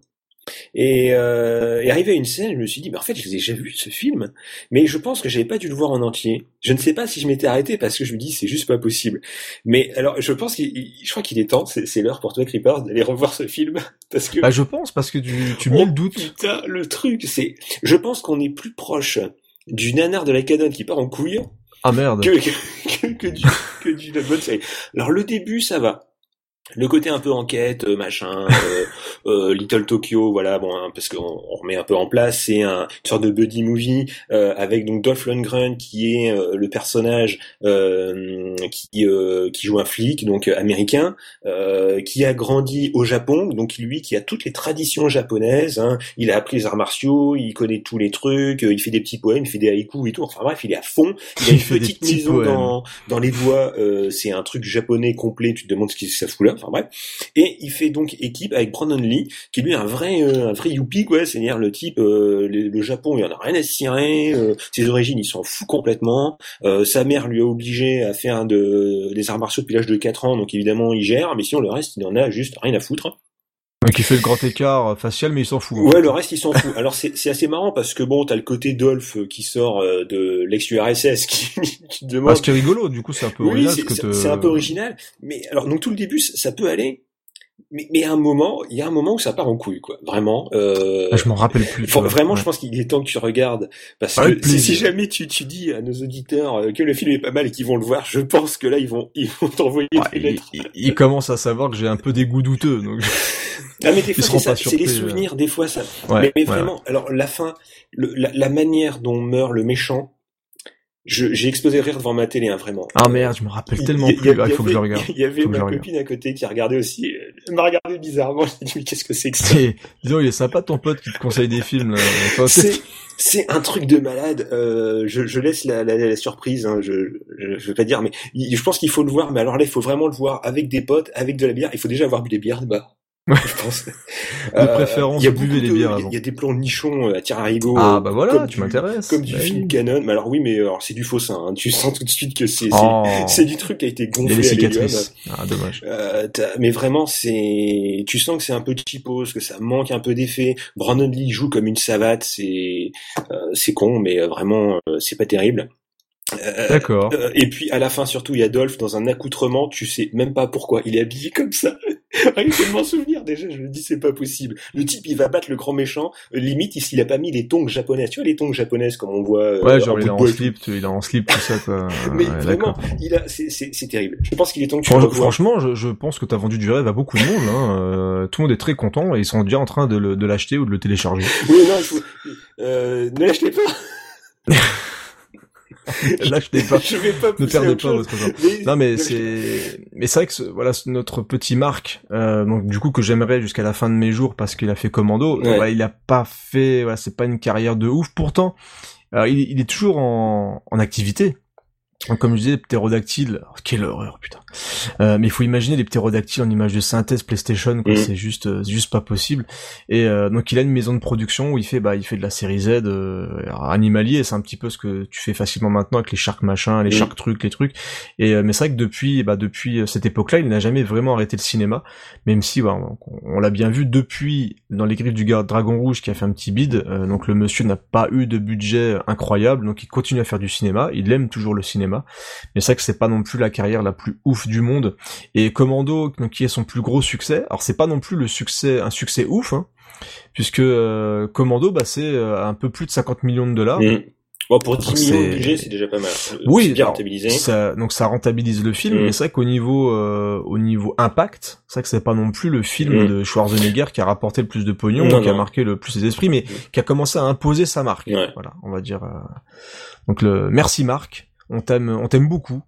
Et, euh, et arrivé à une scène, je me suis dit, mais en fait, je l'ai déjà vu ce film, mais je pense que j'avais pas dû le voir en entier. Je ne sais pas si je m'étais arrêté parce que je me dis, c'est juste pas possible. Mais alors, je pense qu'il, il- je crois qu'il est temps, c'est l'heure pour toi, Creepers, d'aller revoir ce film parce que bah je pense parce que tu, tu mets Oh, le doute Putain, le truc, c'est, je pense qu'on est plus proche du nanar de la canonne qui part en couille ah merde que, que, que, que du, que du la bonne série. Alors le début, ça va. Le côté un peu enquête, euh, machin, euh, euh, Little Tokyo, voilà, bon, hein, parce qu'on on remet un peu en place, c'est un, une sorte de buddy movie euh, avec donc Dolph Lundgren qui est euh, le personnage euh, qui euh, qui joue un flic, donc américain, euh, qui a grandi au Japon, donc lui qui a toutes les traditions japonaises. Hein, il a appris les arts martiaux, il connaît tous les trucs, euh, il fait des petits poèmes, il fait des haïkus et tout. Enfin bref, il est à fond. Il a une petite maison poèmes. dans dans les euh, c'est un truc japonais complet, tu te demandes ce qu'il ça fout là, enfin bref. Et il fait donc équipe avec Brandon Lee, qui lui est un vrai euh, un vrai youpi quoi, c'est-à-dire le type euh, le, le Japon, il en a rien à se cirer, euh, ses origines, il s'en fout complètement. Sa mère lui a obligé à faire de, des arts martiaux depuis l'âge de 4 ans, donc évidemment il gère, mais sinon le reste il en a juste rien à foutre. Donc il fait le grand écart facial mais il s'en fout Ouais, fait. le reste, ils s'en fout. Alors, c'est c'est assez marrant parce que bon, t'as le côté Dolph euh, qui sort euh, de l'ex-URSS qui, qui demande... ce qui est rigolo du coup c'est un peu oui, original c'est c'est- te- c'est un peu original. Mais alors, donc tout le début, ça peut aller. Mais, mais à un moment, il y a un moment où ça part en couille, quoi. Vraiment. Euh... Ah, je m'en rappelle plus Faut- vraiment, Ouais. je pense qu'il est temps que tu regardes parce Avec que si, jamais tu, tu dis à nos auditeurs euh, que le film est pas mal et qu'ils vont le voir, je pense que là ils vont ils vont t'envoyer Ouais, des lettres. il- il commence à savoir que j'ai un peu des goûts douteux donc Ah mais des fois c'est ça, pas c'est les euh. souvenirs, des fois ça. ouais, mais, vraiment, alors la fin, le- la, la manière dont meurt le méchant, j'ai explosé de rire devant ma télé, hein, vraiment. Ah merde, je me rappelle tellement il plus. il Ah, faut que je regarde. Il y avait ma copine à côté qui a regardé aussi. euh, Elle m'a regardé bizarrement. Je dit mais qu'est-ce que c'est que ça? Disons, il est sympa ton pote qui te conseille des films. là. Enfin, C'est c'est un truc de malade. Euh, je, je laisse la, la, la surprise. Hein, je, je je vais pas dire, mais je pense qu'il faut le voir. Mais alors là, il faut vraiment le voir avec des potes, avec de la bière. Il faut déjà avoir bu des bières bah. Je pense. De préférence, il y a buvez les bières il y des plans nichons euh, à tir. Ah bah voilà, comme tu du- m'intéresses. Comme du Bah film canon. Mais alors oui, mais alors c'est du faux sein. hein. Tu sens tout de suite que c'est Oh. c'est du truc qui a été gonflé les à cicatrices. Ah dommage. Euh, mais vraiment, c'est, tu sens que c'est un peu cheapos, que ça manque un peu d'effet. Brandon Lee joue comme une savate, c'est, euh, c'est con, mais euh, vraiment, euh, c'est pas terrible. Euh, D'accord. euh, et puis à la fin surtout, il y a Dolph dans un accoutrement, tu sais même pas pourquoi il est habillé comme ça. Rien que de m'en souvenir déjà, je me dis c'est pas possible. Le type il va battre le grand méchant, euh, limite il- s'il a pas mis les tongs japonaises. Tu vois les tongs japonaises comme on voit. euh, Ouais, genre il est en slip, tu- il est en slip, tout ça quoi. Mais Ouais, vraiment, il a, c'est, c'est, c'est terrible. Je pense qu'il est temps que tu Franch- franchement, je, je pense que t'as vendu du rêve à beaucoup de monde. Hein. Tout le monde est très content et ils sont déjà en train de, le- de l'acheter ou de le télécharger. Oui, non, euh, ne l'achetez pas. L'achetez pas. Je vais pas Ne perdez pas votre. Mais- Non mais c'est mais c'est vrai que ce- voilà notre petit Marc euh, donc du coup que j'aimerais jusqu'à la fin de mes jours parce qu'il a fait commando Ouais. Voilà, il a pas fait voilà c'est pas une carrière de ouf pourtant euh, il, il est toujours en, en activité comme je disais ptérodactyle oh, quelle horreur putain. Euh, mais il faut imaginer les ptérodactyles en image de synthèse PlayStation quoi, Mhm. c'est juste euh, c'est juste pas possible. Et euh, donc il a une maison de production où il fait bah il fait de la série Z euh, animalier. C'est un petit peu ce que tu fais facilement maintenant avec les shark machins les Mhm. shark trucs les trucs. Et euh, mais c'est vrai que depuis bah depuis euh, cette époque-là il n'a jamais vraiment arrêté le cinéma. Même si bah, on, on l'a bien vu depuis dans les griffes du garde Dragon Rouge qui a fait un petit bide euh, donc le monsieur n'a pas eu de budget incroyable donc il continue à faire du cinéma. Il aime toujours le cinéma mais c'est vrai que c'est pas non plus la carrière la plus ouf du monde et Commando qui est son plus gros succès alors c'est pas non plus le succès un succès ouf hein, puisque euh, Commando bah c'est euh, un peu plus de 50 millions de dollars Mm. Bon, pour 10 Donc, millions de budget, c'est déjà pas mal. Euh, Oui, c'est bien alors, rentabilisé. ça, donc ça rentabilise le film, Mm. mais c'est vrai qu'au niveau, euh, au niveau impact, c'est vrai que c'est pas non plus le film Mm. de Schwarzenegger qui a rapporté le plus de pognon, Non, qui a marqué le plus les esprits, mais qui a commencé à imposer sa marque. Ouais. Voilà, on va dire. euh, Donc le merci Marc, on t'aime, on t'aime beaucoup.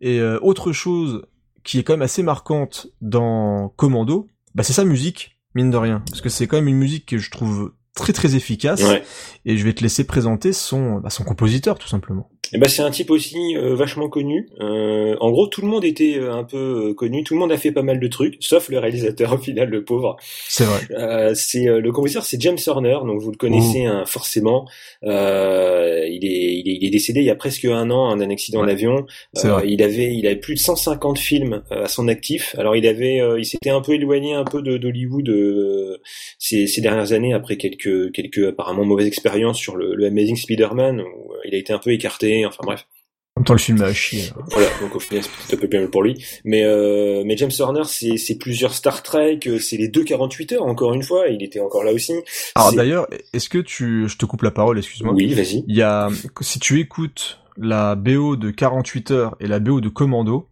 Et euh, autre chose qui est quand même assez marquante dans Commando, bah c'est sa musique, mine de rien, parce que c'est quand même une musique que je trouve très très efficace. Ouais. Et je vais te laisser présenter son, bah, son compositeur tout simplement. Et ben c'est un type aussi euh, vachement connu. Euh, en gros, tout le monde était euh, un peu euh, connu, tout le monde a fait pas mal de trucs, sauf le réalisateur au final, le pauvre. C'est vrai. Euh, c'est euh, le compositeur, c'est James Horner, donc vous le connaissez hein, forcément. Euh, il, est, il est il est décédé il y a presque un an d'un accident Ouais. d'avion. Il avait il avait plus de 150 films euh, à son actif. Alors il avait euh, il s'était un peu éloigné un peu de d'Hollywood euh, ces, ces dernières années après quelques quelques apparemment mauvaises expériences sur le, le Amazing Spider-Man où euh, il a été un peu écarté. Enfin bref. En même temps, le film a chier. Voilà, donc au final c'est un peu bien pour lui. Mais euh, mais James Horner, c'est plusieurs Star Trek, euh, c'est les deux 48 heures encore une fois. Il était encore là aussi. Alors d'ailleurs, est-ce que tu, je te coupe la parole, excuse-moi. Oui, vas-y. Il y a, si tu écoutes la BO de 48 heures et la BO de Commando,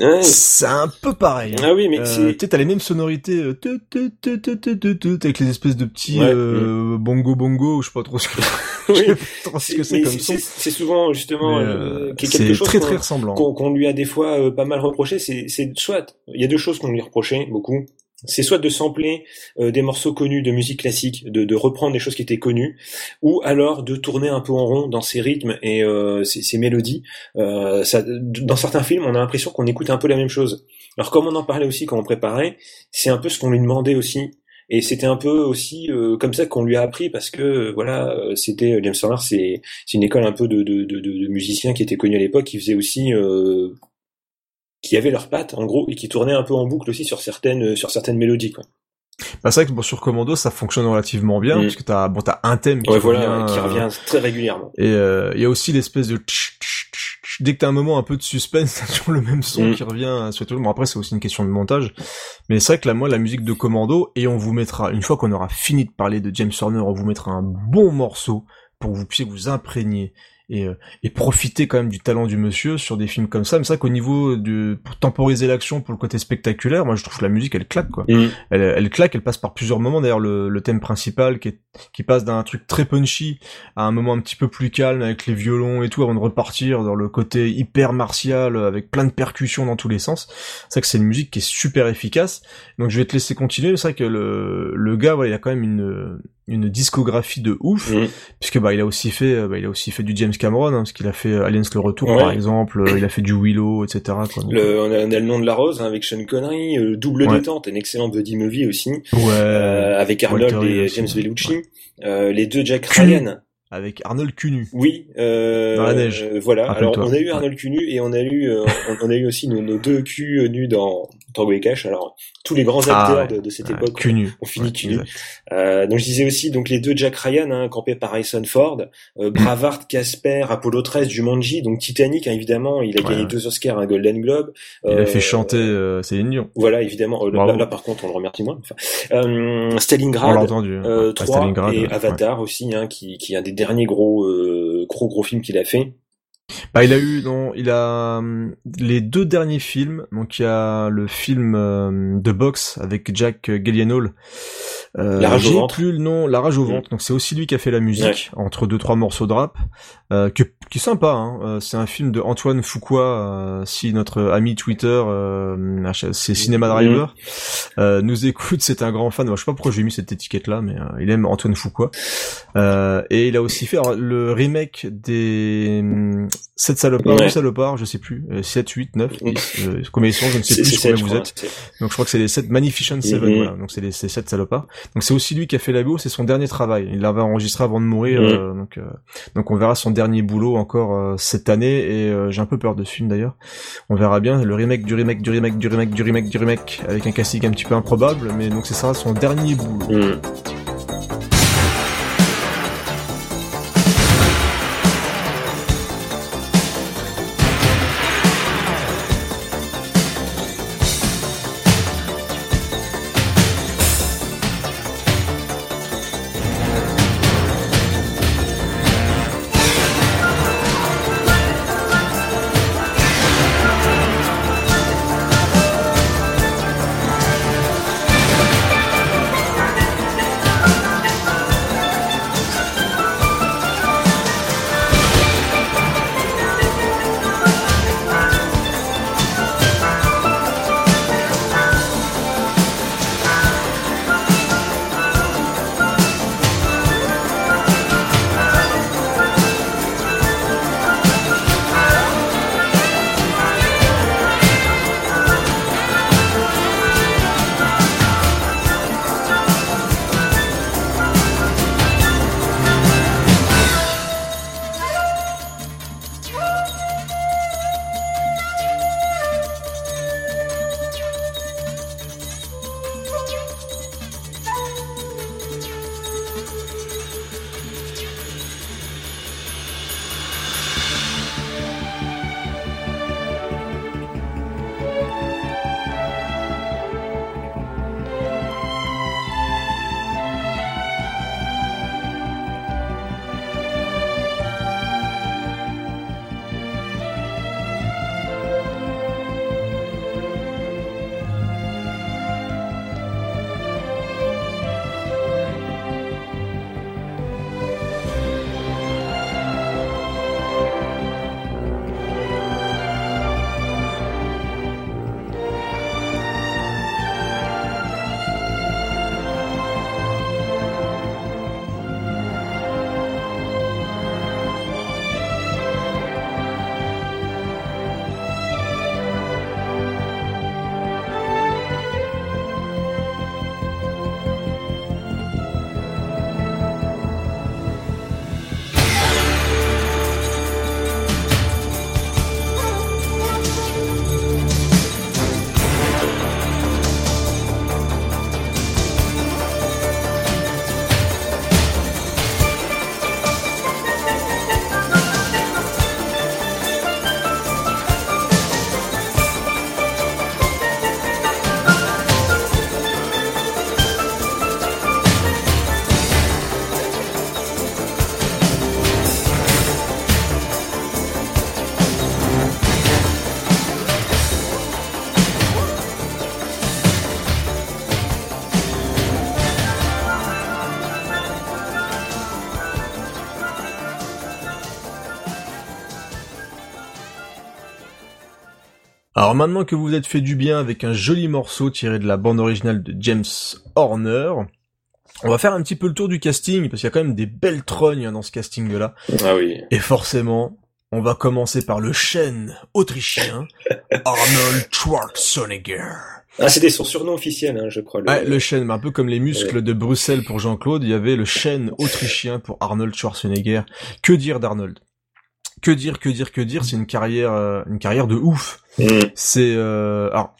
Ouais. c'est un peu pareil. hein. Ah oui, mais Euh, t'as les mêmes sonorités, euh, avec les espèces de petits Ouais, euh, bongo bongo, je sais pas trop ce que, Oui. sais pas trop ce que c'est mais comme son. c'est souvent justement euh, euh, quelque chose très très ressemblant. qu'on lui a des fois pas mal reproché. C'est soit il y a deux choses qu'on lui reprochait beaucoup. C'est soit de sampler euh, des morceaux connus de musique classique, de, de reprendre des choses qui étaient connues, ou alors de tourner un peu en rond dans ses rythmes et euh, ses mélodies. Euh, ça, dans certains films, on a l'impression qu'on écoute un peu la même chose. Alors comme on en parlait aussi quand on préparait, c'est un peu ce qu'on lui demandait aussi. Et c'était un peu aussi euh, comme ça qu'on lui a appris parce que euh, voilà, euh, c'était James Horner, c'est une école un peu de, de, de, de musiciens qui étaient connus à l'époque, qui faisaient aussi qui avaient leurs pattes en gros et qui tournaient un peu en boucle aussi sur certaines sur certaines mélodies quoi. Bah, c'est vrai que bon, sur Commando, ça fonctionne relativement bien, Mm. parce que t'as, bon, t'as un thème qui Ouais, revient, voilà, qui euh, revient très régulièrement. Et euh, il y a aussi l'espèce de tch, tch, tch, tch. dès que t'as un moment un peu de suspense, t'as toujours le même son Mm. qui revient sur tout. Bon après c'est aussi une question de montage, mais c'est vrai que là moi la musique de Commando et on vous mettra une fois qu'on aura fini de parler de James Horner, on vous mettra un bon morceau pour que vous puissiez vous imprégner et, euh, et profiter quand même du talent du monsieur sur des films comme ça. Mais c'est vrai qu'au niveau de pour temporiser l'action, pour le côté spectaculaire, moi je trouve que la musique elle claque quoi. Mm. Elle, elle claque, elle passe par plusieurs moments. D'ailleurs, le, le thème principal qui, est, qui passe d'un truc très punchy à un moment un petit peu plus calme avec les violons et tout avant de repartir dans le côté hyper martial avec plein de percussions dans tous les sens. C'est vrai que c'est une musique qui est super efficace. Donc je vais te laisser continuer. C'est vrai que le, le gars, voilà, il a quand même une, une discographie de ouf Mm. puisque bah il a aussi fait, euh, bah, il a aussi fait du James Cameron, hein, parce qu'il a fait euh, Aliens le retour Ouais. par exemple. euh, il a fait du Willow, etc. Quoi. Donc, Le, on, a, on a le nom de la rose hein, avec Sean Connery, euh, double Ouais. détente, un excellent buddy movie aussi, ouais. euh, avec Arnold et James. Bellucci, euh, les deux Jack. Ryan. Avec Arnold Cunu. Oui, euh, Dans la neige. euh, voilà. Alors on a eu Arnold Cunu et on a eu euh, on, on a eu aussi nos, nos deux culs nus dans Tango et Cash. Alors tous les grands Ah, acteurs ouais. de, de cette Ouais, époque Cunu. ont fini Ouais, cunu. Euh, donc je disais aussi donc les deux Jack Ryan hein, campés par Harrison Ford, euh, Bravard, Casper, Apollo 13, Jumanji, donc Titanic hein, évidemment, il a Ouais. gagné deux Oscars, un Golden Globe. Il a Euh, fait chanter euh, Céline Dion. Voilà évidemment. Euh, là, par contre on le remercie moins. Enfin, euh, On l'a Stalingrad. entendu. Euh, 3 Stalingrad, et. Avatar aussi, hein, qui, qui est un des derniers gros euh, gros gros films qu'il a fait. Bah, il a eu, non, il a hum, les deux derniers films. Donc, il y a le film euh, de avec Jack Gyllenhaal. Euh, La rage au j'ai ventre. plus le nom, La rage au Mm. ventre. Donc, c'est aussi lui qui a fait la musique entre deux trois morceaux de rap, euh, que, qui est sympa. Hein. Euh, c'est un film de Antoine euh, si notre ami Twitter, euh, c'est Cinema Driver, euh, nous écoute, c'est un grand fan. Moi, je sais pas pourquoi j'ai mis cette étiquette là, mais il aime Antoine. Euh, et il a aussi fait alors, le remake des hum, 7 salopards, Ouais. 8 salopards, je sais plus, euh, 7, 8, 9, 10, euh, combien ils sont, je ne sais plus combien vous crois, êtes. Donc je crois que c'est les 7 Magnificent 7, Mhm. voilà. Donc c'est les, ces 7 salopards. Donc c'est aussi lui qui a fait la BO, c'est son dernier travail. Il l'avait enregistré avant de mourir, Mhm. euh, donc, euh, donc on verra son dernier boulot encore euh, cette année, et euh, j'ai un peu peur de ce film d'ailleurs. On verra bien le remake du remake du remake du remake du remake du remake, avec un casting un petit peu improbable, mais donc c'est ça son dernier boulot. Mm. Alors maintenant que vous vous êtes fait du bien avec un joli morceau tiré de la bande originale de James Horner, on va faire un petit peu le tour du casting, parce qu'il y a quand même des belles trognes dans ce casting-là. Ah oui. Et forcément, on va commencer par le chêne autrichien, Arnold Schwarzenegger. Ah, c'était son surnom officiel, hein, je crois. Le, Ouais, le chêne, mais un peu comme les muscles de Bruxelles pour Jean-Claude, il y avait le chêne autrichien pour Arnold Schwarzenegger. Que dire d'Arnold? Que dire, que dire, que dire C'est une carrière, euh, une carrière de ouf. Mm. C'est euh, alors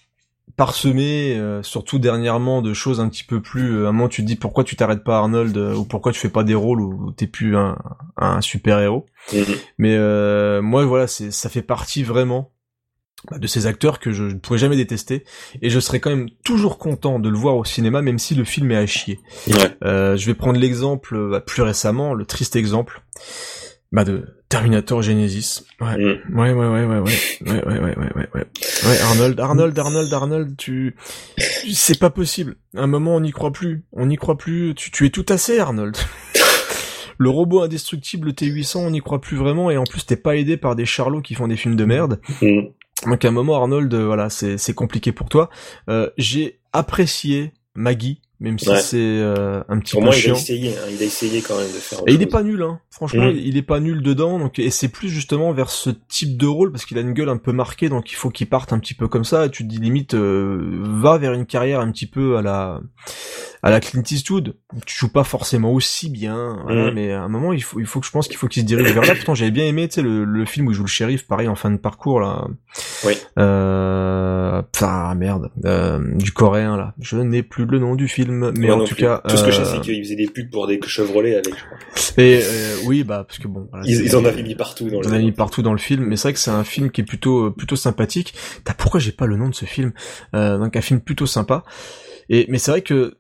parsemé, euh, surtout dernièrement, de choses un petit peu plus. euh, à un moment, tu te dis pourquoi tu t'arrêtes pas Arnold euh, ou pourquoi tu fais pas des rôles où t'es plus un, un super héros. Mhm. Mais euh, moi, voilà, c'est ça fait partie vraiment bah, de ces acteurs que je ne pourrais jamais détester et je serais quand même toujours content de le voir au cinéma, même si le film est à chier. Ouais. Euh, je vais prendre l'exemple bah, plus récemment, le triste exemple bah, de Terminator Genesis. Ouais. Mm. Ouais, ouais, ouais, ouais, ouais, ouais, ouais, ouais, ouais, ouais, ouais. Ouais, Arnold, Arnold, Arnold, Arnold, tu, c'est pas possible. À un moment, on n'y croit plus. On n'y croit plus. Tu, tu es tout assez, Arnold. Le robot indestructible T800, on n'y croit plus vraiment, et en plus, t'es pas aidé par des charlots qui font des films de merde. Mm. Donc à un moment, Arnold, euh, voilà, c'est c'est compliqué pour toi. Euh, J'ai apprécié Maggie, même si Ouais. c'est euh, un petit peu moins, il a chiant. essayé, hein, il a essayé quand même de faire. Et il est pas nul, hein. Franchement, Mm. il il est pas nul dedans. Donc, et c'est plus justement vers ce type de rôle parce qu'il a une gueule un peu marquée, donc il faut qu'il parte un petit peu comme ça. Et tu te dis limite, euh, va vers une carrière un petit peu à la à la Clint Eastwood. Tu joues pas forcément aussi bien, voilà, Mm. mais à un moment, il faut il faut que je pense qu'il faut qu'il se dirige vers là. Pourtant, j'avais bien aimé, tu sais, le, le film où il joue le shérif, pareil en fin de parcours là. Oui. Euh, ah merde, euh, du coréen là. Je n'ai plus le nom du film, mais Moi en tout plus. cas. Tout ce que je sais, euh, c'est qu'il faisait des pubs pour des Chevrolet avec. et euh, oui, bah parce que bon, voilà, Ils, ils en avaient mis partout dans le. en a mis partout dans le film, mais c'est vrai que c'est un film qui est plutôt euh, plutôt sympathique. T'as pourquoi j'ai pas le nom de ce film? Euh, Donc un film plutôt sympa. Et mais c'est vrai que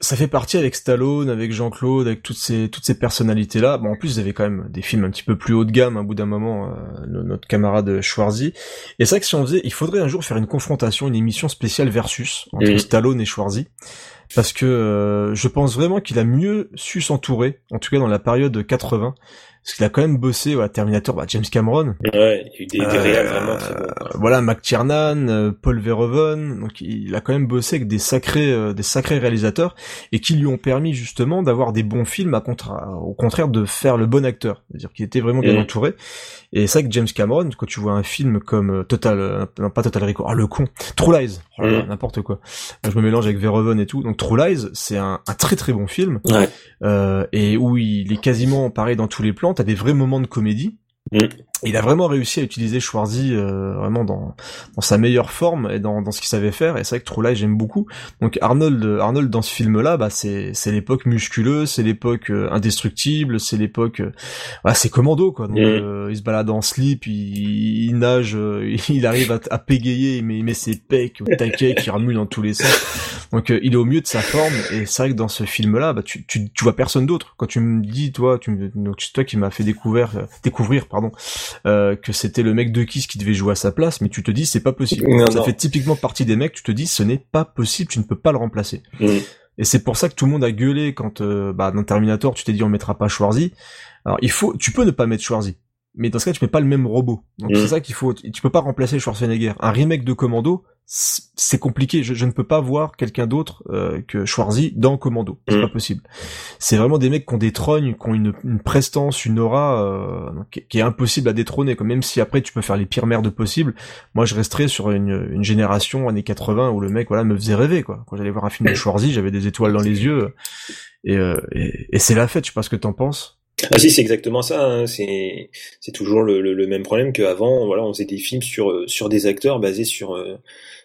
ça fait partie avec Stallone, avec Jean-Claude, avec toutes ces toutes ces personnalités là. Bon en plus vous avez quand même des films un petit peu plus haut de gamme à bout d'un moment euh, no- notre camarade Schwarzy. Et c'est vrai que si on faisait, il faudrait un jour faire une confrontation, une émission spéciale versus entre. Stallone et Schwarzy. Parce que euh, je pense vraiment qu'il a mieux su s'entourer, en tout cas dans la période 80, parce qu'il a quand même bossé à Terminator, bah, James Cameron, Ouais, il y a eu des, vraiment très bons. voilà McTiernan, euh, Paul Verhoeven, donc il a quand même bossé avec des sacrés, euh, des sacrés réalisateurs et qui lui ont permis justement d'avoir des bons films, à contra- au contraire de faire le bon acteur, c'est-à-dire qu'il était vraiment bien Mhm. entouré. Et c'est vrai que James Cameron, quand tu vois un film comme euh, Total, non pas Total Recall, ah le con, True Lies, oh Mhm. n'importe quoi. Je me mélange avec Verhoeven et tout. Donc True Lies, c'est un, un très très bon film Ouais. euh, et où il est quasiment pareil dans tous les plans. T'as des vrais moments de comédie. Mm. Il a vraiment réussi à utiliser Schwarzy euh, vraiment dans, dans sa meilleure forme et dans, dans ce qu'il savait faire. Et c'est vrai que True Lies j'aime beaucoup. Donc Arnold, Arnold dans ce film-là, bah c'est c'est l'époque musculeuse, c'est l'époque euh, indestructible, c'est l'époque, euh, voilà, c'est commando quoi. Donc Mm. euh, il se balade en slip, il, il nage, euh, il arrive à, à pégayer, met, il met ses pecs au taquet qui remue dans tous les sens. Donc euh, il est au mieux de sa forme et c'est vrai que dans ce film-là, bah tu, tu, tu vois personne d'autre. Quand tu me dis toi, tu me, donc c'est toi qui m'as fait découvrir, euh, découvrir pardon, euh, que c'était le mec de Kiss qui devait jouer à sa place, mais tu te dis c'est pas possible. Non, Ça non. fait typiquement partie des mecs, tu te dis ce n'est pas possible, tu ne peux pas le remplacer. Et c'est pour ça que tout le monde a gueulé quand euh, bah, dans Terminator tu t'es dit on mettra pas Schwarzy. Alors il faut, tu peux ne pas mettre Schwarzy. Mais dans ce cas, tu mets pas le même robot. Donc Mm. c'est ça qu'il faut. Tu peux pas remplacer Schwarzenegger. Un remake de Commando, c'est compliqué. Je, je ne peux pas voir quelqu'un d'autre euh, que Schwarzy dans Commando. C'est Mm. pas possible. C'est vraiment des mecs qui ont des trognes, qui ont une, une prestance, une aura euh, qui, qui est impossible à détrôner. Comme même si après tu peux faire les pires merdes possibles. Moi, je resterais sur une, une génération années 80 où le mec voilà me faisait rêver quoi. Quand j'allais voir un film de Schwarzy, j'avais des étoiles dans les yeux. Et, euh, et, et c'est la fête. Je sais pas ce que t'en penses. Ah si, c'est exactement ça. hein. C'est c'est toujours le, le, le même problème qu'avant. Voilà, on faisait des films sur euh, sur des acteurs basés sur euh,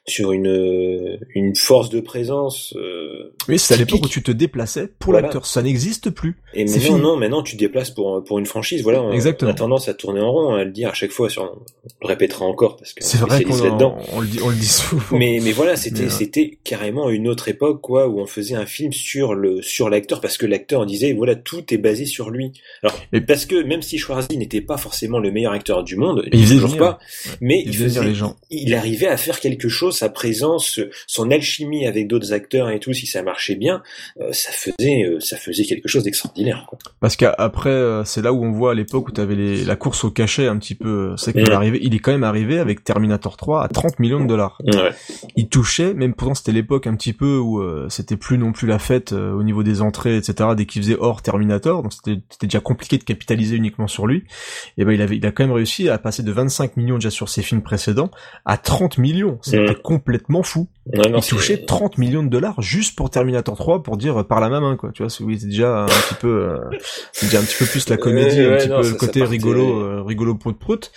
sur une une force de présence. euh, Oui, c'est à l'époque où tu te déplaçais pour Voilà. l'acteur. Ça n'existe plus. Et maintenant, fini. non, maintenant tu te déplaces pour pour une franchise. Voilà, on- Exactement. on a tendance à tourner en rond, à le dire à chaque fois. Sur, on le répétera encore parce que C'est vrai qu'on on, on le dit, on le dit souvent. Mais mais voilà, c'était euh, c'était carrément une autre époque quoi où on faisait un film sur le sur l'acteur parce que l'acteur disait voilà tout est basé sur lui. Alors, parce que même si Schwarzy n'était pas forcément le meilleur acteur du monde, il faisait toujours venir. pas, mais Il il, faisait- les gens. il arrivait à faire quelque chose, sa présence, son alchimie avec d'autres acteurs et tout, si ça marchait bien, euh, ça faisait, euh, ça faisait quelque chose d'extraordinaire. Parce qu'après, euh, c'est là où on voit à l'époque où t'avais les, la course au cachet un petit peu. C'est qu'il est arrivé, il est quand même arrivé avec Terminator 3 à 30 millions de dollars. Ouais. Il touchait, même pourtant c'était l'époque un petit peu où euh, c'était plus non plus la fête euh, au niveau des entrées, etc. Dès qu'il faisait hors Terminator, donc c'était déjà compliqué de capitaliser uniquement sur lui. Et ben il avait, il a quand même réussi à passer de 25 millions déjà sur ses films précédents à 30 millions. C'était Mhm. Complètement fou. Ouais, non, il touchait 30 millions de dollars juste pour Terminator 3 pour dire euh, par la main quoi. Tu vois c'est oui c'est déjà un petit peu euh, c'est déjà un petit peu plus la comédie Ouais, un petit non, peu le côté partait- rigolo euh, rigolo prout prout.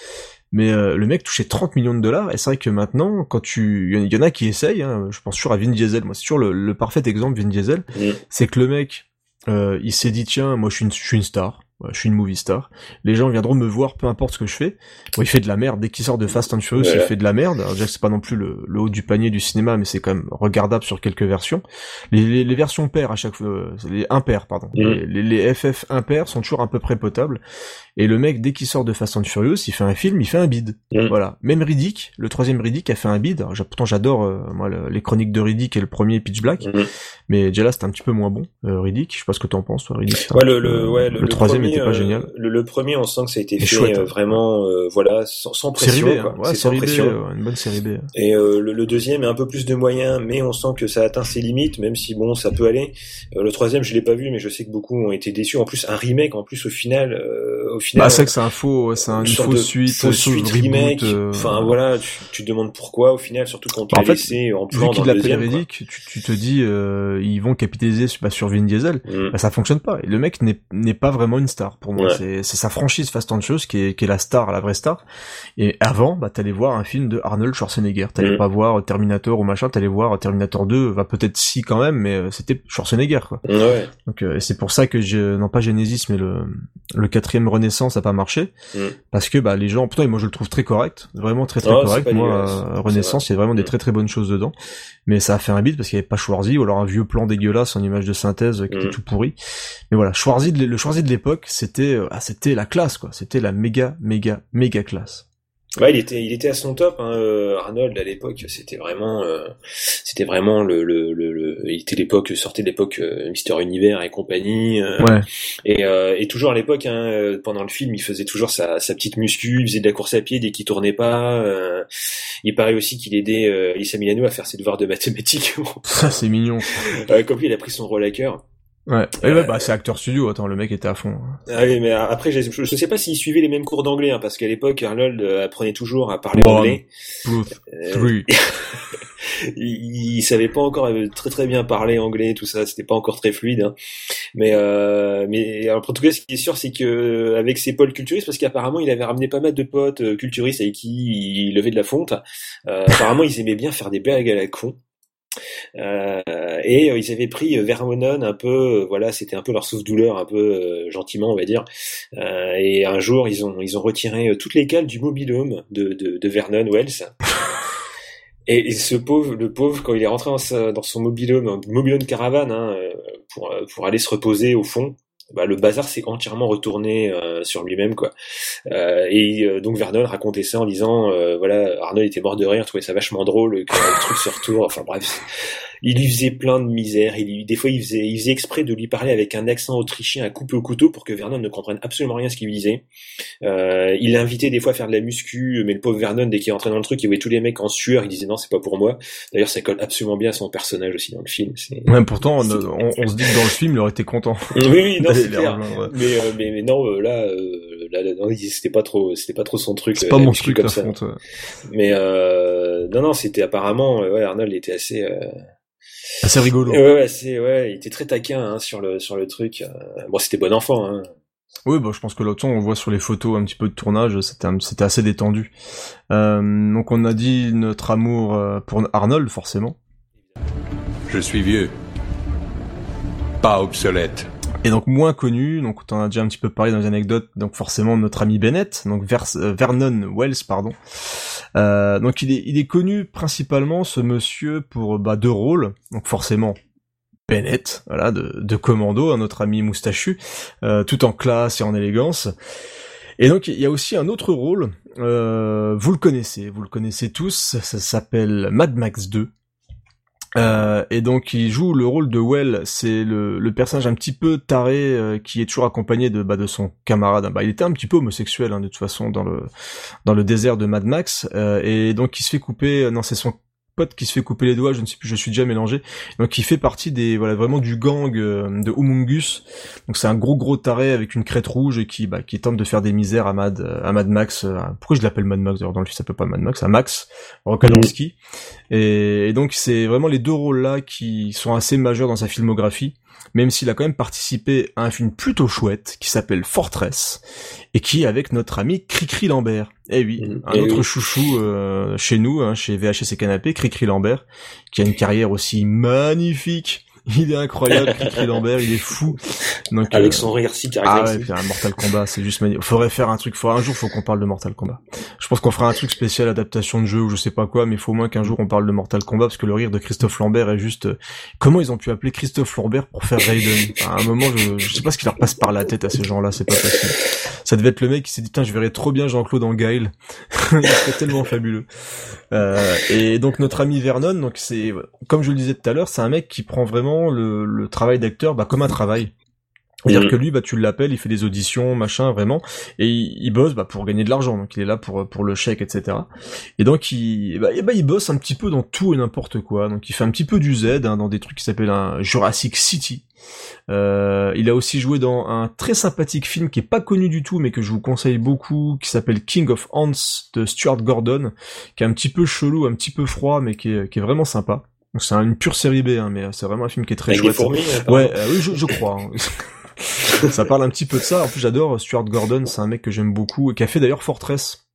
Mais euh, le mec touchait 30 millions de dollars et c'est vrai que maintenant quand tu il y en- a qui essayent hein, je pense toujours à Vin Diesel. Moi c'est toujours le, le parfait exemple Vin Diesel. Mm. c'est que le mec euh, il s'est dit tiens moi je suis une, je suis une star Ouais, je suis une movie star. Les gens viendront me voir, peu importe ce que je fais. Bon, il fait de la merde. Dès qu'il sort de Fast and Furious, il fait de la merde. Alors, déjà que c'est pas non plus le, le haut du panier du cinéma, mais c'est quand même regardable sur quelques versions. Les, les, les versions paires à chaque fois, euh, les impairs, pardon. Les, les, les FF impairs sont toujours à peu près potables. Et le mec, dès qu'il sort de Fast and Furious, il fait un film, il fait un bid. Mhm. Voilà. Même Riddick, le troisième Riddick a fait un bid. Alors, pourtant, j'adore euh, moi le- les chroniques de Riddick et le premier Pitch Black, Mhm. mais déjà là, c'était un petit peu moins bon. Euh, Riddick, je sais pas ce que t'en penses, toi, Riddick. Ouais, le, petit peu- le, ouais, le, le troisième premier, était pas euh, génial. Le, premier, on sent que ça a été fait chouette, euh, hein. vraiment, euh, voilà, sans, sans pression, Série B, quoi. hein. ouais, C'est sans série B, pression. une bonne série B. Et le, deuxième est un peu plus de moyens, mais on sent que ça atteint ses limites, même si bon, ça peut aller. Le troisième, je l'ai pas vu, mais je sais que beaucoup ont été déçus. En plus, un remake, en plus au final, au final. Bah, c'est que c'est un faux, c'est un, une fausse suite, fausse suite remake. euh, Enfin voilà, tu, tu te demandes pourquoi au final, surtout quand tu Bah, en l'as fait, laissé en plan dans le deuxième. tu, tu te dis, euh, ils vont capitaliser sur, bah, sur Vin Diesel. Mm. Bah, ça fonctionne pas. Et le mec n'est pas vraiment une star pour moi. Ouais. C'est sa franchise Fast and Furious qui est, qui est la star, la vraie star. Et avant, bah t'allais voir un film de Arnold Schwarzenegger. T'allais Mm. pas voir Terminator ou machin. T'allais voir Terminator 2. Va peut-être si quand même, mais euh, c'était Schwarzenegger quoi. Ouais. Donc euh, c'est pour ça que je non pas Genesis mais le le quatrième Renaissance a pas marché. Mm. parce que bah les gens pourtant moi je le trouve très correct. Vraiment très très Oh, correct. moi euh, Renaissance il y a vraiment des Mm. très très bonnes choses dedans. Mais ça a fait un bide parce qu'il y avait pas Schwarzy ou alors un vieux plan dégueulasse en image de synthèse qui était Mm. tout pourri. Mais voilà Schwarzy le Schwarzy de l'époque c'était euh, ah, c'était la classe quoi. C'était la méga méga méga classe Ouais, il était, il était à son top. Hein, euh, Arnold à l'époque, c'était vraiment, euh, c'était vraiment le, le, le, le- il était l'époque, sortait de l'époque euh, Mister Univers et compagnie. euh, ouais Et, euh, et toujours à l'époque, hein, euh, pendant le film, il faisait toujours sa, sa petite muscu, il faisait de la course à pied dès qu'il tournait pas. euh, il paraît aussi qu'il aidait euh, Lisa Milano à faire ses devoirs de mathématiques. ça c'est mignon Euh, Comme lui, il a pris son rôle à cœur. Ouais et ouais bah c'est acteur studio attends le mec était à fond Ah oui, mais après, je, je sais pas s'il suivait les mêmes cours d'anglais, hein, parce qu'à l'époque, Arnold euh, apprenait toujours à parler One, anglais. Two, Euh, three. il, il savait pas encore euh, très très bien parler anglais, tout ça, c'était pas encore très fluide. hein. Mais euh, mais alors, en tout cas, ce qui est sûr, c'est que euh, avec ses pôles culturistes, parce qu'apparemment, il avait ramené pas mal de potes euh, culturistes avec qui il levait de la fonte. Euh, apparemment, ils aimaient bien faire des blagues à la con. Euh, et euh, ils avaient pris euh, Vermonon un peu, voilà, c'était un peu leur souffle-douleur, un peu euh, gentiment, on va dire. Euh, et un jour, ils ont ils ont retiré toutes les cales du mobilhome de, de, de Vernon Wells. Et, ce pauvre, le pauvre, quand il est rentré dans, sa- dans son mobilhome, mobilhome caravane, hein, pour, pour aller se reposer au fond, bah, le bazar s'est entièrement retourné euh, sur lui-même, quoi. Euh, et euh, donc Vernon racontait ça en disant, euh, voilà, Arnold était mort de rire, trouvait ça vachement drôle que le truc se retourne. Enfin bref, il lui faisait plein de misère. Il des fois, il faisait, il faisait exprès de lui parler avec un accent autrichien à couper au couteau pour que Vernon ne comprenne absolument rien à ce qu'il lui disait. Euh, il l'invitait des fois à faire de la muscu, mais le pauvre Vernon, dès qu'il rentrait dans le truc, il voyait tous les mecs en sueur, il disait non, c'est pas pour moi. D'ailleurs, ça colle absolument bien à son personnage aussi dans le film. Ouais, pourtant, on, on, on se dit que dans le film, il aurait été content. Oui, oui, non, c'est clair. Mais, euh, mais, mais non, euh, là, euh, là, c'était pas trop, c'était pas trop son truc. C'est euh, pas la mon truc, comme ça. fonte. ouais. Mais euh, non, non, c'était apparemment, euh, ouais, Arnold était assez, euh, c'est rigolo. ouais, ouais, c'est, ouais, il était très taquin hein, sur le, sur le truc. euh. Bon, c'était bon enfant. Hein. Oui, bah, je pense que l'autre on voit sur les photos un petit peu de tournage, c'était assez détendu. Euh, donc on a dit notre amour euh, pour Arnold, forcément. Je suis vieux. Pas obsolète. Et donc moins connu, donc on en a déjà un petit peu parlé dans les anecdotes, donc forcément notre ami Bennett, donc Vers- euh, Vernon Wells, pardon. Euh, donc il est, connu principalement ce monsieur pour bah, deux rôles, donc forcément Bennett, voilà, de, de Commando, un autre ami moustachu, euh, tout en classe et en élégance. Et donc il y a aussi un autre rôle, euh, vous le connaissez, vous le connaissez tous, ça s'appelle Mad Max 2. Euh, et donc il joue le rôle de Well, c'est le, le, personnage un petit peu taré euh, qui est toujours accompagné de bah, de son camarade. Bah, il était un petit peu homosexuel hein, de toute façon dans le dans le désert de Mad Max euh, et donc il se fait couper. Non, c'est son pote qui se fait couper les doigts, je ne sais plus, je suis déjà mélangé. Donc il fait partie des voilà vraiment du gang euh, de Humungus. Donc c'est un gros gros taré avec une crête rouge et qui bah, qui tente de faire des misères à Mad à Mad Max. Euh, pourquoi je l'appelle Mad Max d'ailleurs dans le film ça peut pas Mad Max, à Max Rokanowski. Et, et donc c'est vraiment les deux rôles là qui sont assez majeurs dans sa filmographie même s'il a quand même participé à un film plutôt chouette qui s'appelle Fortress et qui est avec notre ami Cricri Lambert. Eh oui, Mm. un Eh autre oui. chouchou euh, chez nous, hein, chez VHS et Canapé, Cricri Lambert, qui a une carrière aussi magnifique. Il est incroyable, Cricri Lambert, il est fou. Donc, Avec euh, son rire si ah ouais, caractéristique. puis un Mortal Kombat, c'est juste magnifique. Faudrait faire un truc, faudrait un jour, faut qu'on parle de Mortal Kombat. Je pense qu'on fera un truc spécial adaptation de jeu ou je sais pas quoi, mais il faut au moins qu'un jour on parle de Mortal Kombat parce que le rire de Christophe Lambert est juste, euh, comment ils ont pu appeler Christophe Lambert pour faire Raiden? À un moment, je, je sais pas ce qui leur passe par la tête à ces gens-là, c'est pas possible. Ça devait être le mec qui s'est dit, putain, je verrais trop bien Jean-Claude en Guile. il serait tellement fabuleux. Euh, et donc notre ami Vernon, donc c'est, comme je le disais tout à l'heure, c'est un mec qui prend vraiment le, le travail d'acteur bah, comme un travail. C'est-à-dire Mhm. que lui, bah, tu l'appelles, il fait des auditions, machin, vraiment, et il, il bosse bah, pour gagner de l'argent, donc il est là pour pour le chèque, etc. Et donc il, bah, et bah, il bosse un petit peu dans tout et n'importe quoi. Donc il fait un petit peu du Z hein, dans des trucs qui s'appellent un Jurassic City. Euh, il a aussi joué dans un très sympathique film qui est pas connu du tout, mais que je vous conseille beaucoup, qui s'appelle King of Ants de Stuart Gordon, qui est un petit peu chelou, un petit peu froid, mais qui est, qui est vraiment sympa. C'est une pure série B, hein, mais c'est vraiment un film qui est très Avec chouette. fourmis, apparemment. Ouais, euh, oui, je, je crois. hein. ça parle un petit peu de ça. En plus, j'adore Stuart Gordon. C'est un mec que j'aime beaucoup et qui a fait d'ailleurs Fortress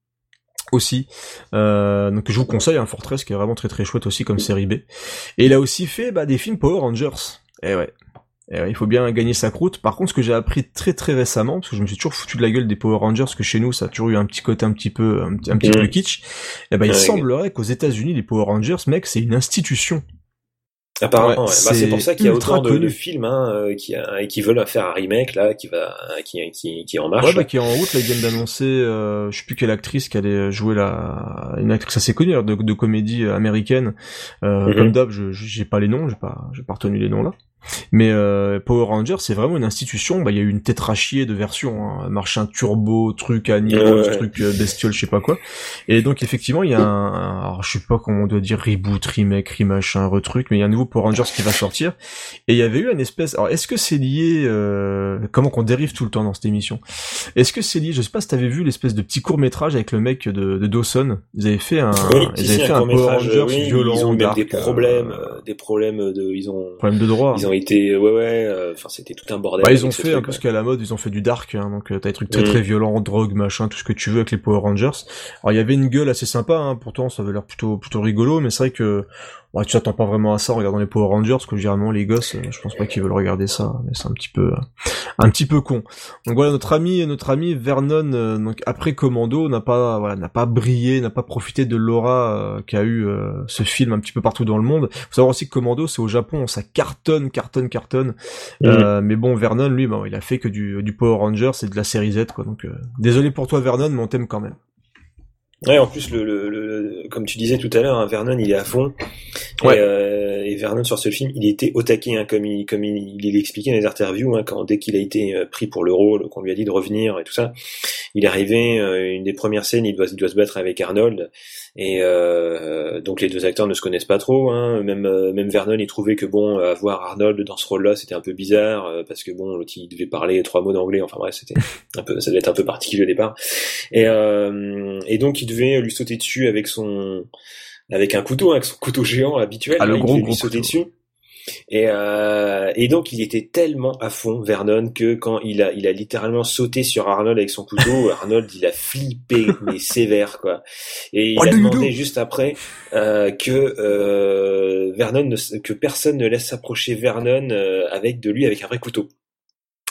aussi. Euh, donc je vous conseille un Fortress qui est vraiment très très chouette aussi comme série B. Et il a aussi fait bah, des films Power Rangers. Eh ouais. Ouais, il faut bien gagner sa croûte. Par contre, ce que j'ai appris très très récemment, parce que je me suis toujours foutu de la gueule des Power Rangers, parce que chez nous, ça a toujours eu un petit côté un petit peu, un, petit- un petit Mhm. peu kitsch. Eh ben, il Ouais. semblerait qu'aux États-Unis, les Power Rangers, mec, c'est une institution. Apparemment, Ouais. Bah, c'est pour ça qu'il y a autant de, de connu. films hein, euh, qui, a- qui veulent faire un remake là, qui va, qui, qui, qui est en marche. Ouais, bah, qui est en route, là, ils viennent d'annoncer, euh, je sais plus quelle actrice qui allait jouer la, une actrice assez connue, alors, de, de comédie euh, américaine. Euh, Mhm. Comme d'hab, je, j'ai pas les noms, j'ai pas, j'ai pas retenu les noms là. Mais euh, Power Rangers, c'est vraiment une institution. Bah, il y a eu une tétrachier de versions, hein, machin turbo, truc animaux, Ouais, ouais. truc euh, bestiole, je sais pas quoi. Et donc effectivement, il y a un, un- alors, je sais pas comment on doit dire reboot, remake, remachin, retruc, mais il y a un nouveau Power Rangers qui va sortir. Et il y avait eu une espèce. Alors, est-ce que c'est lié euh, Comment qu'on dérive tout le temps dans cette émission? Est-ce que c'est lié Je sais pas si t'avais vu l'espèce de petit court métrage avec le mec de, de Dawson. Ils avaient fait un, Oui, ils avaient fait un Power court-métrage, Rangers oui, violent, Ils ont dark, des problèmes, euh, euh, des problèmes de, ils ont, problème de droit. ils ont été, ouais, ouais, euh, enfin, c'était tout un bordel. Bah, ils ont fait un peu ce qui est à la mode, ils ont fait du dark, hein, donc euh, t'as des trucs très Mm. très violents, drogue, machin, tout ce que tu veux avec les Power Rangers. Alors il y avait une gueule assez sympa, hein, pourtant ça avait l'air plutôt plutôt rigolo, mais c'est vrai que ouais, tu t'attends pas vraiment à ça en regardant les Power Rangers, parce que généralement les gosses, euh, je pense pas qu'ils veulent regarder ça, mais c'est un petit peu un petit peu con. Donc voilà, notre ami notre ami Vernon, euh, donc après Commando, n'a pas voilà n'a pas brillé, n'a pas profité de l'aura euh, qu'a eu ce film un petit peu partout dans le monde. Faut savoir aussi que Commando, c'est au Japon, ça cartonne, cartonne, cartonne. Euh, mais bon, Vernon, lui, bah, il a fait que du, du Power Rangers et de la série Z, quoi. Donc, euh, désolé pour toi, Vernon, mais on t'aime quand même. Ouais, en plus, le, le, le- comme tu disais tout à l'heure, hein, Vernon, il est à fond. Ouais. Et, euh, et Vernon, sur ce film, il était au taquet, hein, comme il, comme il, il l'expliquait dans les interviews, hein, quand dès qu'il a été euh, pris pour le rôle, qu'on lui a dit de revenir et tout ça, il est arrivé, euh, une des premières scènes, il doit, il doit se battre avec Arnold. Et euh, donc les deux acteurs ne se connaissent pas trop. Hein. Même, euh, même Vernon, il trouvait que bon, avoir Arnold dans ce rôle-là, c'était un peu bizarre euh, parce que bon, l'autre il devait parler trois mots d'anglais. Enfin bref, c'était un peu, ça devait être un peu particulier au départ. Et, euh, et donc il devait lui sauter dessus avec son, avec un couteau, hein, avec son couteau géant habituel. Ah, le hein, il gros, devait gros lui sauter couteau. dessus. Et, euh, et donc il était tellement à fond Vernon que quand il a il a littéralement sauté sur Arnold avec son couteau, Arnold il a flippé mais sévère quoi. Et il What a demandé do juste après euh, que euh, Vernon ne que personne ne laisse s'approcher Vernon euh, avec de lui avec un vrai couteau.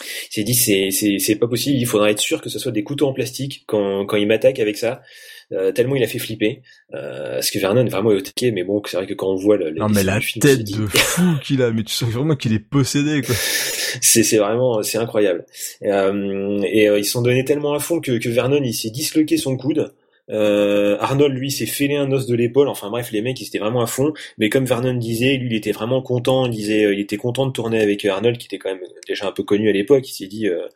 Il s'est dit c'est c'est c'est pas possible, il faudra être sûr que ce soit des couteaux en plastique quand quand il m'attaque avec ça. Euh, tellement il a fait flipper. Euh, parce que Vernon vraiment est au taquet, mais bon, c'est vrai que quand on voit le, non mais la tête de fou qu'il a, mais tu sens vraiment qu'il est possédé quoi. c'est c'est vraiment c'est incroyable. Euh, et euh, ils sont donnés tellement à fond que, que Vernon il s'est disloqué son coude. Euh, Arnold, lui, s'est fêlé un os de l'épaule. Enfin bref, les mecs, ils étaient vraiment à fond. Mais comme Vernon disait, lui, il était vraiment content. Il disait, euh, il était content de tourner avec Arnold, qui était quand même déjà un peu connu à l'époque. Il s'est dit, euh,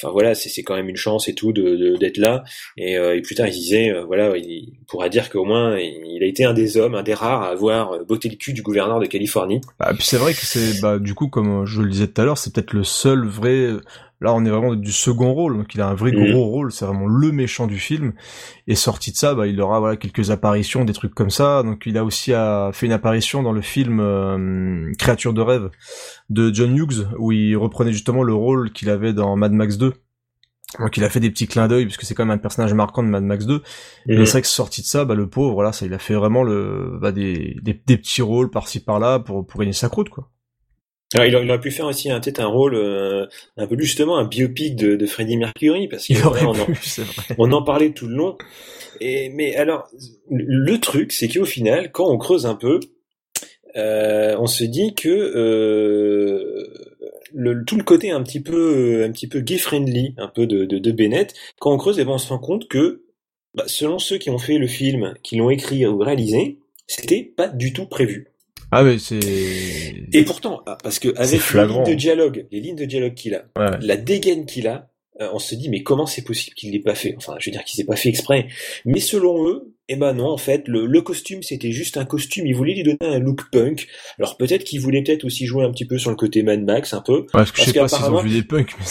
enfin voilà, c'est quand même une chance et tout de d'être là. Et, et, plus tard, il disait, voilà, il pourra dire qu'au moins, il a été un des hommes, un des rares à avoir botté le cul du gouverneur de Californie. Bah, puis c'est vrai que c'est, bah, du coup, comme je le disais tout à l'heure, c'est peut-être le seul vrai Là, on est vraiment du second rôle, donc il a un vrai Mhm. gros rôle. C'est vraiment le méchant du film. Et sorti de ça, bah, il aura voilà quelques apparitions, des trucs comme ça. Donc, il a aussi fait une apparition dans le film euh, Créature de rêve de John Hughes, où il reprenait justement le rôle qu'il avait dans Mad Max 2. Donc, il a fait des petits clins d'œil puisque c'est quand même un personnage marquant de Mad Max 2. Mais Mhm. c'est vrai que sorti de ça, bah, le pauvre, voilà, ça, il a fait vraiment le, bah, des, des, des petits rôles par-ci par-là pour pour gagner sa croûte, quoi. Alors, il, aurait, pu faire aussi un- peut-être un rôle euh, un peu justement un biopic de, de Freddie Mercury parce voilà, on, on en parlait tout le long. Et mais alors le truc c'est qu'au final quand on creuse un peu, euh, on se dit que euh, le, tout le côté un petit peu un petit peu gay friendly un peu de, de, de Bennett quand on creuse eh ben, on se rend compte que bah, selon ceux qui ont fait le film, qui l'ont écrit ou réalisé, c'était pas du tout prévu. Ah mais c'est Et pourtant, ah, parce que avec les lignes de dialogue, les lignes de dialogue qu'il a, Ouais. la dégaine qu'il a, euh, on se dit mais comment c'est possible qu'il l'ait pas fait? Enfin, je veux dire qu'il s'est pas fait exprès. Mais selon eux, eh ben non, en fait, le, le costume c'était juste un costume. Ils voulaient lui donner un look punk. Alors peut-être qu'ils voulaient peut-être aussi jouer un petit peu sur le côté Mad Max, un peu. parce que je sais pas s'ils ont vu des punks, mais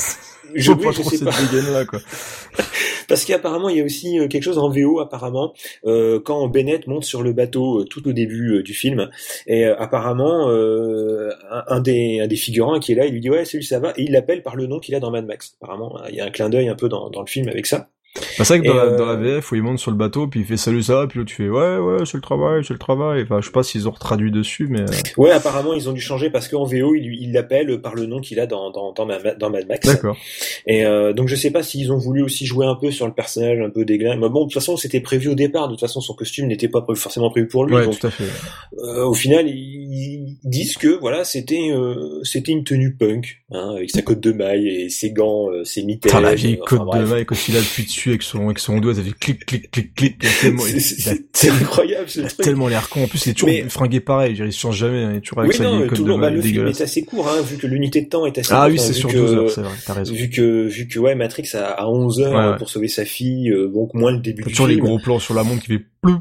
Je, oui, vois je trop sais cette pas. dégaine là quoi. Parce qu'apparemment, il y a aussi euh, quelque chose en VO, apparemment, euh, quand Bennett monte sur le bateau euh, tout au début euh, du film, et euh, apparemment, euh, un, un des, un des figurants qui est là, il lui dit « Ouais, salut, ça va ?» Et il l'appelle par le nom qu'il a dans Mad Max. Apparemment, il y a un clin d'œil un peu dans, dans le film avec ça. Bah, c'est vrai que dans, Et, la, euh, dans la VF où il monte sur le bateau puis il fait salut ça va puis l'autre tu fais ouais ouais c'est le travail c'est le travail enfin je sais pas s'ils ont traduit dessus mais euh, Ouais, apparemment, ils ont dû changer parce qu'en VO, il l'appelle par le nom qu'il a dans, dans, dans, Mad, dans Mad Max. d'accord Et euh, donc je sais pas s'ils ont voulu aussi jouer un peu sur le personnage un peu déglin. Mais bon, de toute façon, c'était prévu au départ. De toute façon, son costume n'était pas prévu- forcément prévu pour lui. ouais donc tout à fait Euh, au final, ils disent que voilà, c'était c'était une tenue punk, hein, avec sa cotte de maille et ses gants, ses mitaines. La vieille enfin, côte de maille quand il appuie dessus avec son avec son doigt ça fait clic clic clic clic C'est- incroyable ce il a truc. tellement l'air con en plus il est toujours Mais- fringué pareil il se change jamais hein, il est toujours avec Oui, sa non, tout le long, bah, le film est assez court, hein, vu que l'unité de temps est assez ah courte, oui hein, c'est vu sur que- 12 heures c'est vrai t'as raison Vu que vu que ouais, Matrix a, a 11 heures Ouais, ouais. pour sauver sa fille, euh, donc moins le début du toujours les film. gros plans sur la montre qui fait plou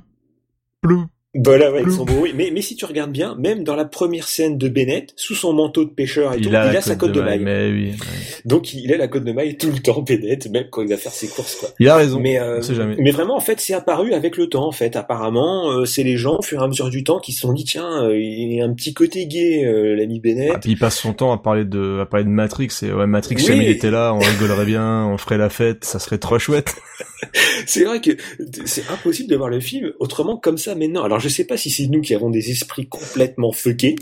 plou Voilà, ouais, avec son bruit. Mais, mais si tu regardes bien, même dans la première scène de Bennett, sous son manteau de pêcheur et tout, il a, il a sa cote de maille. mais oui ouais. Donc il a la cote de maille tout le temps, Bennett, même quand il va faire ses courses, quoi. il a raison Mais, euh, jamais mais vraiment, en fait, c'est apparu avec le temps. En fait, apparemment, euh, c'est les gens, au fur et à mesure du temps, qui se sont dit tiens, euh, il y a un petit côté gay, euh, l'ami Bennett. Ah, puis il passe son temps à parler de à parler de Matrix et ouais Matrix Oui. si jamais il était là on rigolerait bien on ferait la fête ça serait trop chouette C'est vrai que c'est impossible de voir le film autrement comme ça maintenant. Alors, je sais pas si c'est nous qui avons des esprits complètement fuckés.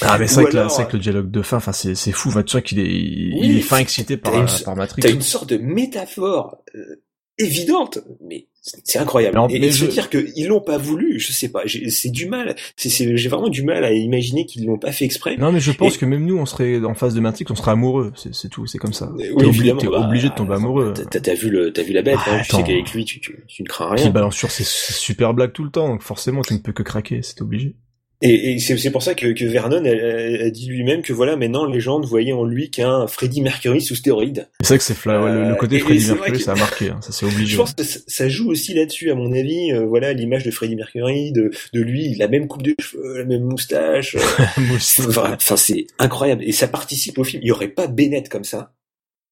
Ah mais c'est vrai, alors, vrai que le dialogue de fin, enfin c'est fou. Enfin, tu sens qu'il est il, Oui, il est fin excité par une- par Matrix. T'as une sorte de métaphore euh, évidente, mais c'est incroyable. Et, mais je- dire qu'ils l'ont pas voulu, je sais pas. j'ai- C'est du mal. J'ai vraiment du mal à imaginer qu'ils l'ont pas fait exprès. Non mais je pense Et- que même nous on serait en face de Matrix, on serait amoureux. C'est tout, c'est comme ça. Oui, T'es obligé, t'es bah, obligé de tomber amoureux. T'as- vu le, t'as vu la bête. Ah, hein, tu sais qu'avec lui, tu, tu, tu ne crains rien. il balance sur ses ses super blagues tout le temps, donc forcément tu ne peux que craquer, c'est obligé. Et, et c'est c'est pour ça que, que Vernon a, dit lui-même que voilà, maintenant les gens ne voyaient en lui qu'un Freddie Mercury sous stéroïdes. C'est vrai que c'est fla- ouais, le, le Euh, côté Freddie Mercury, que- ça a marqué, hein, ça c'est Je obligé. pense que ça, joue aussi là-dessus, à mon avis. euh, voilà, l'image de Freddie Mercury, de, de lui, la même coupe de cheveux, la même moustache. euh. Enfin, c'est incroyable et ça participe au film. Il y aurait pas Bennett comme ça,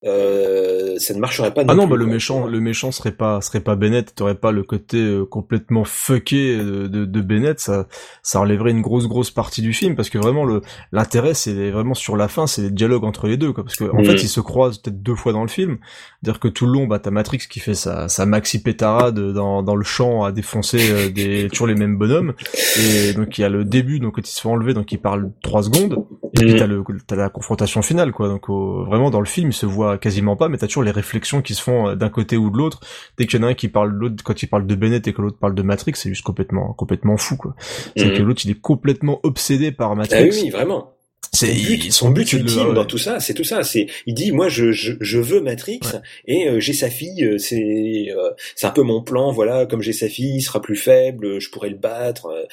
euh, ça ne marcherait pas. Ah non, plus, bah le méchant, le méchant serait pas, serait pas Bennett. T'aurais pas le côté euh, complètement fucké de, de, de Bennett. Ça, ça enlèverait une grosse, grosse partie du film parce que vraiment le, l'intérêt c'est vraiment sur la fin, c'est les dialogues entre les deux, quoi. Parce que en Mhm. fait, ils se croisent peut-être deux fois dans le film. Dire que tout le long, bah t'as Matrix qui fait sa, sa maxi pétarade dans, dans le champ à défoncer euh, des toujours les mêmes bonhommes. Et donc il y a le début, donc quand il se fait enlever, donc il parle trois secondes. Et puis Mhm. t'as le, t'as la confrontation finale, quoi. Donc au- vraiment dans le film, il se voit quasiment pas, mais t'as toujours les réflexions qui se font euh, d'un côté ou de l'autre. Dès qu'il y en a un qui parle de l'autre, quand il parle de Bennett et que l'autre parle de Matrix, c'est juste complètement, complètement fou, quoi. C'est Mhm. que l'autre, il est complètement obsédé par Matrix. Ah oui, oui, vraiment. C'est son but, son but ultime dans tout ça, c'est tout ça. C'est, il dit, moi, je, je, je veux Matrix et euh, j'ai sa fille. euh, C'est, euh, c'est un peu mon plan. Voilà, comme j'ai sa fille, il sera plus faible, je pourrais le battre. euh.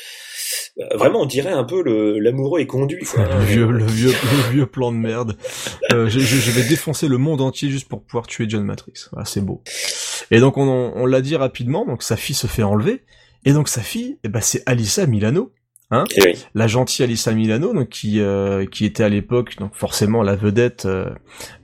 Euh, Vraiment, on dirait un peu le, l'amoureux est conduit. quoi. Le vieux, le vieux, le vieux plan de merde. Euh, je, je- je vais défoncer le monde entier juste pour pouvoir tuer John Matrix. Voilà, c'est beau. Et donc on, on l'a dit rapidement, donc sa fille se fait enlever. Et donc sa fille, eh ben, c'est Alissa Milano. Hein Eh oui. la gentille Alissa Milano, donc qui euh, qui était à l'époque donc forcément la vedette euh,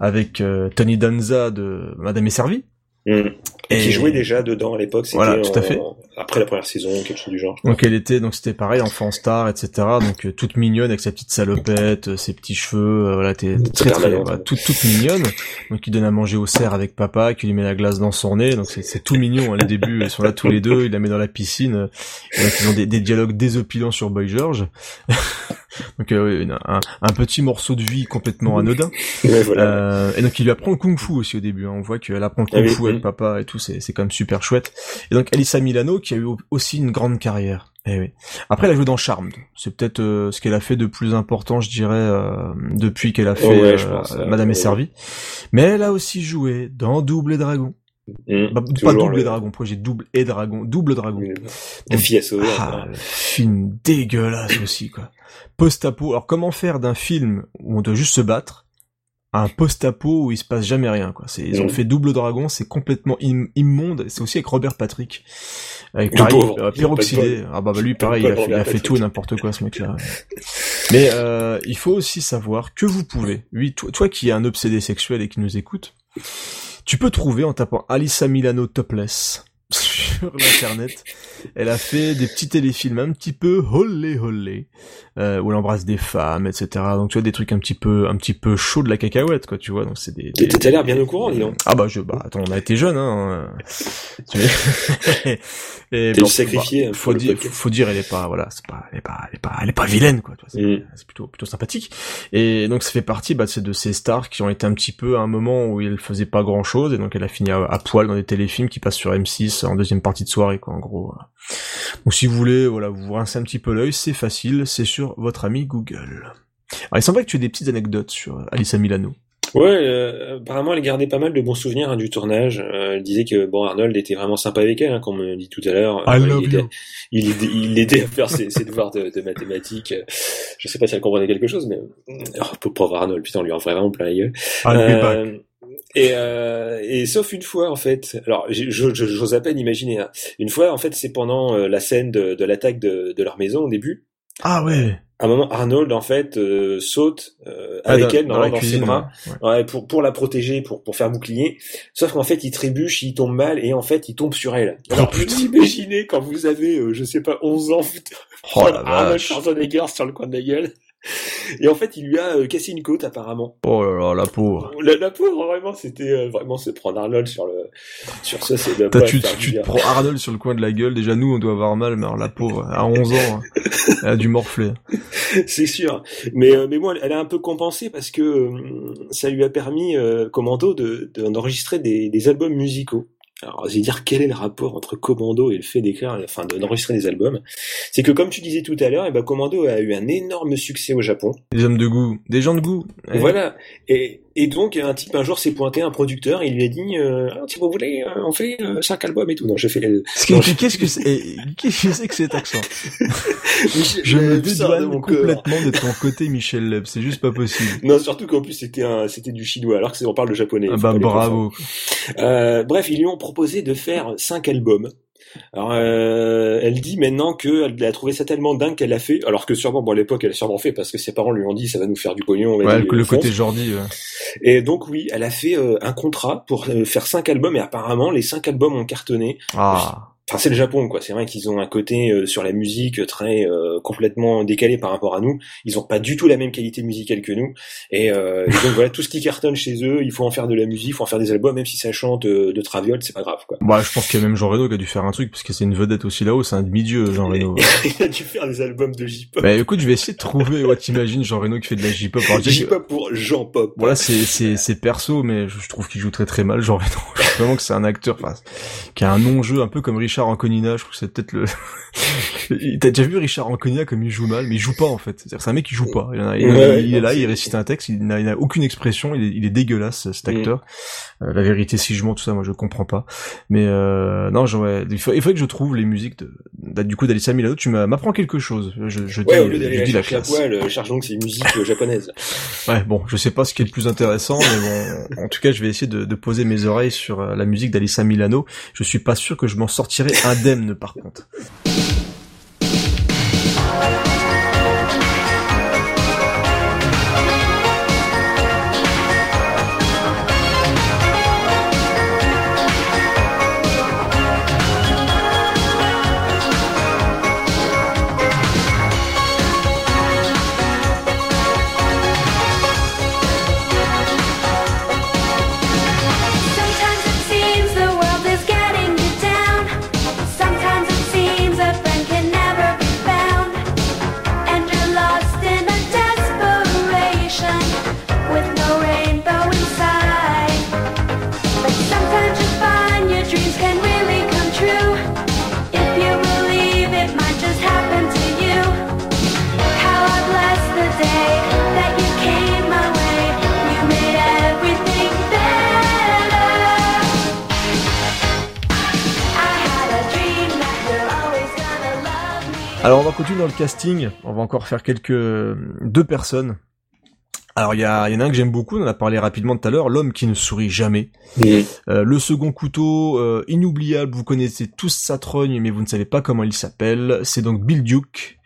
avec euh, Tony Danza de Madame est servie. Mm. Et qui jouait déjà dedans à l'époque. C'était Voilà, tout à en- fait. après la première saison, quelque chose du genre. Donc elle était, donc c'était pareil, enfant star, etc. Donc euh, toute mignonne avec sa petite salopette, euh, ses petits cheveux, euh, voilà, t'es très très, voilà, toute toute mignonne. Donc qui donne à manger au cerf avec papa, qui lui met la glace dans son nez. Donc c'est tout mignon. Hein, les débuts, ils sont là tous les deux. Il la met dans la piscine. et donc ils ont des, des dialogues désopilants sur Boy George. donc euh, un, un petit morceau de vie complètement anodin. Ouais, voilà. Euh, et donc il lui apprend le kung fu aussi au début. hein. On voit qu'elle apprend le Ah kung oui, fu oui. avec papa et tout. C'est c'est quand même super chouette. Et donc Alissa Milano qui a eu aussi une grande carrière. Eh oui. Après elle a joué dans Charmed. C'est peut-être euh, ce qu'elle a fait de plus important, je dirais, euh, depuis qu'elle a fait Oh ouais, euh, pense, euh, Madame est servie. Mais elle a aussi joué dans Double et Dragon. Mm. Bah, pas Double le- et Dragon, j'ai Double et Dragon, Double Dragon. Fille à sauver. Ah, le film dégueulasse aussi, quoi. Post-apo. Alors, comment faire d'un film où on doit juste se battre à un post-apo où il se passe jamais rien, quoi? C'est, ils ont Mhm. fait Double Dragon, c'est complètement im- immonde. C'est aussi avec Robert Patrick. Avec pareil, euh. Ah bah, bah lui, pareil, il a fait, il a Robert fait Patrick. tout et n'importe quoi, ce mec-là. Mais euh, il faut aussi savoir que vous pouvez, oui, toi, toi qui es un obsédé sexuel et qui nous écoute, tu peux trouver en tapant Alissa Milano topless sur l'internet. Elle a fait des petits téléfilms un petit peu holé holé, euh, où elle embrasse des femmes, etc. Donc tu vois des trucs un petit peu un petit peu chaud de la cacahuète, quoi, tu vois. Donc c'est des. des- T'as l'air bien au courant, dis donc. Ah bah je bah attends, on a été jeunes, hein. Et bon, sacrifié, bah, faut dire, faut dire, elle est pas, voilà, c'est pas, elle est pas, elle est pas, elle est pas vilaine, quoi. C'est Mm. c'est plutôt, plutôt sympathique. Et donc ça fait partie, bah, de ces- de ces stars qui ont été un petit peu à un moment où elle faisait pas grand chose, et donc elle a fini à, à poil dans des téléfilms qui passent sur M6 en deuxième partie de soirée, quoi, en gros. voilà. Donc si vous voulez, voilà, vous rincez un petit peu l'œil, c'est facile, c'est sur votre ami Google. Alors il semblerait que tu aies des petites anecdotes sur Alissa Milano. Ouais, euh, apparemment elle gardait pas mal de bons souvenirs hein, du tournage. Euh, elle disait que bon Arnold était vraiment sympa avec elle, hein, comme on me dit tout à l'heure. I Euh, il, aidait, il, aidait, il l'aidait à faire ses, ses devoirs de, de mathématiques. Euh, Je sais pas si elle comprenait quelque chose, mais oh, pauvre- pauvre Arnold, putain, on lui en ferait vraiment plein la gueule. Et, euh, et sauf une fois en fait, alors j'ose à peine imaginer. hein. Une fois en fait, c'est pendant euh, la scène de, de l'attaque de, de leur maison au début. Ah ouais. À un moment, Arnold en fait euh, saute euh, Ah, avec dans- elle dans dans, la dans ses cuisine, bras, ouais. ouais, pour pour la protéger, pour pour faire bouclier. Sauf qu'en fait, il trébuche, il tombe mal et en fait, il tombe sur elle. Oh, Alors, vous imaginez quand vous avez, euh, je sais pas, 11 ans, Oh la Arnold. Schwarzenegger sur le coin de la gueule. Et en fait, il lui a euh, cassé une côte apparemment. Oh là là, la pauvre. La, la pauvre, vraiment, c'était euh, vraiment se prendre Arnold sur le sur ça, c'est de tu, tu te prends Arnold sur le coin de la gueule. Déjà, nous, on doit avoir mal, mais alors la pauvre, à 11 ans, hein, elle a dû morfler. c'est sûr. Mais euh, mais moi, elle a un peu compensé parce que euh, ça lui a permis Commando de de- d'enregistrer des, des albums musicaux. Alors, je vais dire quel est le rapport entre Commando et le fait d'écrire, enfin de- d'enregistrer des albums. C'est que comme tu disais tout à l'heure, eh ben Commando a eu un énorme succès au Japon. Des hommes de goût, des gens de goût. Voilà. Et, et donc un type un jour s'est pointé, un producteur, il lui a dit euh, Ah, si vous voulez, euh, on fait euh, cinq albums et tout. Non, je fais. euh, je- Qu'est-ce que c'est Qu'est-ce que c'est que cet accent? Michel- Je me euh, de dédouane complètement de ton côté Michel Leb. C'est juste pas possible. Non, surtout qu'en plus c'était un, c'était du chinois, alors que c'est, on parle de japonais. Ah bah bravo. Euh, bref, ils lui ont proposé de faire cinq albums. Alors, euh, elle dit maintenant qu'elle a trouvé ça tellement dingue qu'elle l'a fait, alors que sûrement, bon, à l'époque, elle a sûrement fait parce que ses parents lui ont dit ça va nous faire du pognon. Ouais, le, côté Jordi. ouais. Et donc oui, elle a fait euh, un contrat pour euh, faire cinq albums et apparemment les cinq albums ont cartonné. Ah. Enfin, c'est le Japon, quoi. C'est vrai qu'ils ont un côté euh, sur la musique très euh, complètement décalé par rapport à nous. Ils ont pas du tout la même qualité musicale que nous. Et, euh, et donc voilà, tout ce qui cartonne chez eux, il faut en faire de la musique, il faut en faire des albums, même si ça chante euh, de Traviol, c'est pas grave, quoi. Bah, je pense qu'il y a même Jean Reno qui a dû faire un truc parce que c'est une vedette aussi là-haut. C'est un demi-dieu, Jean Reno. il a dû faire des albums de J-pop. Bah écoute, je vais essayer de trouver. Ouais, t'imagines Jean Reno qui fait de la J-pop. Que- J-pop pour Jean Pop. Voilà, c'est c'est c'est perso, mais je je trouve qu'il joue très très mal. Jean Reno. Je vraiment que c'est un acteur, enfin, qui a un non-jeu un peu comme Richard Anconina. Je trouve que c'est peut-être le. T'as déjà vu Richard Anconina comme il joue mal, mais il joue pas en fait. C'est-à-dire c'est un mec qui joue pas. Il, en a- il- Ouais, il est là, il récite un texte, il n'a il n'a aucune expression, il est, il est dégueulasse cet Mm. acteur. Euh, la vérité, si je mens, tout ça, moi je comprends pas. Mais euh, non. Il faut, il faut que je trouve les musiques de, de- du coup d'Alissa Milano. Tu m'apprends quelque chose. Je, je dis, Ouais, au lieu je dis la classe. poêle, euh, charge donc ces musiques japonaises. Ouais, bon, je sais pas ce qui est le plus intéressant, mais bon, en tout cas, je vais essayer de, de poser mes oreilles sur euh, la musique d'Alissa Milano. Je suis pas sûr que je m'en sortirai indemne, par contre. Alors, on va continuer dans le casting. On va encore faire quelques deux personnes. Alors, il y, a, il y en a un que j'aime beaucoup. On en a parlé rapidement tout à l'heure. L'homme qui ne sourit jamais. Euh, le second couteau, euh, inoubliable, vous connaissez tous sa trogne, mais vous ne savez pas comment il s'appelle. C'est donc Bill Duke.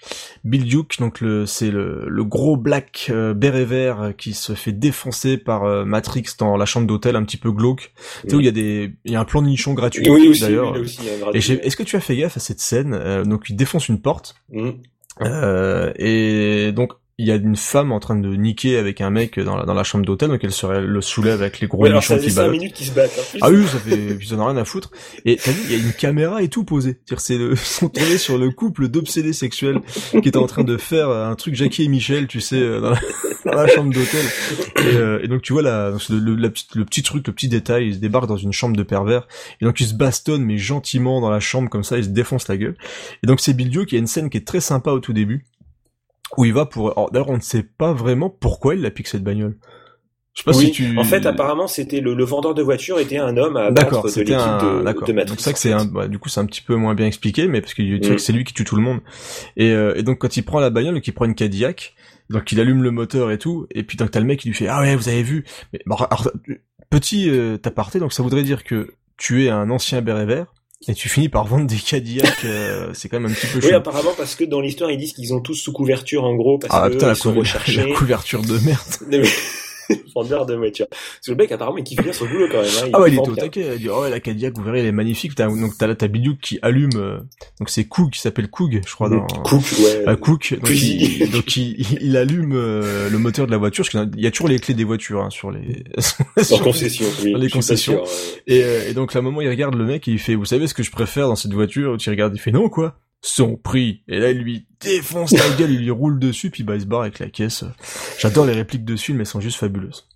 Bill Duke, donc le, c'est le, le gros black euh, béret vert euh, qui se fait défoncer par euh, Matrix dans la chambre d'hôtel, un petit peu glauque. Tu sais où il y a des, il y a un plan de nichon gratuit. Oui, d'ailleurs. oui, est-ce que tu as fait gaffe à cette scène Euh, Donc il défonce une porte. Mm. Euh, et donc il y a une femme en train de niquer avec un mec dans la, dans la chambre d'hôtel, donc elle se le soulève avec les gros Ouais, alors fait qui 5 baladent. minutes qu'ils se battent. hein. Ah oui, ça fait, ils en ont rien à foutre. Et t'as vu, il y a une caméra et tout posé. C'est-à-dire, c'est le, ils sont tournés sur le couple d'obsédés sexuels qui était en train de faire un truc Jackie et Michel, tu sais, euh, dans la, dans la chambre d'hôtel. Et, euh, et donc tu vois le, la petit truc, le petit détail, ils se débarquent dans une chambre de pervers. Et donc ils se bastonnent, mais gentiment dans la chambre comme ça, ils se défoncent la gueule. Et donc c'est Bill Dio qui a une scène qui est très sympa au tout début. Où il va pour, alors, d'ailleurs on ne sait pas vraiment pourquoi il a piqué cette bagnole. Je sais pas oui, si tu... en fait, apparemment, c'était le, le vendeur de voiture était un homme à D'accord, battre de l'équipe un, de, d'accord. de Matrix. Donc c'est ça que c'est un, bah, du coup c'est un petit peu moins bien expliqué, mais parce que tu sais Mm. que c'est lui qui tue tout le monde. Et, euh, et donc quand il prend la bagnole, donc il prend une Cadillac, donc il allume le moteur et tout, et puis donc t'as le mec qui lui fait ah ouais vous avez vu, mais bon, alors, petit euh, aparté, donc ça voudrait dire que tu es un ancien béret vert. Et tu finis par vendre des Cadillacs, euh, c'est quand même un petit peu Oui, chaud. apparemment, parce que dans l'histoire, ils disent qu'ils ont tous sous couverture, en gros, parce Ah que putain, la, ils sont couver- recherchés. la couverture de merde. vendeur de voiture. Parce que le mec, apparemment, il kiffe bien son boulot quand même. Hein. Ah ouais, il est au taquet. Il dit, oh ouais, la Cadillac, vous verrez, elle est magnifique. T'as, donc t'as là, t'as Bidouk qui allume, euh, donc c'est Coog, qui s'appelle Coog, je crois, dans... Cook, ouais. Ah, Cook, donc, il, donc il, il allume euh, le moteur de la voiture, parce qu'il y a toujours les clés des voitures hein, sur les sur- oui. les je suis pas concessions. sûr. Et, euh, et donc, à un moment, il regarde le mec et il fait, vous savez ce que je préfère dans cette voiture? Tu regardes, il fait non quoi? Son prix. Et là, il lui défonce la gueule, il lui roule dessus, puis bah il se barre avec la caisse. J'adore les répliques de ce film, elles sont juste fabuleuses.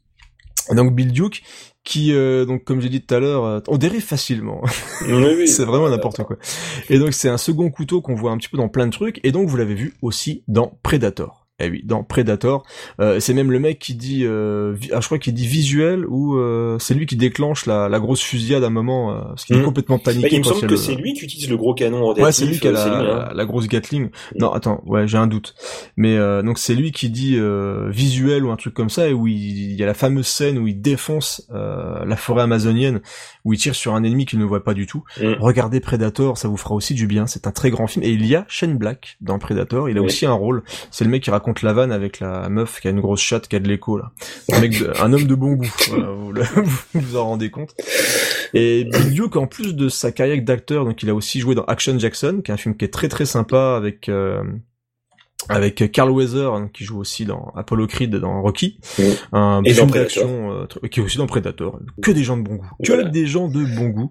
Et donc Bill Duke, qui euh, donc comme j'ai dit tout à l'heure, euh, on dérive facilement. Oui, oui. c'est vraiment n'importe quoi. Et donc c'est un second couteau qu'on voit un petit peu dans plein de trucs, et donc vous l'avez vu aussi dans Predator. Eh oui, dans Predator, euh, c'est même le mec qui dit, euh, ah, je crois qu'il dit visuel ou euh, c'est lui qui déclenche la, la grosse fusillade à un moment, euh, parce qu'il est Hmm. complètement Bah, paniqué. il me semble que le- c'est lui qui utilise le gros canon rotatif. Ouais, c'est lui qui a euh, la, c'est lui, hein. la, grosse Gatling. Non, attends, ouais, j'ai un doute. Mais euh, donc c'est lui qui dit euh, visuel ou un truc comme ça, et où il, il y a la fameuse scène où il défonce euh, la forêt amazonienne, où il tire sur un ennemi qu'il ne voit pas du tout. Mm. Regardez Predator, ça vous fera aussi du bien. C'est un très grand film. Et il y a Shane Black dans Predator. Il a aussi un rôle. C'est le mec qui raconte raconte la vanne avec la meuf qui a une grosse chatte qui a de l'écho là. Un mec, de- un homme de bon goût. Voilà, vous, le- vous en rendez compte. Et Bill Duke, en plus de sa carrière d'acteur, donc il a aussi joué dans Action Jackson, qui est un film qui est très très sympa avec euh, avec Carl Weather hein, qui joue aussi dans Apollo Creed dans Rocky, un Et dans film Predator. d'action euh, qui est aussi dans Predator. Que des gens de bon goût, que Voilà. des gens de bon goût.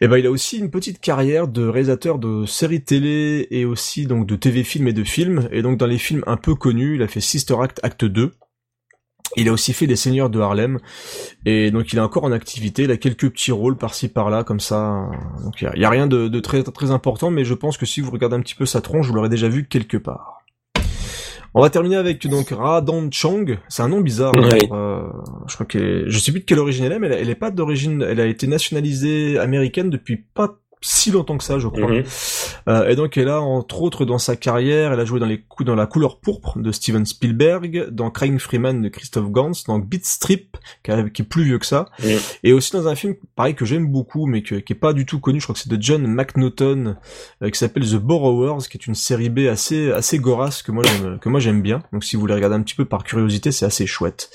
Et ben il a aussi une petite carrière de réalisateur de séries télé et aussi donc de TV films et de films. Et donc dans les films un peu connus, il a fait Sister Act Acte 2. Il a aussi fait Les Seigneurs de Harlem. Et donc il est encore en activité, il a quelques petits rôles par-ci par-là comme ça. Donc il y y a rien de, de très très important, mais je pense que si vous regardez un petit peu sa tronche, vous l'aurez déjà vu quelque part. On va terminer avec donc Radan Chang. C'est un nom bizarre. hein, euh, je crois je sais plus de quelle origine elle est, mais elle, elle est pas d'origine. Elle a été nationalisée américaine depuis pas si longtemps que ça, je crois. Mhm. Euh, et donc elle a entre autres dans sa carrière, elle a joué dans les coups dans la couleur pourpre de Steven Spielberg, dans Crying Freeman de Christophe Gans, dans Beat Strip qui, est plus vieux que ça, et aussi dans un film pareil que j'aime beaucoup mais que, qui est pas du tout connu, je crois que c'est de John McNaughton euh, qui s'appelle The Borrowers, qui est une série B assez assez gorasse que moi j'aime que moi j'aime bien. Donc si vous voulez regarder un petit peu par curiosité, c'est assez chouette.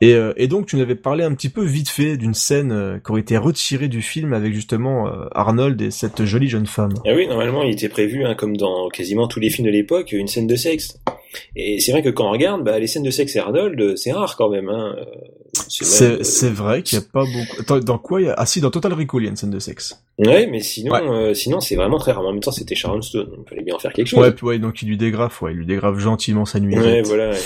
Et, euh, et donc tu nous avais parlé un petit peu vite fait d'une scène qui aurait été retirée du film avec justement Arnold et cette jolie jeune femme. Ah oui, normalement, il était prévu, hein, comme dans quasiment tous les films de l'époque, une scène de sexe. Et c'est vrai que quand on regarde, bah, les scènes de sexe et Arnold, c'est rare quand même. Hein. C'est vrai qu'il y a pas beaucoup. Attends, dans quoi il y a Ah si, dans Total Recall il y a une scène de sexe. Ouais, mais sinon, Ouais. euh, sinon c'est vraiment très rare. En même temps, c'était Sharon Stone, donc il fallait bien en faire quelque chose. Ouais, puis ouais, donc il lui dégrafe, ouais, il lui dégrafe gentiment sa nuit. Ouais, voilà. ouais.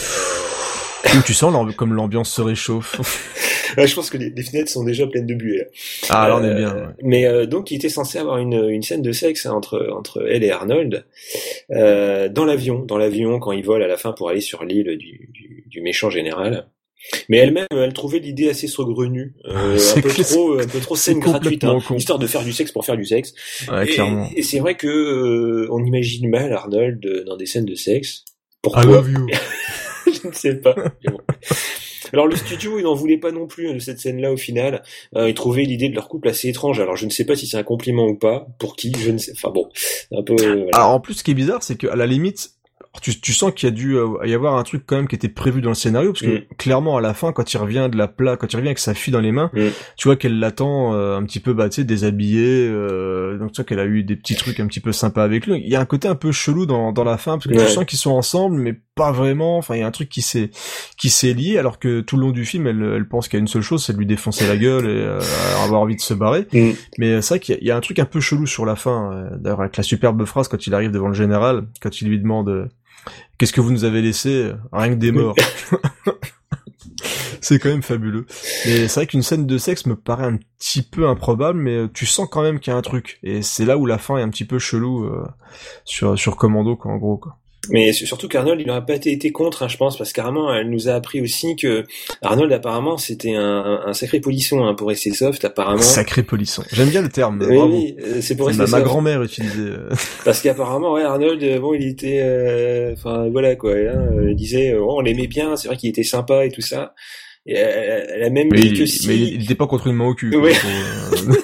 Tu sens comme l'ambiance se réchauffe. Ouais, je pense que les, les fenêtres sont déjà pleines de buée. là. ah là on est Euh, bien. ouais. Mais euh, donc, il était censé avoir une, une scène de sexe hein, entre entre elle et Arnold euh, dans l'avion, dans l'avion quand ils volent à la fin pour aller sur l'île du, du, du méchant général. Mais elle-même, elle trouvait l'idée assez saugrenue, euh, C'est un peu trop, un peu trop scène gratuite, hein, histoire de faire du sexe pour faire du sexe. Ouais, et, c'est vrai que euh, on imagine mal Arnold dans des scènes de sexe. Pourquoi I love you. je ne sais pas. Alors le studio, il n'en voulait pas non plus hein, de cette scène-là au final. Euh, il trouvait l'idée de leur couple assez étrange. Alors je ne sais pas si c'est un compliment ou pas. Pour qui Je ne sais. Enfin bon, un peu. euh. Alors en plus, ce qui est bizarre, c'est qu'à la limite, tu, tu sens qu'il y a dû euh, y avoir un truc quand même qui était prévu dans le scénario, parce que Mm. clairement à la fin, quand il revient de la plat, quand il revient avec sa fille dans les mains, Mm. tu vois qu'elle l'attend euh, un petit peu, bah tu sais, déshabillée, euh, donc tu vois qu'elle a eu des petits trucs un petit peu sympas avec lui. Il y a un côté un peu chelou dans, dans la fin, parce que Ouais. tu sens qu'ils sont ensemble, mais pas vraiment. Enfin, il y a un truc qui s'est qui s'est lié, alors que tout le long du film, elle, elle pense qu'il y a une seule chose, c'est de lui défoncer la gueule et euh, avoir envie de se barrer. Mm. Mais euh, c'est vrai qu'il y, y a un truc un peu chelou sur la fin, d'ailleurs avec la superbe phrase quand il arrive devant le général, quand il lui demande qu'est-ce que vous nous avez laissé, rien que des morts. c'est quand même fabuleux. Mais c'est vrai qu'une scène de sexe me paraît un petit peu improbable, mais euh, tu sens quand même qu'il y a un truc. Et c'est là où la fin est un petit peu chelou euh, sur sur Commando, quoi, en gros. Quoi. Mais su- surtout qu'Arnold, il n'aurait pas été, été contre, hein, je pense, parce qu'apparemment, elle nous a appris aussi que Arnold, apparemment, c'était un, un, sacré polisson hein, pour rester soft, apparemment. Sacré polisson. J'aime bien le terme. Oui, bravo. oui, euh, c'est pour rester ma, ma soft. grand-mère utilisait. euh, Parce qu'apparemment, ouais, Arnold, euh, bon, il était, euh, enfin, voilà quoi. hein, il disait, oh, on l'aimait bien, c'est vrai qu'il était sympa et tout ça. Et elle, elle a même Mais, dit il, que si, mais il était pas contre une main au cul. quoi, Ouais. euh,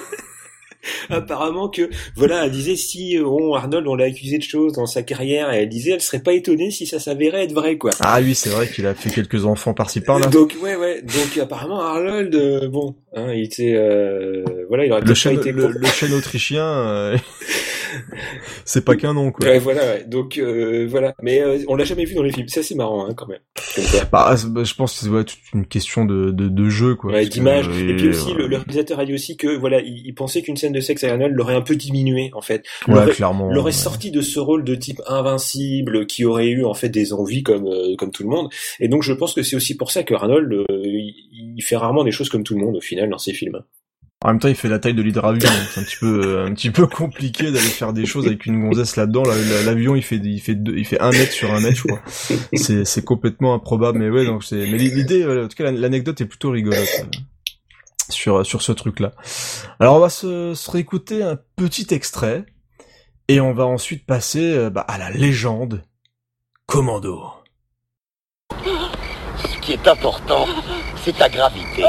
apparemment que, voilà, elle disait si, euh, bon, Arnold, on l'a accusé de choses dans sa carrière, et elle disait, elle serait pas étonnée si ça s'avérait être vrai, quoi. Ah oui, c'est vrai qu'il a fait quelques enfants par-ci par-là. Donc ouais ouais donc apparemment Arnold euh, bon hein, il était euh, voilà il aurait Le pas chêne, été le, le chêne autrichien, euh, c'est pas qu'un nom, quoi. Ouais, voilà ouais. donc euh, voilà mais euh, on l'a jamais vu dans les films c'est assez marrant hein, quand même. Bah, c'est- bah, je pense que c'est ouais, toute une question de, de, de jeu, quoi. Ouais, que, d'image euh, et puis aussi le, le réalisateur a dit aussi que voilà il, il pensait qu'une scène de sexe avec Arnold l'aurait un peu diminué en fait Ouais, l'aurait clairement. l'aurait sorti de ce rôle de type invincible qui aurait eu en fait des envies comme euh, comme tout le monde et donc je pense que c'est aussi pour ça que Arnold euh, il, il fait rarement des choses comme tout le monde au final dans ses films En même temps, il fait la taille de l'hydravion, donc c'est un petit peu, euh, un petit peu compliqué d'aller faire des choses avec une gonzesse là-dedans. La- la- L'avion, il fait, il fait deux, il fait un mètre sur un mètre, je crois. C'est, c'est complètement improbable, mais ouais, donc c'est, mais l'idée, euh, en tout cas, l'anecdote est plutôt rigolote euh, sur, sur ce truc-là. Alors, on va se, se réécouter un petit extrait, et on va ensuite passer bah, à la légende Commando. Ce qui est important, c'est ta gravité.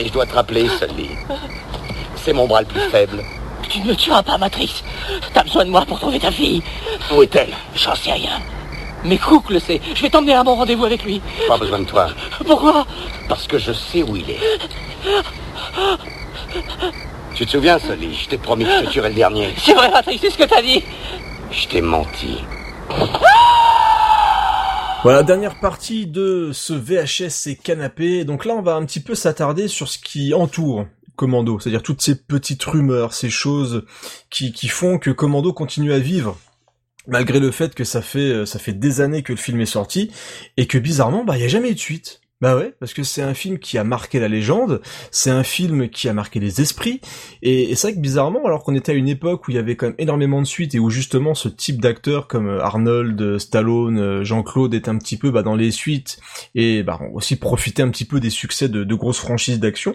Et je dois te rappeler, Sully, c'est mon bras le plus faible. Tu ne me tueras pas, Matrice. T'as besoin de moi pour trouver ta fille. Où est-elle? J'en sais rien. Mais Cook le sait. Je vais t'emmener à mon rendez-vous avec lui. Pas besoin de toi. Pourquoi? Parce que je sais où il est. Tu te souviens, Sully Je t'ai promis que je te tuerais le dernier. C'est vrai, Patrick, c'est ce que t'as dit. Je t'ai menti. Voilà, dernière partie de ce VHS et canapé. Donc là, on va un petit peu s'attarder sur ce qui entoure Commando, c'est-à-dire toutes ces petites rumeurs, ces choses qui, qui font que Commando continue à vivre malgré le fait que ça fait euh, ça fait des années que le film est sorti et que bizarrement bah il y a jamais eu de suite. Bah ouais, parce que c'est un film qui a marqué la légende, c'est un film qui a marqué les esprits, et, c'est vrai que bizarrement, alors qu'on était à une époque où il y avait quand même énormément de suites et où justement ce type d'acteurs comme euh, Arnold, euh, Stallone, Jean-Claude est un petit peu bah, dans les suites et bah, aussi profiter un petit peu des succès de, de grosses franchises d'action.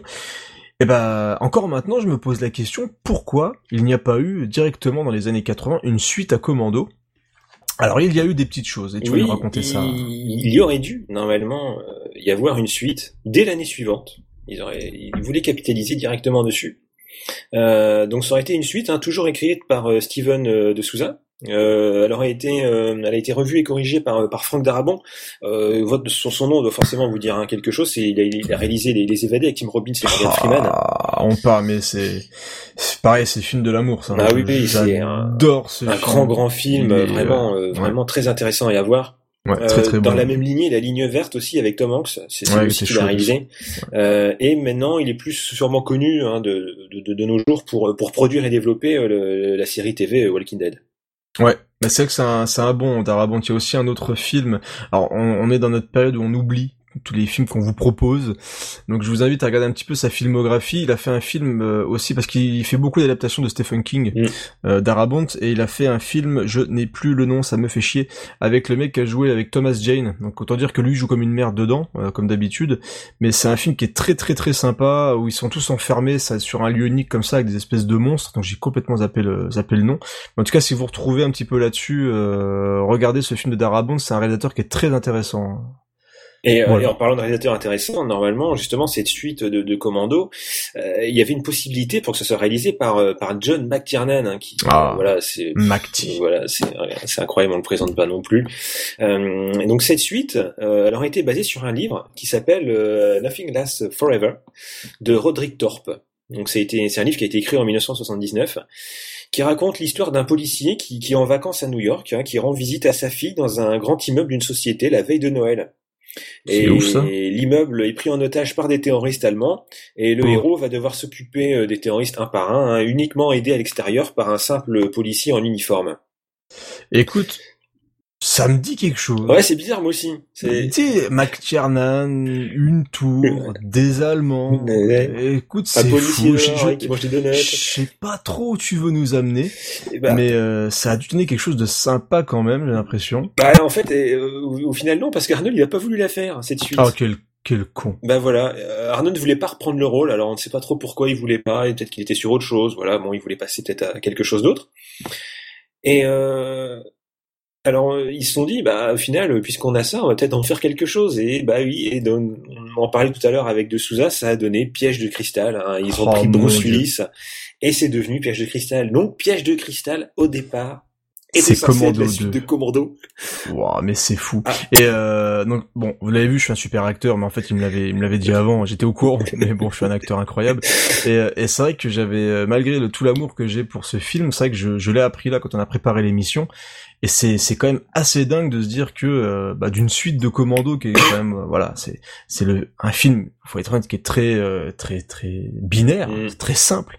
Et bah encore maintenant, je me pose la question pourquoi il n'y a pas eu directement dans les années 80 une suite à Commando? Alors il y a eu des petites choses et tu Oui, vas nous raconter ça. Il y aurait dû normalement euh, y avoir une suite dès l'année suivante. Ils, auraient, ils voulaient capitaliser directement dessus. Euh, donc ça aurait été une suite, hein, toujours écrite par euh, Steven de Souza. Euh, elle aurait été, euh, elle a été revue et corrigée par par Franck Darabon. Euh, votre son, son nom doit forcément vous dire hein, quelque chose. C'est il a, il a réalisé les, les évadés avec Tim Robbins et Morgan Freeman. Ah, on parle, mais c'est c'est pareil, c'est film de l'amour, ça. Ah oui, oui, c'est un, J'adore ce un film. grand grand film, vraiment euh, euh, vraiment très intéressant à y avoir. Ouais, Euh, très très dans bon. la même lignée, la ligne verte aussi avec Tom Hanks, c'est Ouais, aussi qu'il a réalisé. Euh, et maintenant, il est plus sûrement connu hein, de, de, de, de nos jours pour pour produire et développer euh, le- la série TV euh, Walking Dead. Ouais, mais c'est vrai que c'est un, un bon Darabont. Il y a aussi un autre film. Alors, on, on est dans notre période où on oublie tous les films qu'on vous propose. Donc, je vous invite à regarder un petit peu sa filmographie. Il a fait un film euh, aussi parce qu'il fait beaucoup d'adaptations de Stephen King, Mm. euh, Darabont, et il a fait un film. Je n'ai plus le nom, ça me fait chier, avec le mec qui a joué avec Thomas Jane. Donc, autant dire que lui joue comme une merde dedans, euh, comme d'habitude. Mais c'est un film qui est très très très sympa où ils sont tous enfermés ça, sur un lieu unique comme ça avec des espèces de monstres. Donc, j'ai complètement zappé le, zappé le nom. Mais en tout cas, si vous retrouvez un petit peu là-dessus, euh, regardez ce film de Darabont, c'est un réalisateur qui est très intéressant. Et, euh, Voilà. et en parlant de réalisateur intéressant, normalement, justement, cette suite de, de Commando, euh, il y avait une possibilité pour que ça soit réalisé par euh, par John McTiernan, hein, qui Ah. euh, voilà, c'est Macti. voilà, c'est c'est incroyable, on le présente pas non plus. Euh, et donc cette suite, euh, elle aurait été basée sur un livre qui s'appelle euh, Nothing Lasts Forever de Roderick Thorpe. Donc c'est un livre qui a été écrit en 1979 qui raconte l'histoire d'un policier qui, qui est en vacances à New York, hein, qui rend visite à sa fille dans un grand immeuble d'une société la veille de Noël. Et l'immeuble est pris en otage par des terroristes allemands et le Oh. héros va devoir s'occuper euh, des terroristes un par un, hein, uniquement aidé à l'extérieur par un simple policier en uniforme. Écoute, ça me dit quelque chose. Ouais, c'est bizarre moi aussi. C'est Tu sais, McTiernan, une tour, des Allemands. Ouais. Écoute, c'est fou. Je, qui mange des donuts. je sais pas trop où tu veux nous amener, Et bah, mais euh, ça a dû donner quelque chose de sympa quand même, j'ai l'impression. bah, en fait, euh, au, au final non, parce qu'Arnold il a pas voulu la faire cette suite. Ah, quel, quel con. Bah voilà, euh, Arnold ne voulait pas reprendre le rôle, alors on ne sait pas trop pourquoi il voulait pas, et peut-être qu'il était sur autre chose, voilà, bon, il voulait passer peut-être à quelque chose d'autre. Et euh, alors euh, ils se sont dit, bah au final, puisqu'on a ça, on va peut-être en faire quelque chose. Et bah oui, et donc, on en parlait tout à l'heure avec De Souza, ça a donné Piège de cristal. hein. Ils ont Oh, pris Bruce. Willis, et c'est devenu Piège de cristal. Donc Piège de cristal au départ. C'est Commando la suite 2. de Commando. Wow, mais c'est fou. Ah. Et euh, donc bon, vous l'avez vu, je suis un super acteur, mais en fait il me l'avait, il me l'avait dit avant, j'étais au courant. Mais bon, je suis un acteur incroyable. Et, euh, et c'est vrai que j'avais, euh, malgré le tout l'amour que j'ai pour ce film, c'est vrai que je, je l'ai appris là quand on a préparé l'émission. Et c'est, c'est quand même assez dingue de se dire que euh, bah, d'une suite de Commando qui est quand même, euh, voilà, c'est, c'est le un film, faut être honnête, qui est très, euh, très, très binaire, Mm. très simple.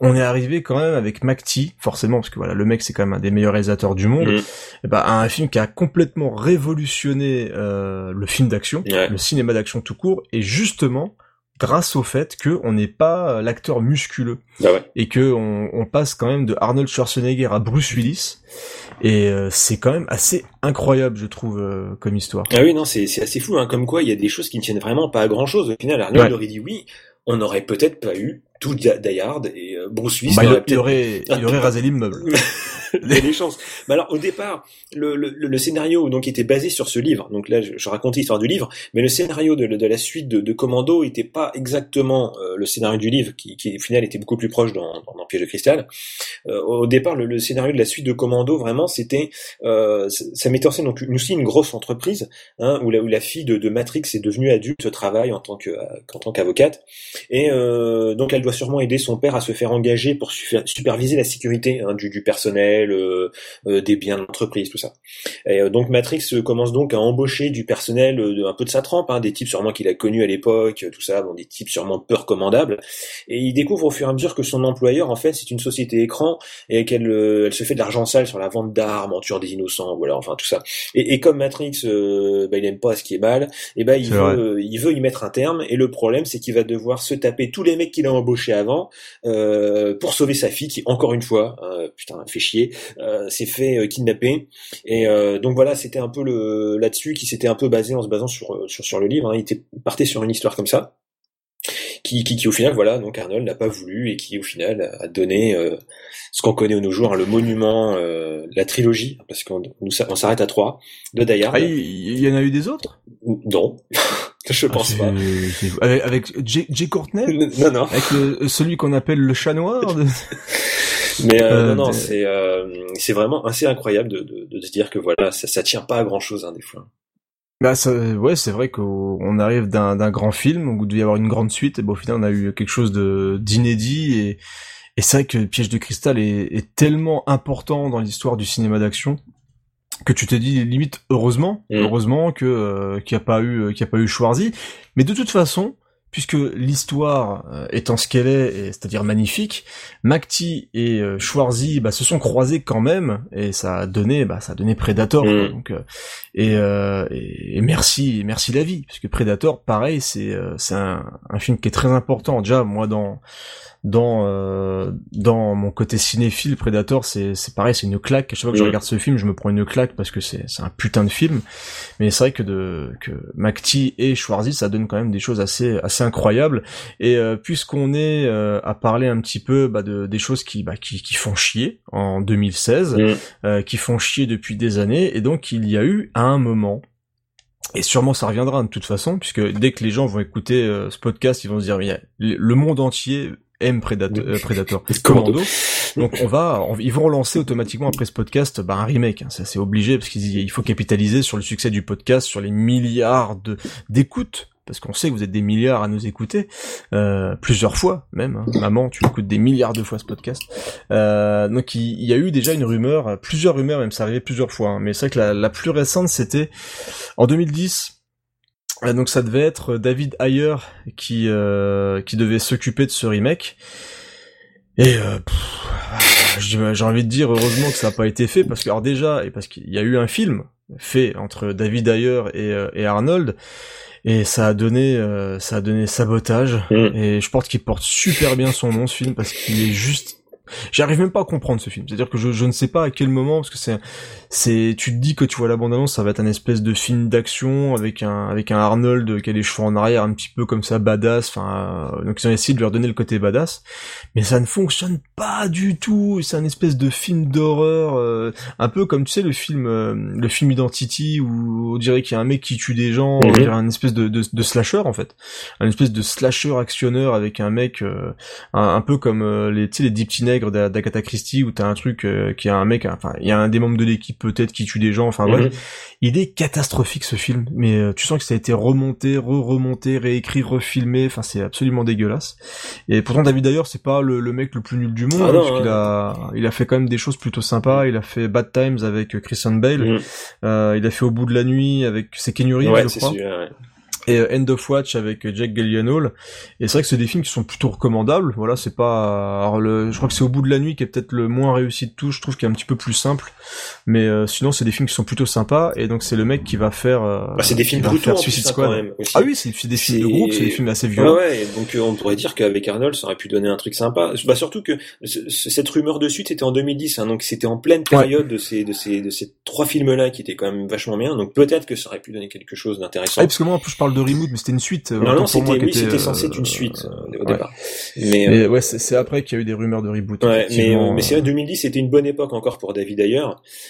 On est arrivé quand même avec Macti, forcément, parce que voilà, le mec c'est quand même un des meilleurs réalisateurs du monde Mm. eh ben, à un film qui a complètement révolutionné euh, le film d'action, le cinéma d'action tout court, et justement grâce au fait que on n'est pas l'acteur musculeux Bah ouais. et que on, on passe quand même de Arnold Schwarzenegger à Bruce Willis, et euh, c'est quand même assez incroyable, je trouve, euh, comme histoire. Ah oui, non, c'est assez fou, hein, comme quoi il y a des choses qui ne tiennent vraiment pas à grand chose. Au final, Arnold Ouais. aurait dit oui, on n'aurait peut-être pas eu tout Die Hard et euh, Bruce Willis Bah, il, n'aurait il aurait, il aurait rasé l'immeuble. a des chances. Mais alors, au départ, le, le, le scénario donc était basé sur ce livre. Donc là, je, je raconte l'histoire du livre, mais le scénario de, de la suite de, de Commando était pas exactement euh, le scénario du livre, qui, qui au final était beaucoup plus proche dans, dans, dans Piège de cristal. Euh, au départ, le, le, scénario de la suite de Commando, vraiment, c'était, euh, ça mettait en scène donc aussi une grosse entreprise, hein, où, la, où la fille de, de Matrix est devenue adulte, travaille en tant que en tant qu'avocate, et euh, donc elle doit sûrement aider son père à se faire engager pour superviser la sécurité hein, du, du, personnel, euh, euh, des biens de l'entreprise, tout ça. Et euh, donc Matrix commence donc à embaucher du personnel un peu de sa trempe, hein, des types sûrement qu'il a connus à l'époque, tout ça, bon, des types sûrement peu recommandables. Et il découvre au fur et à mesure que son employeur, en fait, c'est une société écran et qu'elle elle se fait de l'argent sale sur la vente d'armes, en tuant des innocents, voilà, enfin tout ça. Et, et comme Matrix, bah, il aime pas ce qui est mal, et ben il veut, il veut y mettre un terme. Et le problème, c'est qu'il va devoir se taper tous les mecs qu'il a embauchés avant euh, pour sauver sa fille, qui encore une fois, euh, putain, fait chier, euh, s'est fait euh, kidnapper. Et euh, donc voilà, c'était un peu le là-dessus qui s'était un peu basé en se basant sur sur, sur le livre. Hein. Il était partait sur une histoire comme ça. Qui, qui, qui, au final voilà donc Arnold n'a pas voulu et qui au final a donné euh, ce qu'on connaît de nos jours hein, le monument euh, la trilogie parce qu'on on s'arrête à trois de Die Hard. Ah, il y, en a eu des autres? Non je pense ah, pas avec, avec J, J. Courtney? Non non avec le, celui qu'on appelle le chat noir? de... mais euh, non non c'est c'est vraiment assez incroyable de, de, de, se dire que voilà ça, ça tient pas à grand chose hein, des fois bah ça, ouais, c'est vrai qu'on arrive d'un grand film où il devait y avoir une grande suite, et bon, au final on a eu quelque chose de d'inédit et, et c'est vrai que Piège de cristal est, est tellement important dans l'histoire du cinéma d'action que tu t'es dit limite heureusement, Mm. heureusement que euh, qu'il n'y a pas eu qu'il y a pas eu Schwarzy, mais de toute façon puisque l'histoire euh, étant ce qu'elle est, c'est-à-dire magnifique, McTee et euh, Schwarzy bah, se sont croisés quand même, et ça a donné, bah, ça a donné Predator. Mm. donc, euh, et, euh, merci, merci la vie, parce que Predator, pareil, c'est euh, c'est un, un film qui est très important. Déjà, moi dans dans euh, dans mon côté cinéphile, Predator, c'est c'est pareil, c'est une claque. À chaque fois que je Mm. regarde ce film, je me prends une claque parce que c'est c'est un putain de film. Mais c'est vrai que de que McTee et Schwarzy, ça donne quand même des choses assez assez incroyables. Et euh, puisqu'on est euh, à parler un petit peu bah, de des choses qui bah, qui, qui font chier en 2016, Mm. euh, qui font chier depuis des années, et donc il y a eu à un moment. Et sûrement ça reviendra de toute façon, puisque dès que les gens vont écouter euh, ce podcast, ils vont se dire, le monde entier aime Predator, euh, Predator Commando. Donc on va, on- ils vont relancer automatiquement après ce podcast bah, un remake. Hein, ça c'est obligé parce qu'il il faut capitaliser sur le succès du podcast, sur les milliards de d'écoutes. Parce qu'on sait que vous êtes des milliards à nous écouter, euh, plusieurs fois même. hein. Maman, tu écoutes des milliards de fois ce podcast. Euh, donc il, il y a eu déjà une rumeur, plusieurs rumeurs même, ça arrivait plusieurs fois. hein. Mais c'est vrai que la, la plus récente c'était en 2010. Euh, Donc ça devait être David Ayer qui euh, qui devait s'occuper de ce remake. Et euh, pff, j'ai envie de dire heureusement que ça n'a pas été fait parce que alors déjà et parce qu'il y a eu un film fait entre David Ayer et, euh, et Arnold et ça a donné euh, ça a donné sabotage Mm. et je pense qu'il porte super bien son nom ce film parce qu'il est juste J'arrive même pas à comprendre ce film. C'est-à-dire que je, je ne sais pas à quel moment, parce que c'est, c'est, tu te dis que tu vois la bande-annonce, ça va être un espèce de film d'action avec un, avec un Arnold qui a les cheveux en arrière, un petit peu comme ça, badass. Enfin, euh, donc ils ont essayé de lui redonner le côté badass, mais ça ne fonctionne pas du tout. C'est un espèce de film d'horreur, euh, un peu comme tu sais le film, euh, le film Identity où on dirait qu'il y a un mec qui tue des gens, on Mhm. dirait un espèce de, de, de slasher en fait, un espèce de slasher actionneur avec un mec. un, un peu comme les tu sais les dix petits d'A- d'Agatha Christie où t'as un truc euh, qui a un mec enfin il y a un des membres de l'équipe peut-être qui tue des gens enfin bref. Il est catastrophique ce film. Mais euh, tu sens que ça a été remonté re-remonté réécrit refilmé. Enfin c'est absolument dégueulasse. Et pourtant David d'ailleurs c'est pas le, le mec le plus nul du monde Ah hein, non, parce qu'il hein. a il a fait quand même des choses plutôt sympas. Il a fait Bad Times avec euh, Christian Bale. Mhm. euh, il a fait Au bout de la nuit avec c'est Kenny Reeves Ouais, je crois. Et euh, End of Watch avec euh, Jack Gyllenhaal et c'est vrai que c'est des films qui sont plutôt recommandables voilà c'est pas alors le je crois que c'est au bout de la nuit qui est peut-être le moins réussi de tout je trouve qu'il est un petit peu plus simple mais euh, sinon c'est des films qui sont plutôt sympas et donc c'est le mec qui va faire euh, Bah, c'est des qui films va brutaux faire en plus, Suicide Squad quand même, aussi. ah oui c'est des films de groupe c'est des films assez violents ouais, donc euh, on pourrait dire qu'avec Arnold, ça aurait pu donner un truc sympa. Bah surtout que ce- ce- cette rumeur de suite était en 2010, hein, donc c'était en pleine période de ces de ces de ces trois films-là qui étaient quand même vachement bien. Donc peut-être que ça aurait pu donner quelque chose Ah, d'intéressant. parce que moi en plus je parle de reboot, mais c'était une suite. euh, Non, non, c'était, oui, était, censé euh, être une suite euh, au ouais. départ. Mais, euh, Mais ouais, c'est c'est après qu'il y a eu des rumeurs de reboot. Ouais, mais, euh, c'est vrai, euh. 2010, c'était une bonne époque encore pour David Ayer.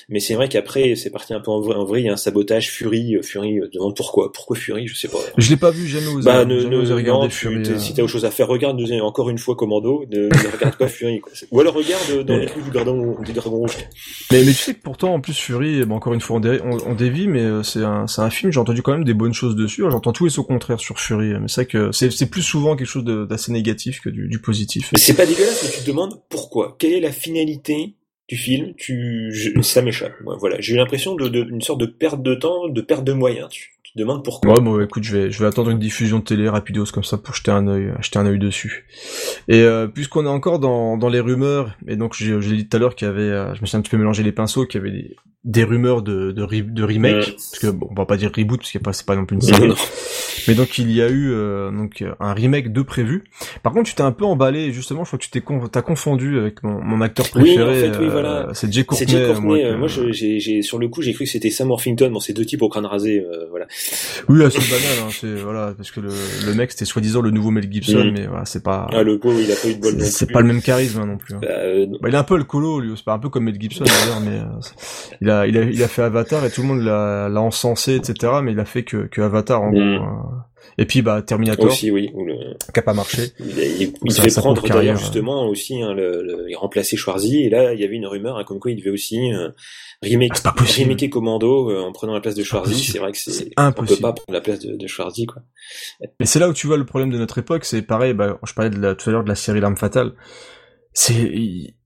Mais c'est vrai qu'après, c'est parti un peu en vrai. En vrai, il y a un sabotage. Fury, Fury, demande pourquoi. Pourquoi Fury Je sais pas. Je l'ai pas vu, jamais osé. Bah, ne, jamais ne, osé non, regarder tu- Fury. t'es- euh. si t'as autre chose à faire, regarde deuxième- encore une fois Commando. Ne, ne regarde pas Fury. Quoi. Ou alors regarde dans Mais- les trucs du Dragon, du Dragon Rouge. Mais, mais tu sais que pourtant, en plus, Fury, bon, encore une fois, on, dé- on, on dévie, mais c'est un, c'est un film, j'ai entendu quand même des bonnes choses dessus. Alors, J'entends et son contraire sur Fury, mais c'est vrai que c'est plus souvent quelque chose d'assez négatif que du, du positif. Mais c'est pas dégueulasse, mais tu te demandes pourquoi. Quelle est la finalité du film? Tu, ça m'échappe. Voilà, j'ai eu l'impression de, de, une sorte de perte de temps, de perte de moyens. Tu te demandes pourquoi. Ouais, bon, écoute, je vais, je vais attendre une diffusion de télé rapidos comme ça pour jeter un œil, jeter un œil dessus. Et euh, puisqu'on est encore dans, dans les rumeurs, et donc j'ai j'ai dit tout à l'heure qu'il y avait, euh, je me suis un petit peu mélangé les pinceaux, qu'il y avait des, des rumeurs de, de, re- de remake, Ouais. parce que bon, on va pas dire reboot parce qu'il y a pas, c'est pas non plus une série. Mais donc il y a eu euh, donc euh, un remake de prévu. Par contre, tu t'es un peu emballé, justement, je crois que tu t'es con- t'as confondu avec mon, mon acteur Oui, préféré. en fait, oui, euh, voilà. C'est Jay Courtney. C'est Jay Courtney. moi, euh, que- Moi, je- j'ai, j'ai, sur le coup, j'ai cru que c'était Sam Orpington. Bon, c'est deux types au crâne rasé. euh, voilà. Oui, assez banal, hein, c'est voilà, parce que le, le mec c'était soi-disant le nouveau Mel Gibson, Mhm. mais voilà, c'est pas. Ah, le pauvre, il a pas eu de c'est pas le même charisme hein, non plus. hein. Bah, euh, non. Bah, il est un peu le colo, lui. C'est pas un peu comme Mel Gibson d'ailleurs, mais euh, il a, il a, il a fait Avatar et tout le monde l'a, l'a encensé, etc. Mais il a fait que, que Avatar en Mm. gros. Euh. Et puis bah Terminator, Aussi, oui. ou le- qui a pas marché. Il, il, devait prendre d'ailleurs justement aussi hein, le, le- il remplaçait Schwarzy et là il y avait une rumeur hein, comme quoi il devait aussi euh, remake, Ah, remaker Commando euh, en prenant la place de Schwarzy. C'est vrai que c'est, C'est on impossible. peut pas prendre la place de, de Schwarzy quoi. Et c'est là où tu vois le problème de notre époque, c'est pareil, bah, je parlais de la, tout à l'heure de la série L'Arme Fatale. C'est,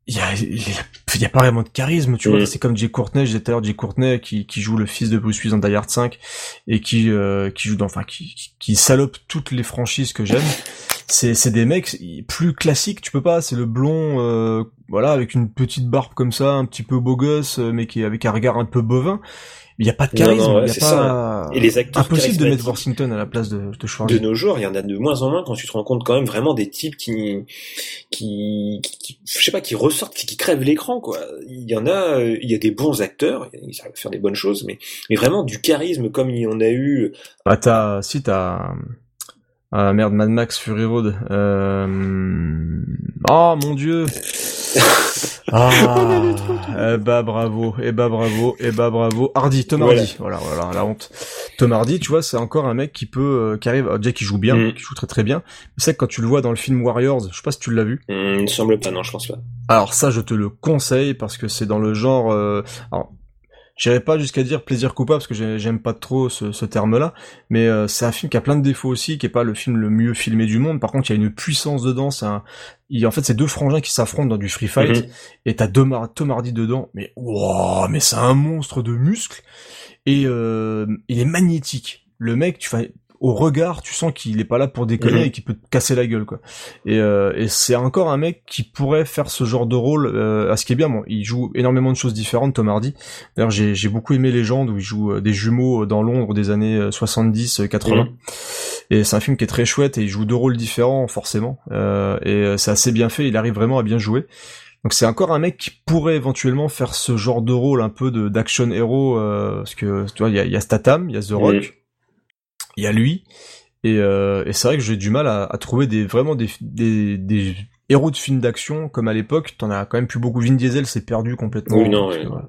il y a, y a, pas vraiment de charisme, tu vois. C'est comme Jay Courtney, disais tout à l'heure Jay Courtney qui, qui joue le fils de Bruce Willis dans Die Hard 5 et qui, euh, qui joue dans, enfin, qui, qui, qui salope toutes les franchises que j'aime. C'est, c'est des mecs plus classiques, tu peux pas, c'est le blond, euh, voilà, avec une petite barbe comme ça, un petit peu beau gosse, euh, mais qui est avec un regard un peu bovin. Il y a pas de charisme, non, ouais, il y a pas, Et les acteurs impossible de mettre Washington à la place de, de de nos jours, il y en a de moins en moins quand tu te rends compte quand même vraiment des types qui, qui, qui, qui- je sais pas, qui ressortent, qui, qui crèvent l'écran, quoi. Il y en a, euh, il y a des bons acteurs, ils à faire des bonnes choses, mais, mais vraiment du charisme comme il y en a eu. Bah t'as, si t'as, ah merde, Mad Max Fury Road. Euh... Oh mon dieu. Ah, eh bah bravo, eh bah bravo, eh bah bravo. Hardy, Tom. Hardy, voilà, voilà, la honte. Tom Hardy, tu vois, c'est encore un mec qui peut, euh, qui arrive, déjà qui joue bien, Mm. qui joue très très bien. Mais c'est que quand tu le vois dans le film Warriors, je sais pas si tu l'as vu. Hum, il me semble pas, non, je pense pas. Alors ça, je te le conseille parce que c'est dans le genre. Euh... Alors, j'irai pas jusqu'à dire plaisir coupable parce que j'ai- j'aime pas trop ce, ce terme-là, mais euh, c'est un film qui a plein de défauts aussi, qui est pas le film le mieux filmé du monde. Par contre, il y a une puissance dedans. C'est un... il, en fait, c'est deux frangins qui s'affrontent dans du free fight Mhm. et t'as deux Mar- Tom Hardy dedans. Mais wow, mais c'est un monstre de muscles et euh, il est magnétique. Le mec, tu fais au regard, tu sens qu'il est pas là pour déconner Mhm. et qu'il peut te casser la gueule, quoi. Et, euh, et c'est encore un mec qui pourrait faire ce genre de rôle. Euh, à ce qui est bien, bon, il joue énormément de choses différentes, Tom Hardy. D'ailleurs, j'ai beaucoup aimé Légende où il joue euh, des jumeaux dans Londres des années euh, 70-80. Mhm. Et c'est un film qui est très chouette et il joue deux rôles différents forcément. Euh, et euh, c'est assez bien fait. Il arrive vraiment à bien jouer. Donc c'est encore un mec qui pourrait éventuellement faire ce genre de rôle un peu de d'action héros euh, parce que tu vois il y a, y a Statham, il y a The Rock. Il y a lui et, euh, et c'est vrai que j'ai du mal à, à trouver des vraiment des, des, des héros de films d'action comme à l'époque t'en as quand même plus beaucoup Vin Diesel s'est perdu complètement Oui, non, ouais. voilà.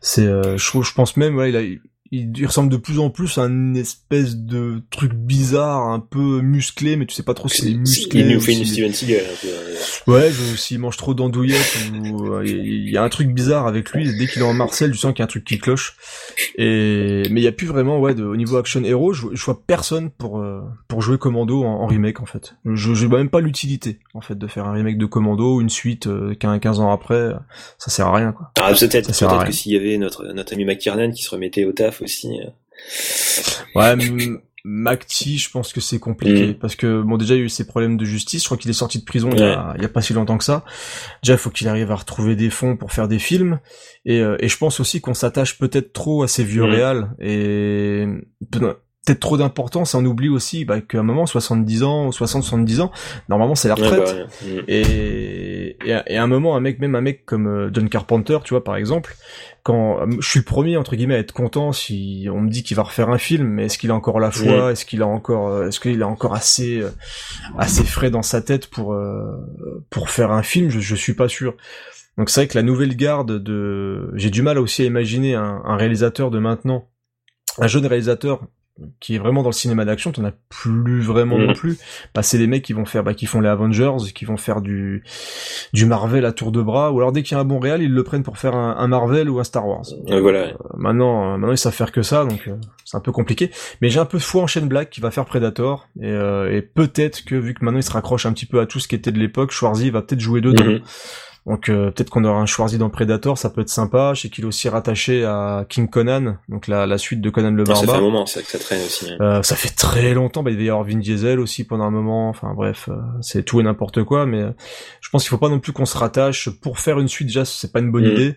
c'est euh, je je pense même voilà, il a il, il ressemble de plus en plus à une espèce de truc bizarre un peu musclé mais tu sais pas trop si c'est musclé Il nous ou fait une Steven Seagal. un peu, euh. Ouais, s'il mange trop d'andouillettes ou euh, il y a un truc bizarre avec lui. Dès qu'il est en Marcel, tu sens qu'il y a un truc qui cloche. Et mais il y a plus vraiment ouais de, au niveau action hero, je, je vois personne pour euh, pour jouer Commando en, en remake en fait. Je je vois même pas l'utilité en fait de faire un remake de Commando ou une suite euh, 15, 15 ans après, ça sert à rien quoi. Ah, peut-être, peut-être que s'il y avait notre, notre ami McKiernan qui se remettait au taf aussi. euh. Ouais, Macti, je pense que c'est compliqué Mm. parce que bon déjà il y a eu ses problèmes de justice. Je crois qu'il est sorti de prison il, y a, il y a pas si longtemps que ça. Déjà, il faut qu'il arrive à retrouver des fonds pour faire des films et, euh, et je pense aussi qu'on s'attache peut-être trop à ces vieux Mm. réals et peut- peut-être trop d'importance. Et on oublie aussi bah, qu'à un moment 70 ans, 60, 70 ans, normalement c'est la Ouais, retraite. bah, ouais. Mm. Et, et, à- et à un moment, un mec, même un mec comme euh, John Carpenter, tu vois, par exemple, quand euh, je suis le premier entre guillemets à être content si on me dit qu'il va refaire un film, mais est-ce qu'il a encore la foi, est-ce qu'il a encore, euh, est-ce qu'il a encore assez, assez frais dans sa tête pour pour faire un film? Je, je suis pas sûr. Donc c'est vrai que la nouvelle garde de, j'ai du mal aussi à imaginer un, un réalisateur de maintenant, un jeune réalisateur qui est vraiment dans le cinéma d'action, t'en as plus vraiment non plus. Bah, c'est les mecs qui vont faire, bah, qui font les Avengers, qui vont faire du, du Marvel à tour de bras, ou alors dès qu'il y a un bon réal, ils le prennent pour faire un, un Marvel ou un Star Wars. Euh, voilà. Euh, maintenant, euh, maintenant ils savent faire que ça, donc euh, c'est un peu compliqué. Mais j'ai un peu de foi en Shane Black qui va faire Predator, et, euh, et peut-être que vu que maintenant il se raccroche un petit peu à tout ce qui était de l'époque, Schwarzy va peut-être jouer dedans. Mhm. Donc euh, peut-être qu'on aura un Schwarzy dans Predator, ça peut être sympa. Je sais qu'il est aussi rattaché à King Conan, donc la, la suite de Conan le Ah, ça fait un Barbare. moment, ça, que ça traîne aussi. hein. Euh, ça fait très longtemps, bah, il devait y avoir Vin Diesel aussi pendant un moment, enfin bref, euh, c'est tout et n'importe quoi, mais euh, je pense qu'il faut pas non plus qu'on se rattache pour faire une suite, déjà c'est pas une bonne Mhm. idée,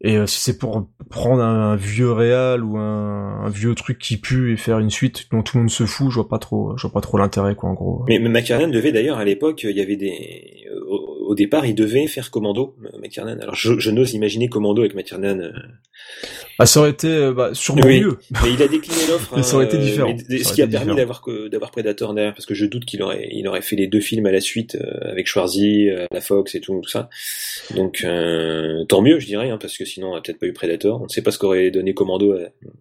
et euh, si c'est pour prendre un, un vieux réal ou un, un vieux truc qui pue et faire une suite dont tout le monde se fout, je vois pas trop, je vois pas trop l'intérêt quoi en gros. Mais, mais devait d'ailleurs à l'époque, il y avait des euh, au, départ, il devait faire Commando, euh, McTiernan. Alors je, je n'ose imaginer Commando avec McTiernan. euh, Ah ça aurait été euh, bah, sûrement Oui. mieux. Mais il a décliné l'offre. Ça aurait été différent. mais ce qui a permis d'avoir Predator derrière, parce que je doute qu'il aurait il aurait fait les deux films à la suite euh, avec Schwarzy, euh, la Fox et tout tout ça. Donc euh, tant mieux, je dirais, hein, parce que sinon on a peut-être pas eu Predator. On ne sait pas ce qu'aurait donné Commando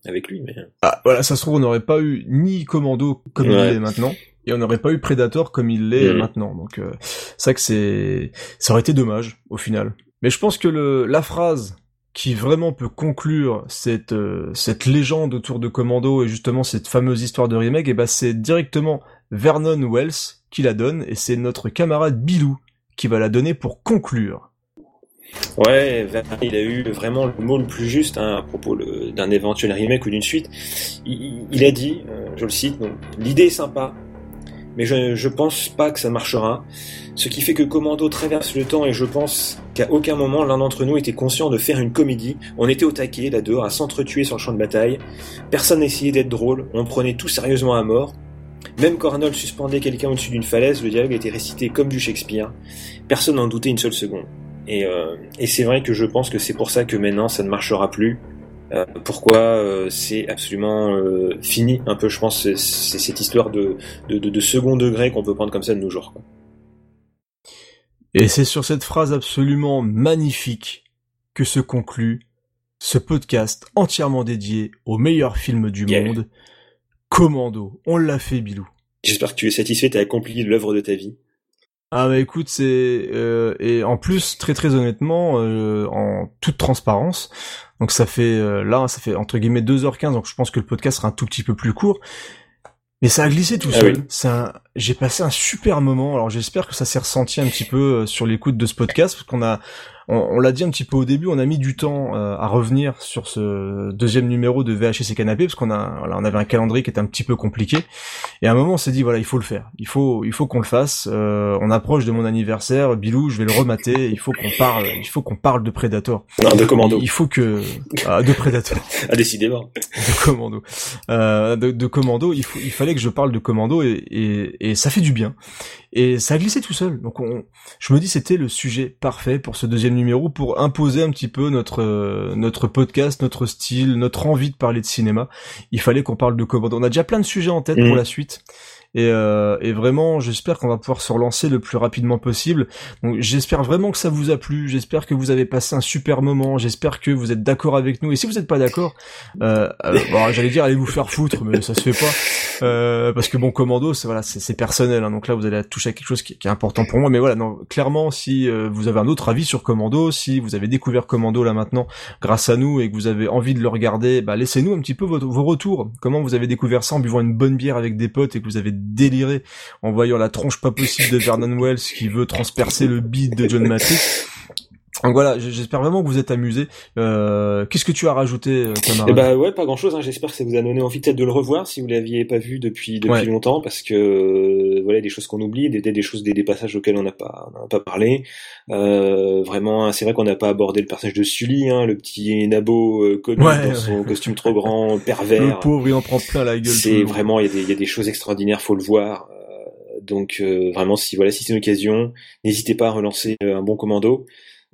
avec lui, mais Ah, voilà, ça se trouve, on n'aurait pas eu ni Commando comme Ouais. il est maintenant, et on n'aurait pas eu Predator comme il l'est Mhm. maintenant. Donc, euh, c'est vrai que c'est, ça aurait été dommage au final. Mais je pense que le, la phrase qui vraiment peut conclure cette euh, cette légende autour de Commando et justement cette fameuse histoire de remake, et ben c'est directement Vernon Wells qui la donne, et c'est notre camarade Bilou qui va la donner pour conclure. Ouais, il a eu vraiment le mot le plus juste hein, à propos d'un éventuel remake ou d'une suite. Il, il a dit, euh, je le cite, l'idée est sympa, mais je, je pense pas que ça marchera. Ce qui fait que Commando traverse le temps et je pense qu'à aucun moment l'un d'entre nous était conscient de faire une comédie. On était au taquet là dehors à s'entretuer sur le champ de bataille. Personne n'essayait d'être drôle, on prenait tout sérieusement à mort. Même quand Arnold suspendait quelqu'un au-dessus d'une falaise, le dialogue était récité comme du Shakespeare. Personne n'en doutait une seule seconde. Et, euh, et c'est vrai que je pense que c'est pour ça que maintenant ça ne marchera plus. Euh, pourquoi euh, c'est absolument euh, fini un peu je pense c'est c'est cette histoire de, de, de, de second degré qu'on peut prendre comme ça de nos jours quoi. Et c'est sur cette phrase absolument magnifique que se conclut ce podcast entièrement dédié au meilleur film du Yeah. monde, Commando. On l'a fait, Bilou. j'espère que tu es satisfait t'as accompli l'œuvre de ta vie Ah bah écoute, c'est euh, et en plus très très honnêtement, euh, en toute transparence, donc ça fait euh, là ça fait entre guillemets 2h15, donc je pense que le podcast sera un tout petit peu plus court. Mais ça a glissé tout Ah seul. oui. J'ai passé un super moment. Alors j'espère que ça s'est ressenti un petit peu euh, sur l'écoute de ce podcast, parce qu'on a, on, on l'a dit un petit peu au début, on a mis du temps euh, à revenir sur ce deuxième numéro de VHS et Canapé, parce qu'on a, voilà, on avait un calendrier qui était un petit peu compliqué. Et à un moment, on s'est dit voilà, il faut le faire. Il faut, il faut qu'on le fasse. Euh, on approche de mon anniversaire, Bilou, je vais le remater. Il faut qu'on parle, il faut qu'on parle de Predator. non de commando Il faut que ah, de Predator ah décidément de commando euh, de, de commando il faut il fallait que je parle de commando et, et, et ça fait du bien et ça a glissé tout seul donc on, je me dis c'était le sujet parfait pour ce deuxième numéro pour imposer un petit peu notre euh, notre podcast notre style notre envie de parler de cinéma il fallait qu'on parle de commando on a déjà plein de sujets en tête pour la suite et, euh, et vraiment, j'espère qu'on va pouvoir se relancer le plus rapidement possible. Donc, j'espère vraiment que ça vous a plu. J'espère que vous avez passé un super moment. J'espère que vous êtes d'accord avec nous. Et si vous n'êtes pas d'accord, euh, euh, bon, j'allais dire allez vous faire foutre, mais ça se fait pas. Euh, parce que bon, commando, c'est voilà, c'est personnel. hein. donc là, vous allez toucher à quelque chose qui, est important pour moi. Mais voilà, non, clairement, si euh, vous avez un autre avis sur commando, si vous avez découvert commando là maintenant grâce à nous et que vous avez envie de le regarder, bah laissez-nous un petit peu votre- vos retours. Comment vous avez découvert ça en buvant une bonne bière avec des potes et que vous avez déliré en voyant la tronche pas possible de Vernon Wells qui veut transpercer le beat de John Matrix? Donc voilà, j'espère vraiment que vous êtes amusés. Euh, Qu'est-ce que tu as rajouté, euh, camarade? Eh bah ouais, pas grand chose. Hein. J'espère que ça vous a donné envie peut-être de le revoir si vous l'aviez pas vu depuis depuis Ouais. longtemps, parce que euh, voilà des choses qu'on oublie, des, des choses, des, des passages auxquels on n'a pas on pas parlé. Euh, vraiment, c'est vrai qu'on n'a pas abordé le personnage de Sully, hein, le petit nabo euh, connu Ouais, dans son costume trop grand, Le pervers. pauvre, il en prend plein la gueule. C'est vraiment il y a des il y a des choses extraordinaires, faut le voir. Euh, donc euh, vraiment, si voilà, si c'est une occasion, n'hésitez pas à relancer un bon commando.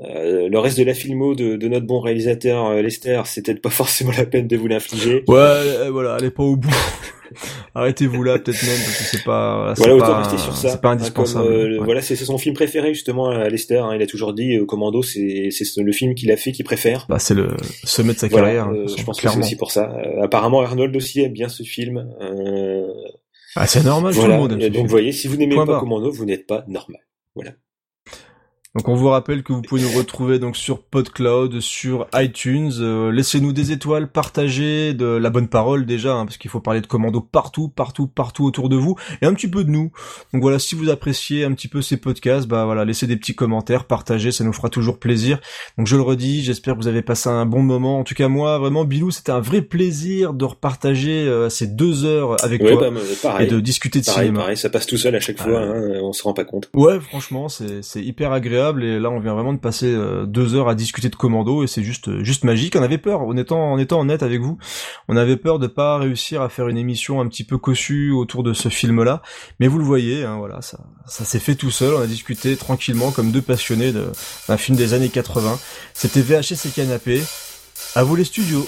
Euh, le reste de la filmo de, de notre bon réalisateur euh, Lester, c'est peut-être pas forcément la peine de vous l'infliger. Ouais, euh, voilà, allez pas au bout. Arrêtez-vous là, peut-être même, parce que c'est pas, Voilà, autant pas, rester sur ça. c'est pas indispensable. comme, Ouais. Voilà, c'est son film préféré justement à Lester. hein. il a toujours dit euh, Commando, c'est le film qu'il a fait qu'il préfère. Bah, c'est le sommet de sa Voilà, carrière. hein, euh, je pense que c'est aussi pour ça. Euh, apparemment, Arnold aussi aime bien ce film. Euh, Ah, c'est normal, tout voilà. le monde aime donc, vous voyez, si vous n'aimez pas barre. Commando, vous n'êtes pas normal. Voilà. Donc on vous rappelle que vous pouvez nous retrouver donc sur PodCloud, sur iTunes. Euh, Laissez-nous des étoiles, partagez de la bonne parole déjà, hein, parce qu'il faut parler de commando partout, partout, partout autour de vous, et un petit peu de nous. Donc voilà, si vous appréciez un petit peu ces podcasts, bah voilà, laissez des petits commentaires, partagez, ça nous fera toujours plaisir. Donc je le redis, j'espère que vous avez passé un bon moment. En tout cas moi, vraiment, Bilou, c'était un vrai plaisir de repartager euh, ces deux heures avec Ouais, toi bah, pareil. et de discuter de pareil, cinéma. pareil, ça passe tout seul à chaque fois. Ouais. hein, on se rend pas compte. Ouais, franchement, c'est c'est hyper agréable et là on vient vraiment de passer euh, deux heures à discuter de Commando et c'est juste euh, juste magique. On avait peur, en étant en étant honnête avec vous, on avait peur de pas réussir à faire une émission un petit peu cossue autour de ce film-là, mais vous le voyez, hein, voilà, ça ça s'est fait tout seul. On a discuté tranquillement comme deux passionnés d'un film des années 80. C'était VHS et canapé. À vous les studios.